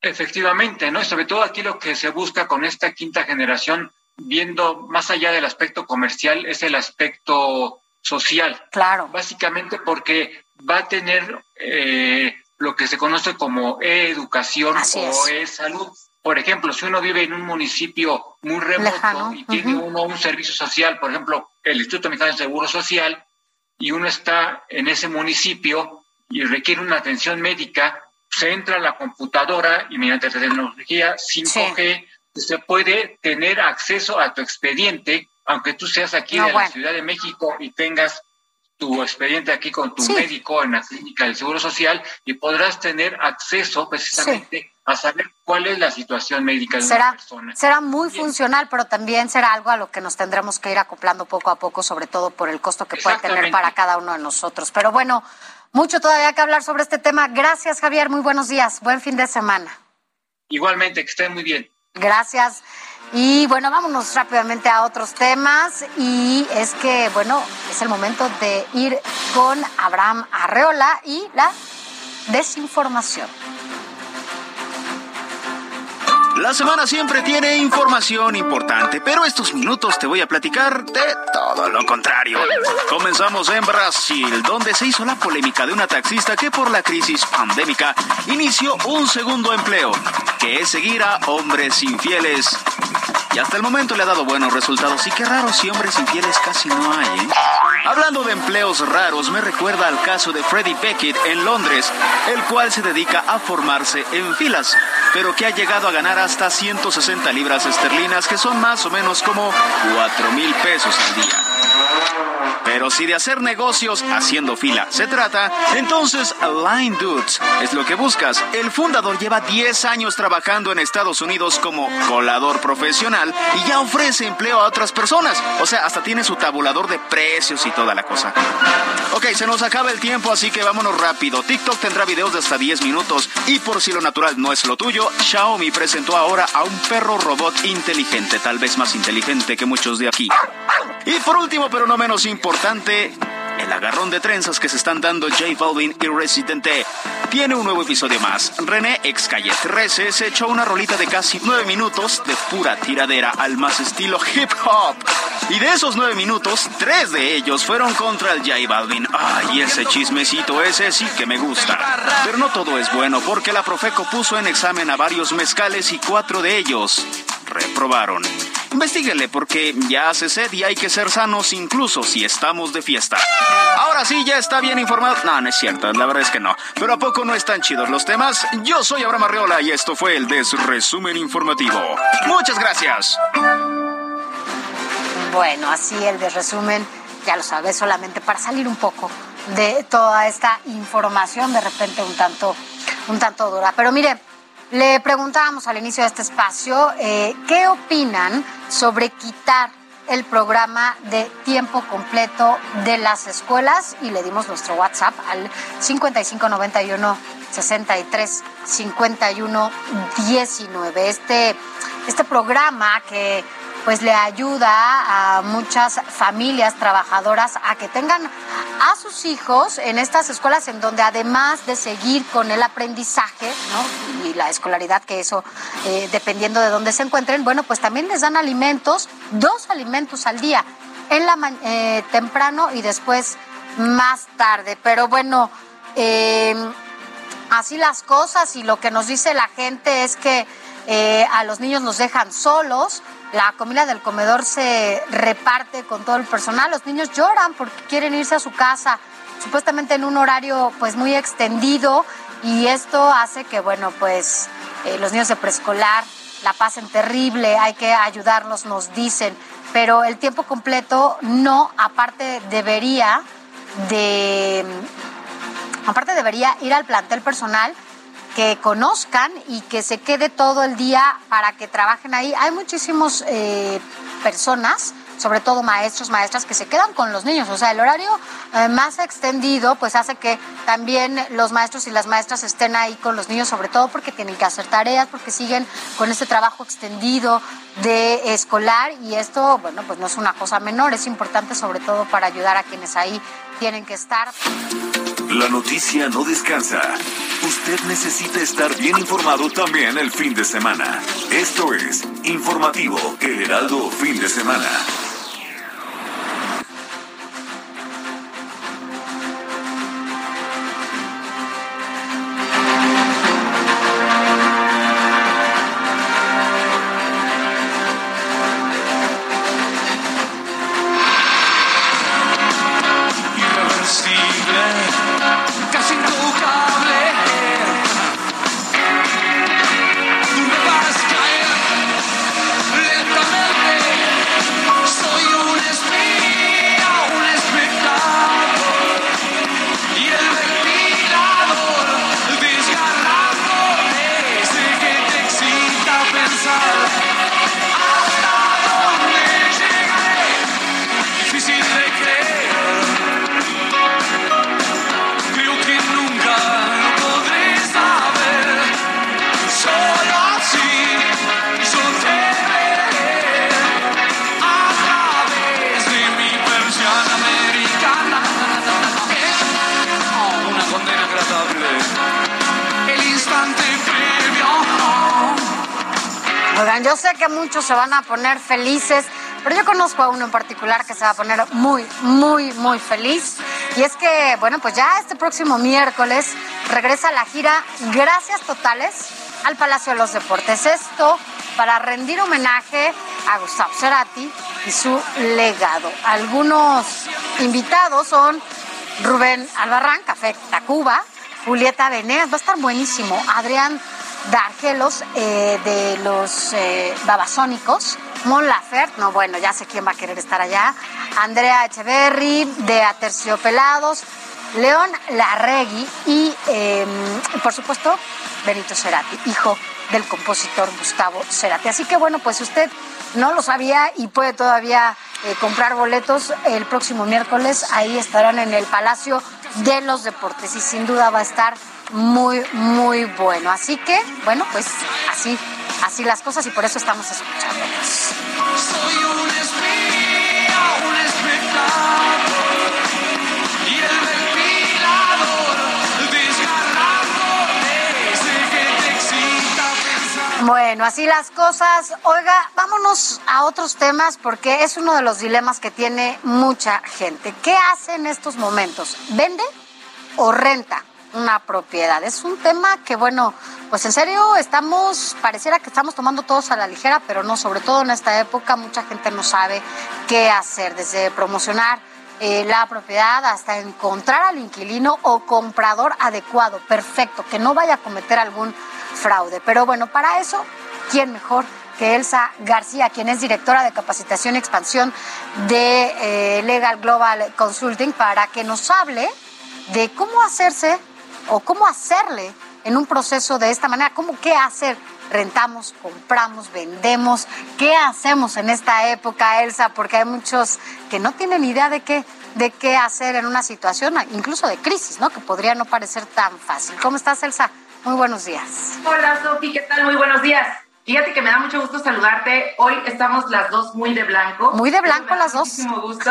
Efectivamente, ¿no? Y sobre todo aquí lo que se busca con esta quinta generación, viendo más allá del aspecto comercial, es el aspecto social. Claro. Básicamente porque va a tener eh, lo que se conoce como e-educación o e-salud. Por ejemplo, si uno vive en un municipio muy remoto y tiene uno un servicio social, por ejemplo, el Instituto Mexicano de Seguro Social, y uno está en ese municipio y requiere una atención médica, se entra a la computadora y mediante tecnología 5G se puede tener acceso a tu expediente, aunque tú seas aquí en la Ciudad de México y tengas tu expediente aquí con tu médico en la clínica del Seguro Social y podrás tener acceso precisamente a saber cuál es la situación médica de será, una persona. Será muy funcional, pero también será algo a lo que nos tendremos que ir acoplando poco a poco, sobre todo por el costo que puede tener para cada uno de nosotros. Pero bueno, mucho todavía que hablar sobre este tema. Gracias, Javier. Muy buenos días. Buen fin de semana. Igualmente, que estén muy bien. Gracias. Y bueno, vámonos rápidamente a otros temas. Y es que, bueno, es el momento de ir con Abraham Arreola y la desinformación. La semana siempre tiene información importante, pero estos minutos te voy a platicar de todo lo contrario. Comenzamos en Brasil, donde se hizo la polémica de una taxista que por la crisis pandémica inició un segundo empleo, que es seguir a hombres infieles. y hasta el momento le ha dado buenos resultados. Y qué raro si hombres infieles casi no hay, ¿eh? Hablando de empleos raros, me recuerda al caso de Freddie Beckett en Londres, el cual se dedica a formarse en filas, pero que ha llegado a ganar hasta 160 libras esterlinas, que son más o menos como 4 mil pesos al día. Pero si de hacer negocios haciendo fila se trata, entonces Line Dudes es lo que buscas. El fundador lleva 10 años trabajando en Estados Unidos como colador profesional y ya ofrece empleo a otras personas. O sea, hasta tiene su tabulador de precios y toda la cosa. Ok, se nos acaba el tiempo, así que vámonos rápido. TikTok tendrá videos de hasta 10 minutos y por si lo natural no es lo tuyo, Xiaomi presentó ahora a un perro robot inteligente, tal vez más inteligente que muchos de aquí. Y por último, pero no menos importante, el agarrón de trenzas que se están dando J Balvin y Residente tiene un nuevo episodio más. René, ex Calle 13, se echó una rolita de casi nueve minutos de pura tiradera al más estilo hip hop. Y de esos nueve minutos, tres de ellos fueron contra el J Balvin. Ay, ese chismecito ese sí que me gusta. Pero no todo es bueno porque la Profeco puso en examen a varios mezcales y cuatro de ellos reprobaron. Investíguele porque ya hace sed y hay que ser sanos incluso si estamos de fiesta. Ahora sí, ya está bien informado. No, no es cierto, la verdad es que no. Pero ¿a poco no están chidos los temas? Yo soy Abraham Arreola y esto fue el Desresumen Informativo. Muchas gracias. Bueno, así el de resumen, ya lo sabes, solamente para salir un poco de toda esta información, de repente un tanto, un tanto dura. Pero mire, le preguntábamos al inicio de este espacio eh, qué opinan sobre quitar el programa de tiempo completo de las escuelas y le dimos nuestro WhatsApp al 5591 63 51 19. Este, este programa que pues le ayuda a muchas familias trabajadoras a que tengan a sus hijos en estas escuelas en donde además de seguir con el aprendizaje ¿no? y la escolaridad que eso eh, dependiendo de dónde se encuentren bueno pues también les dan alimentos dos alimentos al día en la eh, temprano y después más tarde pero bueno eh, así las cosas y lo que nos dice la gente es que a los niños nos dejan solos la comida del comedor se reparte con todo el personal. Los niños lloran porque quieren irse a su casa, supuestamente en un horario pues muy extendido y esto hace que bueno pues eh, los niños de preescolar la pasen terrible, hay que ayudarlos, nos dicen, pero el tiempo completo no, aparte debería de aparte debería ir al plantel personal que conozcan y que se quede todo el día para que trabajen ahí. Hay muchísimas eh, personas sobre todo maestros, maestras que se quedan con los niños. O sea, el horario eh, más extendido pues hace que también los maestros y las maestras estén ahí con los niños, sobre todo porque tienen que hacer tareas, porque siguen con este trabajo extendido de escolar y esto, bueno, pues no es una cosa menor, es importante sobre todo para ayudar a quienes ahí tienen que estar. La noticia no descansa. Usted necesita estar bien informado también el fin de semana. Esto es Informativo El Heraldo Fin de Semana. Yo sé que muchos se van a poner felices, pero yo conozco a uno en particular que se va a poner muy, muy, muy feliz. Y es que, bueno, pues ya este próximo miércoles regresa la gira Gracias Totales al Palacio de los Deportes. Esto para rendir homenaje a Gustavo Cerati y su legado. Algunos invitados son Rubén Albarrán, Café Tacuba, Julieta Venegas, va a estar buenísimo, Adrián Dargelos eh, de los eh, Babasónicos, Mon Lafert, no bueno, ya sé quién va a querer estar allá, Andrea Echeverry de Aterciopelados, León Larregui y em, por supuesto Benito Cerati, hijo del compositor Gustavo Cerati. Así que bueno, pues usted no lo sabía y puede todavía eh, comprar boletos el próximo miércoles. Ahí estarán en el Palacio de los Deportes y sin duda va a estar muy, muy bueno. Así que, bueno, pues así, así las cosas y por eso estamos escuchándolos. Soy un un Bueno, así las cosas. Oiga, vámonos a otros temas porque es uno de los dilemas que tiene mucha gente. ¿Qué hace en estos momentos? ¿Vende o renta una propiedad? Es un tema que, bueno, pues en serio estamos, pareciera que estamos tomando todos a la ligera, pero no, sobre todo en esta época mucha gente no sabe qué hacer, desde promocionar eh, la propiedad hasta encontrar al inquilino o comprador adecuado, perfecto, que no vaya a cometer algún fraude. Pero bueno, para eso, ¿quién mejor? que Elsa García, quien es directora de capacitación y expansión de eh, Legal Global Consulting, para que nos hable de cómo hacerse o cómo hacerle en un proceso de esta manera, cómo qué hacer. Rentamos, compramos, vendemos. ¿Qué hacemos en esta época, Elsa? Porque hay muchos que no tienen idea de qué, de qué hacer en una situación, incluso de crisis, ¿no? Que podría no parecer tan fácil. ¿Cómo estás, Elsa? Muy buenos días. Hola, Sofi, ¿qué tal? Muy buenos días. Fíjate que me da mucho gusto saludarte. Hoy estamos las dos muy de blanco. Muy de blanco las dos. Muchísimo gusto.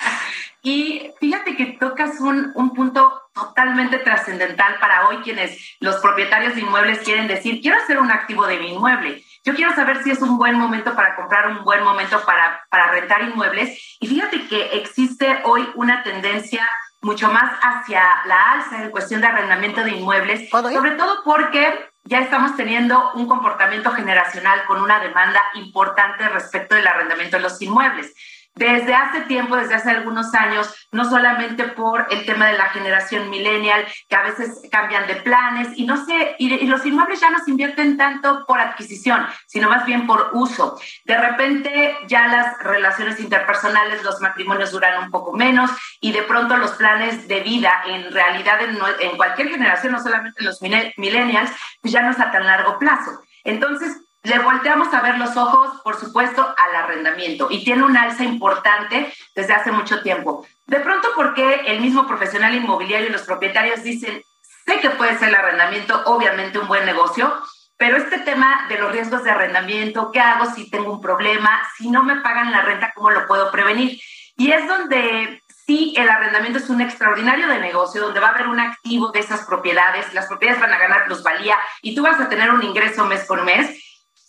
y fíjate que tocas un, un punto totalmente trascendental para hoy quienes los propietarios de inmuebles quieren decir, quiero hacer un activo de mi inmueble. Yo quiero saber si es un buen momento para comprar, un buen momento para, para rentar inmuebles. Y fíjate que existe hoy una tendencia mucho más hacia la alza en cuestión de arrendamiento de inmuebles, sobre todo porque ya estamos teniendo un comportamiento generacional con una demanda importante respecto del arrendamiento de los inmuebles. Desde hace tiempo, desde hace algunos años, no solamente por el tema de la generación millennial, que a veces cambian de planes y no sé, y, los inmuebles ya no se invierten tanto por adquisición, sino más bien por uso. De repente ya las relaciones interpersonales, los matrimonios duran un poco menos y de pronto los planes de vida en realidad en, cualquier generación, no solamente en los millennials, pues ya no es a tan largo plazo. Entonces, le volteamos a ver los ojos, por supuesto, al arrendamiento y tiene un alza importante desde hace mucho tiempo. De pronto, porque el mismo profesional inmobiliario y los propietarios dicen, sé que puede ser el arrendamiento, obviamente un buen negocio, pero este tema de los riesgos de arrendamiento, ¿qué hago si tengo un problema? Si no me pagan la renta, ¿cómo lo puedo prevenir? Y es donde sí el arrendamiento es un extraordinario de negocio, donde va a haber un activo de esas propiedades, las propiedades van a ganar plusvalía y tú vas a tener un ingreso mes por mes.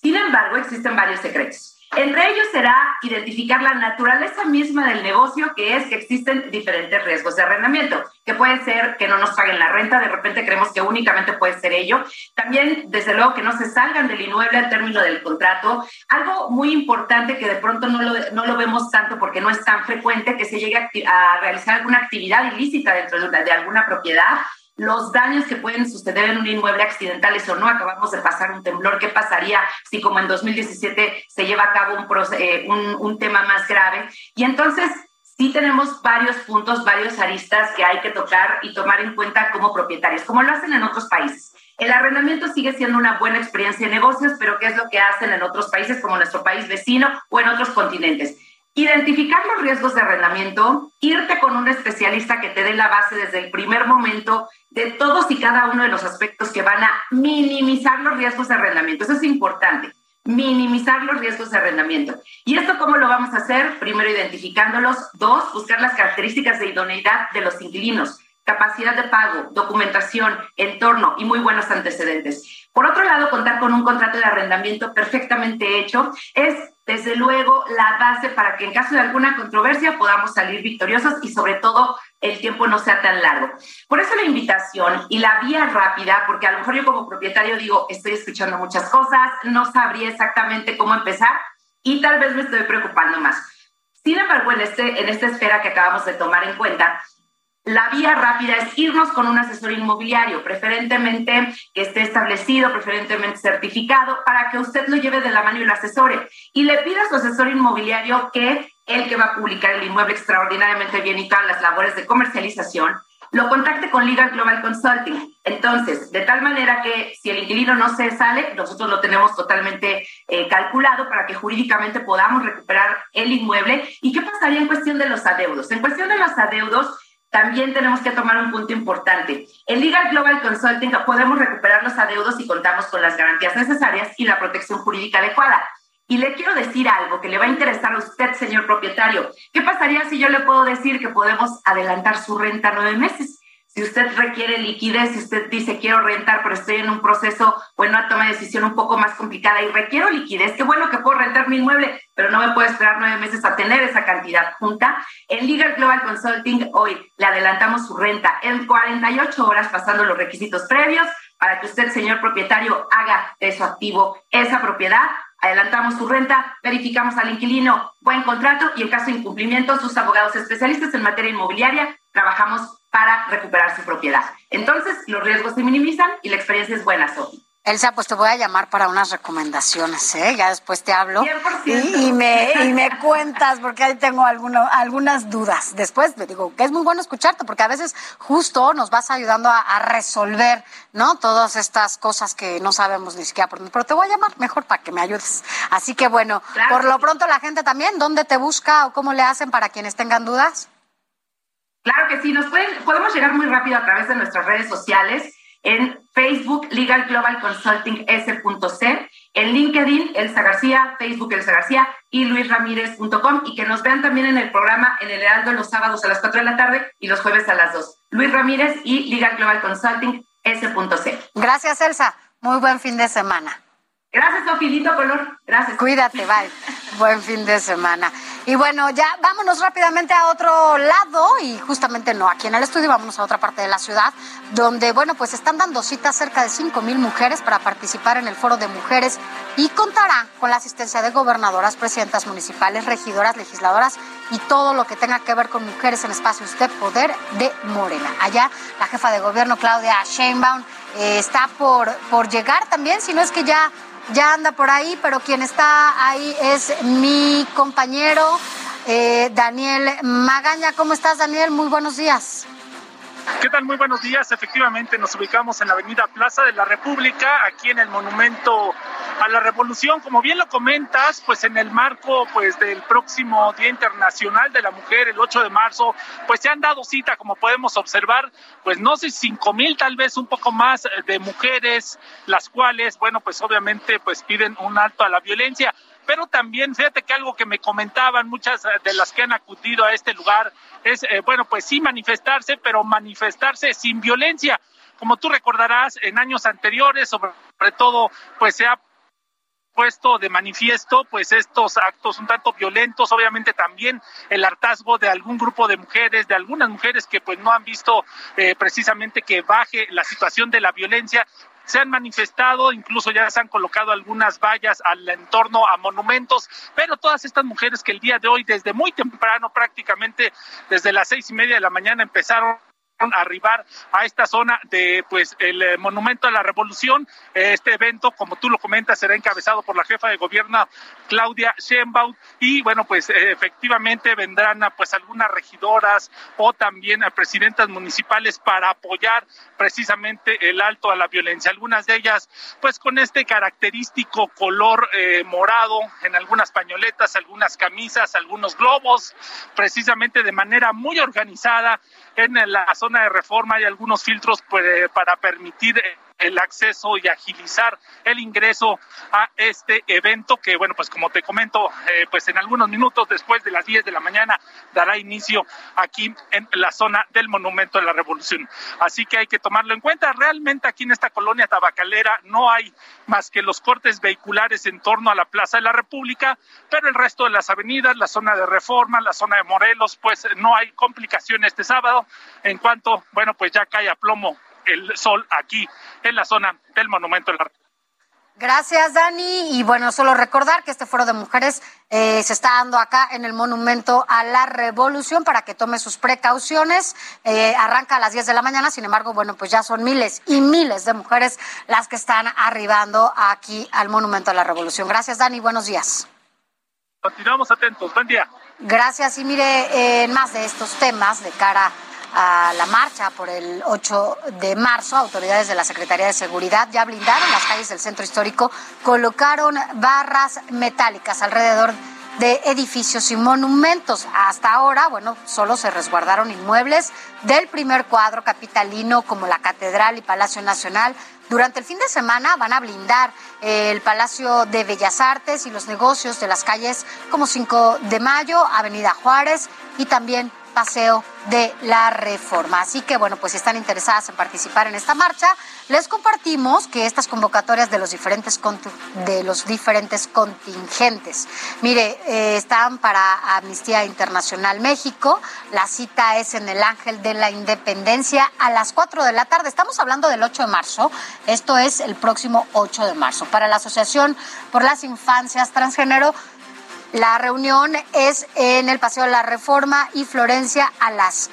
Sin embargo, existen varios secretos. Entre ellos será identificar la naturaleza misma del negocio, que es que existen diferentes riesgos de arrendamiento, que puede ser que no nos paguen la renta, de repente creemos que únicamente puede ser ello. También, desde luego, que no se salgan del inmueble al término del contrato. Algo muy importante que de pronto no lo, no lo vemos tanto porque no es tan frecuente, que se llegue a, a realizar alguna actividad ilícita dentro de alguna propiedad los daños que pueden suceder en un inmueble accidentales o no. Acabamos de pasar un temblor. ¿Qué pasaría si como en 2017 se lleva a cabo eh, un, un tema más grave? Y entonces sí tenemos varios puntos, varios aristas que hay que tocar y tomar en cuenta como propietarios, como lo hacen en otros países. El arrendamiento sigue siendo una buena experiencia de negocios, pero ¿qué es lo que hacen en otros países como nuestro país vecino o en otros continentes? Identificar los riesgos de arrendamiento, irte con un especialista que te dé la base desde el primer momento de todos y cada uno de los aspectos que van a minimizar los riesgos de arrendamiento. Eso es importante, minimizar los riesgos de arrendamiento. ¿Y esto cómo lo vamos a hacer? Primero, identificándolos. Dos, buscar las características de idoneidad de los inquilinos, capacidad de pago, documentación, entorno y muy buenos antecedentes. Por otro lado, contar con un contrato de arrendamiento perfectamente hecho es, desde luego, la base para que en caso de alguna controversia podamos salir victoriosos y sobre todo el tiempo no sea tan largo. Por eso la invitación y la vía rápida, porque a lo mejor yo como propietario digo, estoy escuchando muchas cosas, no sabría exactamente cómo empezar. y tal vez me estoy preocupando más. Sin embargo, en, este, en esta esfera que acabamos de tomar en cuenta, la vía rápida es irnos con un asesor inmobiliario, preferentemente que esté establecido, preferentemente certificado, para que usted lo lleve de la mano y lo asesore. Y le pida a su asesor inmobiliario que el que va a publicar el inmueble extraordinariamente bien y todas las labores de comercialización, lo contacte con Legal Global Consulting. Entonces, de tal manera que si el inquilino no se sale, nosotros lo tenemos totalmente eh, calculado para que jurídicamente podamos recuperar el inmueble. ¿Y qué pasaría en cuestión de los adeudos? En cuestión de los adeudos, también tenemos que tomar un punto importante. En Legal Global Consulting podemos recuperar los adeudos si contamos con las garantías necesarias y la protección jurídica adecuada. Y le quiero decir algo que le va a interesar a usted, señor propietario. ¿Qué pasaría si yo le puedo decir que podemos adelantar su renta nueve meses? Si usted requiere liquidez, si usted dice quiero rentar, pero estoy en un proceso o en una toma de decisión un poco más complicada y requiero liquidez, qué bueno que puedo rentar mi inmueble, pero no me puedo esperar nueve meses a tener esa cantidad junta. En Legal Global Consulting hoy le adelantamos su renta en 48 horas pasando los requisitos previos para que usted, señor propietario, haga de su activo esa propiedad adelantamos su renta, verificamos al inquilino, buen contrato y en caso de incumplimiento, sus abogados especialistas en materia inmobiliaria trabajamos para recuperar su propiedad. Entonces, los riesgos se minimizan y la experiencia es buena, Sofi. Elsa, pues te voy a llamar para unas recomendaciones, ¿eh? Ya después te hablo. Y, me, y me cuentas, porque ahí tengo alguno, algunas dudas. Después te digo que es muy bueno escucharte, porque a veces justo nos vas ayudando a, resolver, ¿no? Todas estas cosas que no sabemos ni siquiera por dónde. Pero te voy a llamar mejor para que me ayudes. Así que bueno, por lo pronto la gente también, ¿dónde te busca o cómo le hacen para quienes tengan dudas? Claro que sí, nos pueden, podemos llegar muy rápido a través de nuestras redes sociales en Facebook Legal Global Consulting S.C, en LinkedIn Elsa García, Facebook Elsa García y luisramírez.com y que nos vean también en el programa en el Heraldo los sábados a las 4 de la tarde y los jueves a las 2. Luis Ramírez y Legal Global Consulting S.C. Gracias Elsa, muy buen fin de semana. Gracias, Sofi, color. Gracias. Cuídate, bye. Buen fin de semana. Y bueno, ya vámonos rápidamente a otro lado y justamente no aquí en el estudio, vámonos a otra parte de la ciudad, donde, bueno, pues están dando citas cerca de 5 mil mujeres para participar en el foro de mujeres y contará con la asistencia de gobernadoras, presidentas municipales, regidoras, legisladoras y todo lo que tenga que ver con mujeres en espacios de poder de Morena. Allá la jefa de gobierno, Claudia Sheinbaum, eh, está por, por llegar también, si no es que ya ya anda por ahí, pero quien está ahí es mi compañero eh, Daniel Magaña. ¿Cómo estás, Daniel? Muy buenos días. ¿Qué tal? Muy buenos días. Efectivamente, nos ubicamos en la avenida Plaza de la República, aquí en el Monumento a la Revolución. Como bien lo comentas, pues en el marco pues del próximo Día Internacional de la Mujer, el 8 de marzo, pues se han dado cita, como podemos observar, pues no sé, cinco mil, tal vez un poco más de mujeres, las cuales, bueno, pues obviamente pues piden un alto a la violencia pero también fíjate que algo que me comentaban muchas de las que han acudido a este lugar es, eh, bueno, pues sí manifestarse, pero manifestarse sin violencia. Como tú recordarás, en años anteriores, sobre todo, pues se ha puesto de manifiesto pues estos actos un tanto violentos, obviamente también el hartazgo de algún grupo de mujeres, de algunas mujeres que pues no han visto eh, precisamente que baje la situación de la violencia se han manifestado, incluso ya se han colocado algunas vallas al entorno a monumentos, pero todas estas mujeres que el día de hoy, desde muy temprano, prácticamente desde las seis y media de la mañana, empezaron arribar a esta zona de pues el eh, monumento a la revolución. Este evento como tú lo comentas será encabezado por la jefa de gobierno Claudia Sheinbaum. Y bueno pues eh, efectivamente vendrán pues algunas regidoras o también presidentas municipales para apoyar precisamente el alto a la violencia. Algunas de ellas pues con este característico color eh, morado en algunas pañoletas algunas camisas algunos globos precisamente de manera muy organizada en la zona de reforma hay algunos filtros pues, para permitir eh, el acceso y agilizar el ingreso a este evento que, bueno, pues como te comento, eh, pues en algunos minutos después de las 10 de la mañana dará inicio aquí en la zona del Monumento de la Revolución. Así que hay que tomarlo en cuenta. Realmente aquí en esta colonia tabacalera no hay más que los cortes vehiculares en torno a la Plaza de la República, pero el resto de las avenidas, la zona de Reforma, la zona de Morelos, pues no hay complicación este sábado en cuanto, bueno, pues ya cae a plomo el sol aquí en la zona del Monumento de la Gracias, Dani. Y bueno, solo recordar que este foro de mujeres eh, se está dando acá en el Monumento a la Revolución para que tome sus precauciones. Eh, arranca a las 10 de la mañana, sin embargo, bueno, pues ya son miles y miles de mujeres las que están arribando aquí al Monumento a la Revolución. Gracias, Dani. Buenos días. Continuamos atentos. Buen día. Gracias. Y mire, en más de estos temas de cara a la marcha por el 8 de marzo, autoridades de la Secretaría de Seguridad ya blindaron las calles del centro histórico, colocaron barras metálicas alrededor de edificios y monumentos. Hasta ahora, bueno, solo se resguardaron inmuebles del primer cuadro capitalino como la Catedral y Palacio Nacional. Durante el fin de semana van a blindar el Palacio de Bellas Artes y los negocios de las calles como 5 de Mayo, Avenida Juárez y también Paseo de la Reforma. Así que, bueno, pues si están interesadas en participar en esta marcha, les compartimos que estas convocatorias de los diferentes, de los diferentes contingentes, mire, eh, están para Amnistía Internacional México, la cita es en el Ángel de la Independencia a las 4 de la tarde. Estamos hablando del 8 de marzo, esto es el próximo 8 de marzo. Para la Asociación por las Infancias Transgénero, la reunión es en el Paseo de la Reforma y Florencia a las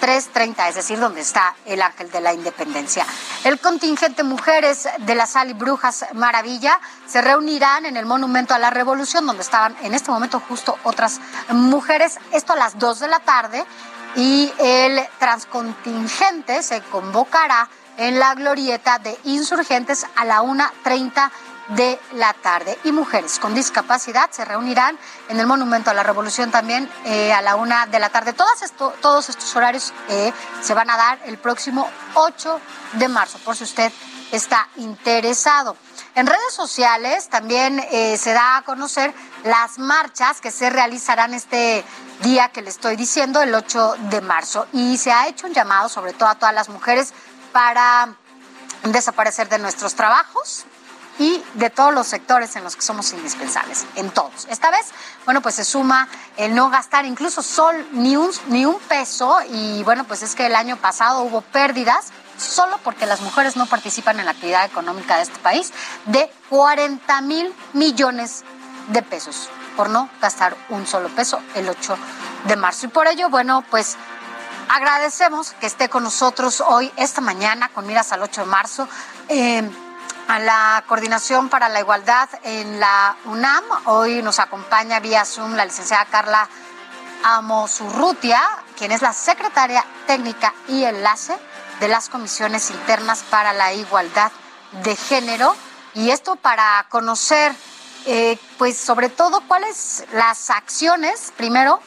3.30, es decir, donde está el Ángel de la Independencia. El contingente Mujeres de la Sal y Brujas Maravilla se reunirán en el Monumento a la Revolución, donde estaban en este momento justo otras mujeres, esto a las 2 de la tarde, y el transcontingente se convocará en la glorieta de insurgentes a la 1.30 de la tarde. Y mujeres con discapacidad se reunirán en el Monumento a la Revolución también eh, a la una de la tarde. Todas esto, todos estos horarios eh, se van a dar el próximo 8 de marzo, por si usted está interesado. En redes sociales también eh, se da a conocer las marchas que se realizarán este día que le estoy diciendo, el 8 de marzo. Y se ha hecho un llamado, sobre todo a todas las mujeres, para desaparecer de nuestros trabajos, y de todos los sectores en los que somos indispensables, en todos. Esta vez, bueno, pues se suma el no gastar incluso sol ni un, ni un peso y bueno, pues es que el año pasado hubo pérdidas solo porque las mujeres no participan en la actividad económica de este país de 40 mil millones de pesos por no gastar un solo peso el 8 de marzo. Y por ello, bueno, pues agradecemos que esté con nosotros hoy, esta mañana, con miras al 8 de marzo. Eh, a la Coordinación para la Igualdad en la UNAM. Hoy nos acompaña vía Zoom la licenciada Carla Amosurrutia, quien es la secretaria técnica y enlace de las comisiones internas para la igualdad de género. Y esto para conocer, eh, pues sobre todo, cuáles las acciones, primero,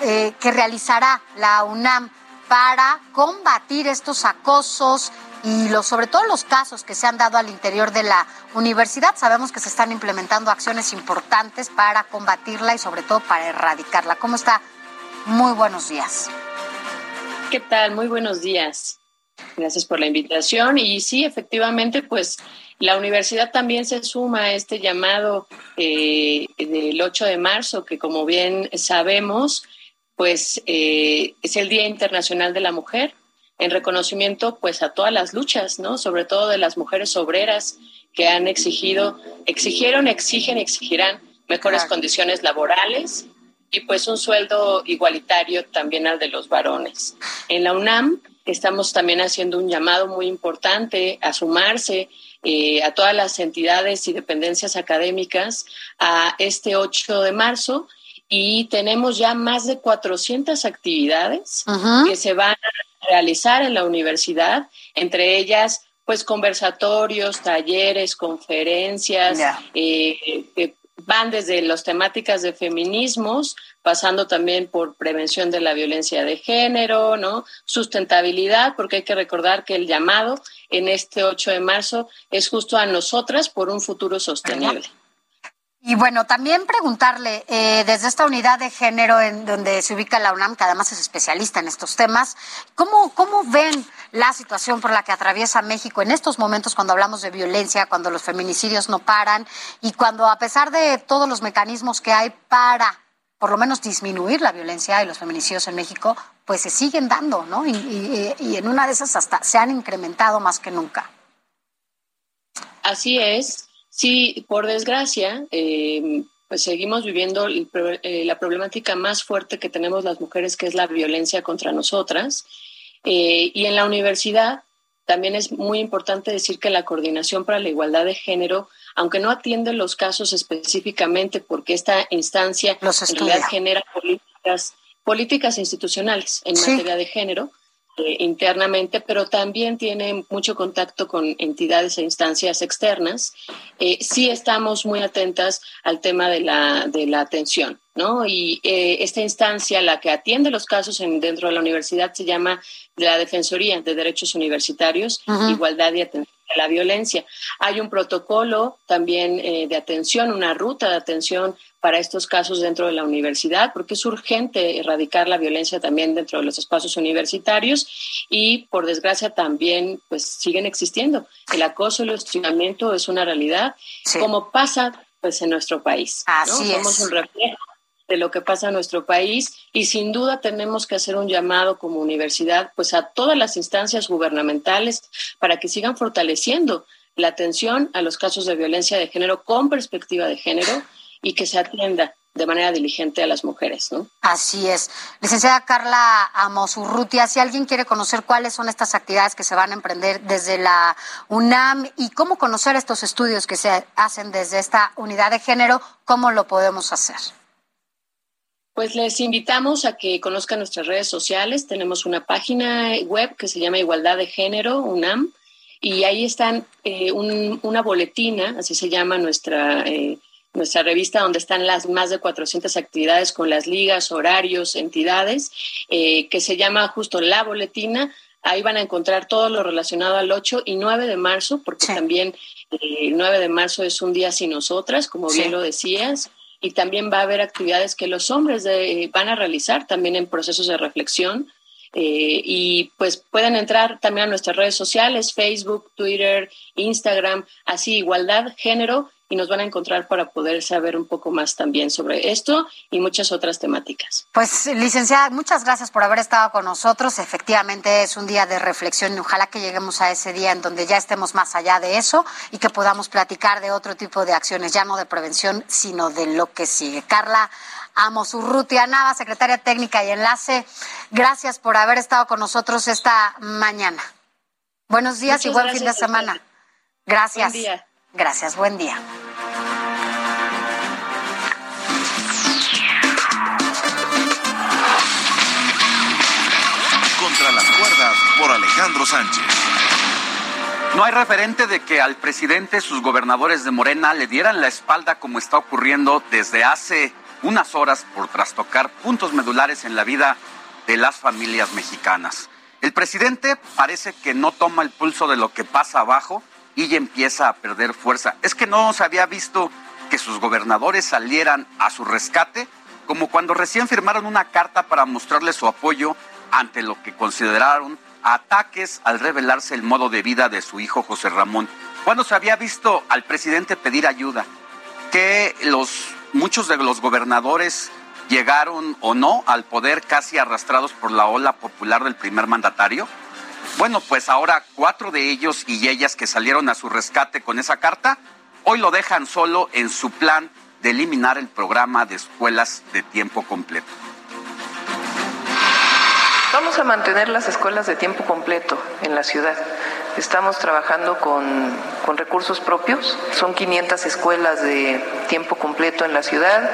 eh, que realizará la UNAM para combatir estos acosos, y los, sobre todo los casos que se han dado al interior de la universidad. Sabemos que se están implementando acciones importantes para combatirla y sobre todo para erradicarla. ¿Cómo está? Muy buenos días. ¿Qué tal? Muy buenos días. Gracias por la invitación. Y sí, efectivamente, pues la universidad también se suma a este llamado eh, del 8 de marzo, que como bien sabemos, pues eh, es el Día Internacional de la Mujer en reconocimiento pues a todas las luchas, ¿no? Sobre todo de las mujeres obreras que han exigido, exigieron, exigen, exigirán mejores condiciones laborales y pues un sueldo igualitario también al de los varones. En la UNAM estamos también haciendo un llamado muy importante a sumarse eh, a todas las entidades y dependencias académicas a este 8 de marzo y tenemos ya más de 400 actividades que se van a realizar en la universidad, entre ellas pues conversatorios, talleres, conferencias, eh, que van desde las temáticas de feminismos, pasando también por prevención de la violencia de género, ¿no? Sustentabilidad, porque hay que recordar que el llamado en este 8 de marzo es justo a nosotras por un futuro sostenible. Y bueno, también preguntarle, eh, desde esta unidad de género en donde se ubica la UNAM, que además es especialista en estos temas, ¿cómo, ¿cómo ven la situación por la que atraviesa México en estos momentos cuando hablamos de violencia, cuando los feminicidios no paran y cuando a pesar de todos los mecanismos que hay para por lo menos disminuir la violencia y los feminicidios en México, pues se siguen dando, ¿no? Y, y en una de esas hasta se han incrementado más que nunca. Así es Sí, por desgracia, eh, pues seguimos viviendo eh, la problemática más fuerte que tenemos las mujeres, que es la violencia contra nosotras. Eh, y en la universidad también es muy importante decir que la Coordinación para la Igualdad de Género, aunque no atiende los casos específicamente, porque esta instancia en realidad genera políticas, políticas institucionales en materia de género, eh, internamente, pero también tiene mucho contacto con entidades e instancias externas. Eh, sí estamos muy atentas al tema de la, de la atención, ¿no? Y eh, esta instancia, la que atiende los casos en, dentro de la universidad, se llama la Defensoría de Derechos Universitarios, Igualdad y Atención a la Violencia. Hay un protocolo también de atención, una ruta de atención para estos casos dentro de la universidad, porque es urgente erradicar la violencia también dentro de los espacios universitarios y, por desgracia, también pues siguen existiendo. El acoso y el hostigamiento es una realidad, como pasa pues en nuestro país. Así Somos un reflejo de lo que pasa en nuestro país y sin duda tenemos que hacer un llamado como universidad pues a todas las instancias gubernamentales para que sigan fortaleciendo la atención a los casos de violencia de género con perspectiva de género y que se atienda de manera diligente a las mujeres. ¿no? Así es. Licenciada Carla Amosurrutia, si alguien quiere conocer cuáles son estas actividades que se van a emprender desde la UNAM y cómo conocer estos estudios que se hacen desde esta unidad de género, ¿cómo lo podemos hacer? Pues les invitamos a que conozcan nuestras redes sociales. Tenemos una página web que se llama Igualdad de Género, UNAM, y ahí están eh, una boletina, así se llama nuestra... Eh, nuestra revista donde están las más de 400 actividades con las ligas, horarios, entidades, eh, que se llama justo La Boletina. Ahí van a encontrar todo lo relacionado al 8 y 9 de marzo, porque también eh, el 9 de marzo es un día sin nosotras, como bien lo decías, y también va a haber actividades que los hombres van a realizar también en procesos de reflexión. Eh, y pues pueden entrar también a nuestras redes sociales, Facebook, Twitter, Instagram, así igualdad, género, y nos van a encontrar para poder saber un poco más también sobre esto y muchas otras temáticas. Pues, licenciada, muchas gracias por haber estado con nosotros. Efectivamente es un día de reflexión y ojalá que lleguemos a ese día en donde ya estemos más allá de eso y que podamos platicar de otro tipo de acciones, ya no de prevención, sino de lo que sigue. Carla Amosurrutia Nava, secretaria técnica y enlace, gracias por haber estado con nosotros esta mañana. Buenos días y buen fin de semana. Gracias. Buen día. Gracias, buen día. Contra las cuerdas por Alejandro Sánchez. No hay referente de que al presidente sus gobernadores de Morena le dieran la espalda como está ocurriendo desde hace unas horas por trastocar puntos medulares en la vida de las familias mexicanas. El presidente parece que no toma el pulso de lo que pasa abajo y ya empieza a perder fuerza. Es que no se había visto que sus gobernadores salieran a su rescate, como cuando recién firmaron una carta para mostrarle su apoyo ante lo que consideraron ataques al revelarse el modo de vida de su hijo José Ramón. Cuando se había visto al presidente pedir ayuda, que los muchos de los gobernadores llegaron o no al poder casi arrastrados por la ola popular del primer mandatario. Bueno, pues ahora cuatro de ellos y ellas que salieron a su rescate con esa carta, hoy lo dejan solo en su plan de eliminar el programa de escuelas de tiempo completo. Vamos a mantener las escuelas de tiempo completo en la ciudad. Estamos trabajando con, con, recursos propios. Son 500 escuelas de tiempo completo en la ciudad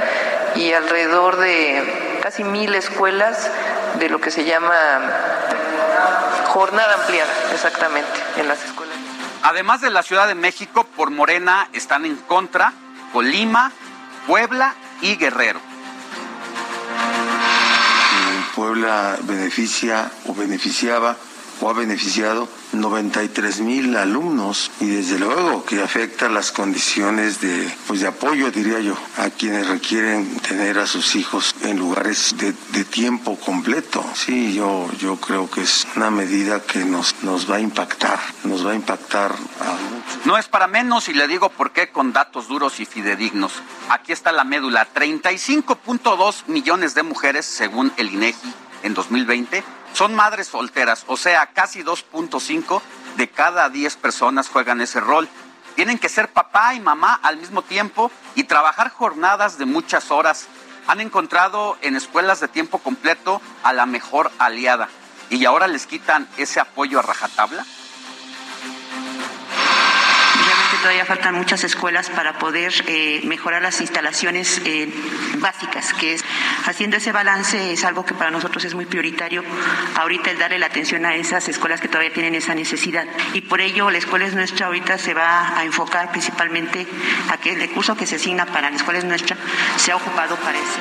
y alrededor de casi mil escuelas de lo que se llama Jornada ampliada, exactamente, en las escuelas. Además de la Ciudad de México, por Morena están en contra Colima, Puebla y Guerrero. Puebla beneficia o beneficiaba o ha beneficiado 93 mil alumnos y desde luego que afecta las condiciones de, pues de apoyo, diría yo, a quienes requieren tener a sus hijos en lugares de, de tiempo completo. Sí, yo, yo creo que es una medida que nos, nos va a impactar, nos va a impactar a muchos. No es para menos y le digo por qué con datos duros y fidedignos. Aquí está la médula, 35.2 millones de mujeres según el INEGI en 2020 son madres solteras, o sea, casi 2.5 de cada 10 personas juegan ese rol. Tienen que ser papá y mamá al mismo tiempo y trabajar jornadas de muchas horas. Han encontrado en escuelas de tiempo completo a la mejor aliada y ahora les quitan ese apoyo a rajatabla. Todavía faltan muchas escuelas para poder eh, mejorar las instalaciones eh, básicas, que es haciendo ese balance es algo que para nosotros es muy prioritario. Ahorita el darle la atención a esas escuelas que todavía tienen esa necesidad. Y por ello la escuela es nuestra ahorita se va a enfocar principalmente a que el recurso que se asigna para la escuela es nuestra sea ocupado para eso.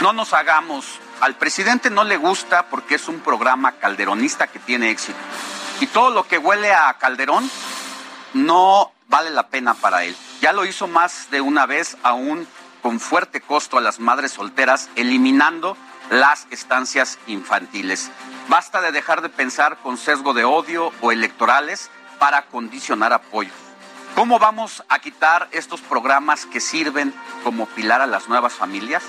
No nos hagamos. Al presidente no le gusta porque es un programa calderonista que tiene éxito. Y todo lo que huele a Calderón no vale la pena para él. Ya lo hizo más de una vez, aún con fuerte costo a las madres solteras, eliminando las estancias infantiles. Basta de dejar de pensar con sesgo de odio o electorales para condicionar apoyo. ¿Cómo vamos a quitar estos programas que sirven como pilar a las nuevas familias?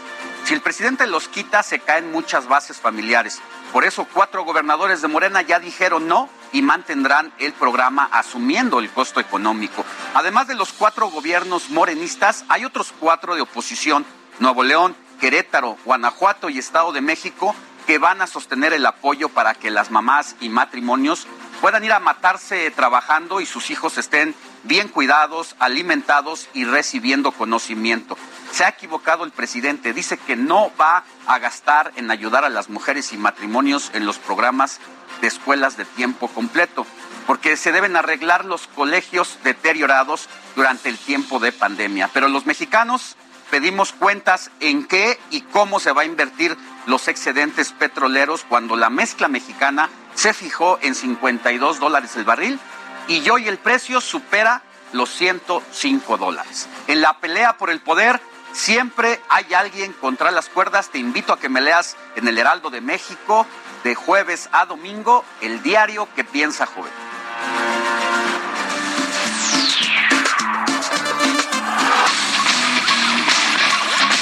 Si el presidente los quita, se caen muchas bases familiares. Por eso cuatro gobernadores de Morena ya dijeron no y mantendrán el programa asumiendo el costo económico. Además de los cuatro gobiernos morenistas, hay otros cuatro de oposición, Nuevo León, Querétaro, Guanajuato y Estado de México, que van a sostener el apoyo para que las mamás y matrimonios puedan ir a matarse trabajando y sus hijos estén bien cuidados, alimentados y recibiendo conocimiento. Se ha equivocado el presidente, dice que no va a gastar en ayudar a las mujeres y matrimonios en los programas de escuelas de tiempo completo, porque se deben arreglar los colegios deteriorados durante el tiempo de pandemia. Pero los mexicanos pedimos cuentas en qué y cómo se va a invertir los excedentes petroleros cuando la mezcla mexicana se fijó en 52 dólares el barril y hoy el precio supera los 105 dólares. En la pelea por el poder siempre hay alguien contra las cuerdas. Te invito a que me leas en el Heraldo de México de jueves a domingo el diario que piensa joven.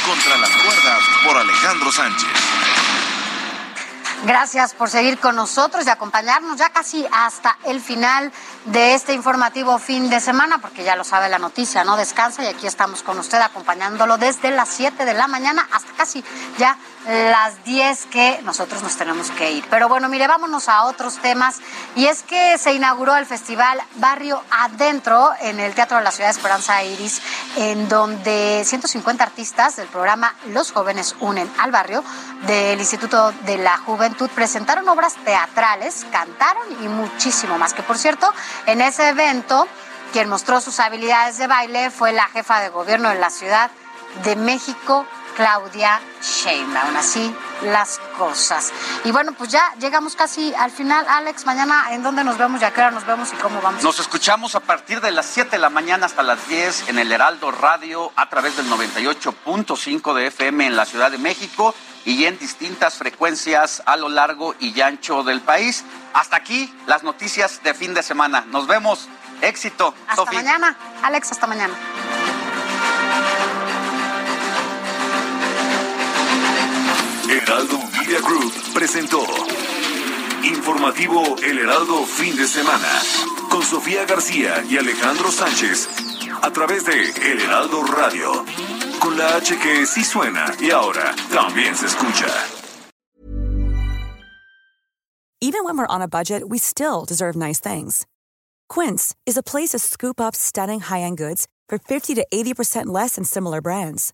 Contra las cuerdas por Alejandro Sánchez. Gracias por seguir con nosotros y acompañarnos ya casi hasta el final de este informativo fin de semana, porque ya lo sabe la noticia, no descansa y aquí estamos con usted acompañándolo desde las 7 de la mañana hasta casi ya las 10 que nosotros nos tenemos que ir. Pero bueno, mire, vámonos a otros temas y es que se inauguró el festival Barrio Adentro en el Teatro de la Ciudad de Esperanza Iris, en donde 150 artistas del programa Los Jóvenes Unen al Barrio del Instituto de la Juventud presentaron obras teatrales, cantaron y muchísimo más. Que por cierto, en ese evento, quien mostró sus habilidades de baile fue la jefa de gobierno de la Ciudad de México, Claudia Sheinbaum. Así las cosas. Y bueno, pues ya llegamos casi al final. Alex, mañana en dónde nos vemos, ya qué hora nos vemos y cómo vamos. Nos escuchamos a partir de las 7 de la mañana hasta las 10 en el Heraldo Radio a través del 98.5 de FM en la Ciudad de México y en distintas frecuencias a lo largo y ancho del país. Hasta aquí las noticias de fin de semana. Nos vemos. Éxito. Hasta mañana. Alex, hasta mañana. Heraldo Media Group presentó Informativo El Heraldo Fin de Semana con Sofía García y Alejandro Sánchez a través de El Heraldo Radio con la H que sí suena y ahora también se escucha. Even when we're on a budget, we still deserve nice things. Quince is a place to scoop up stunning high-end goods for 50 to 80% less than similar brands.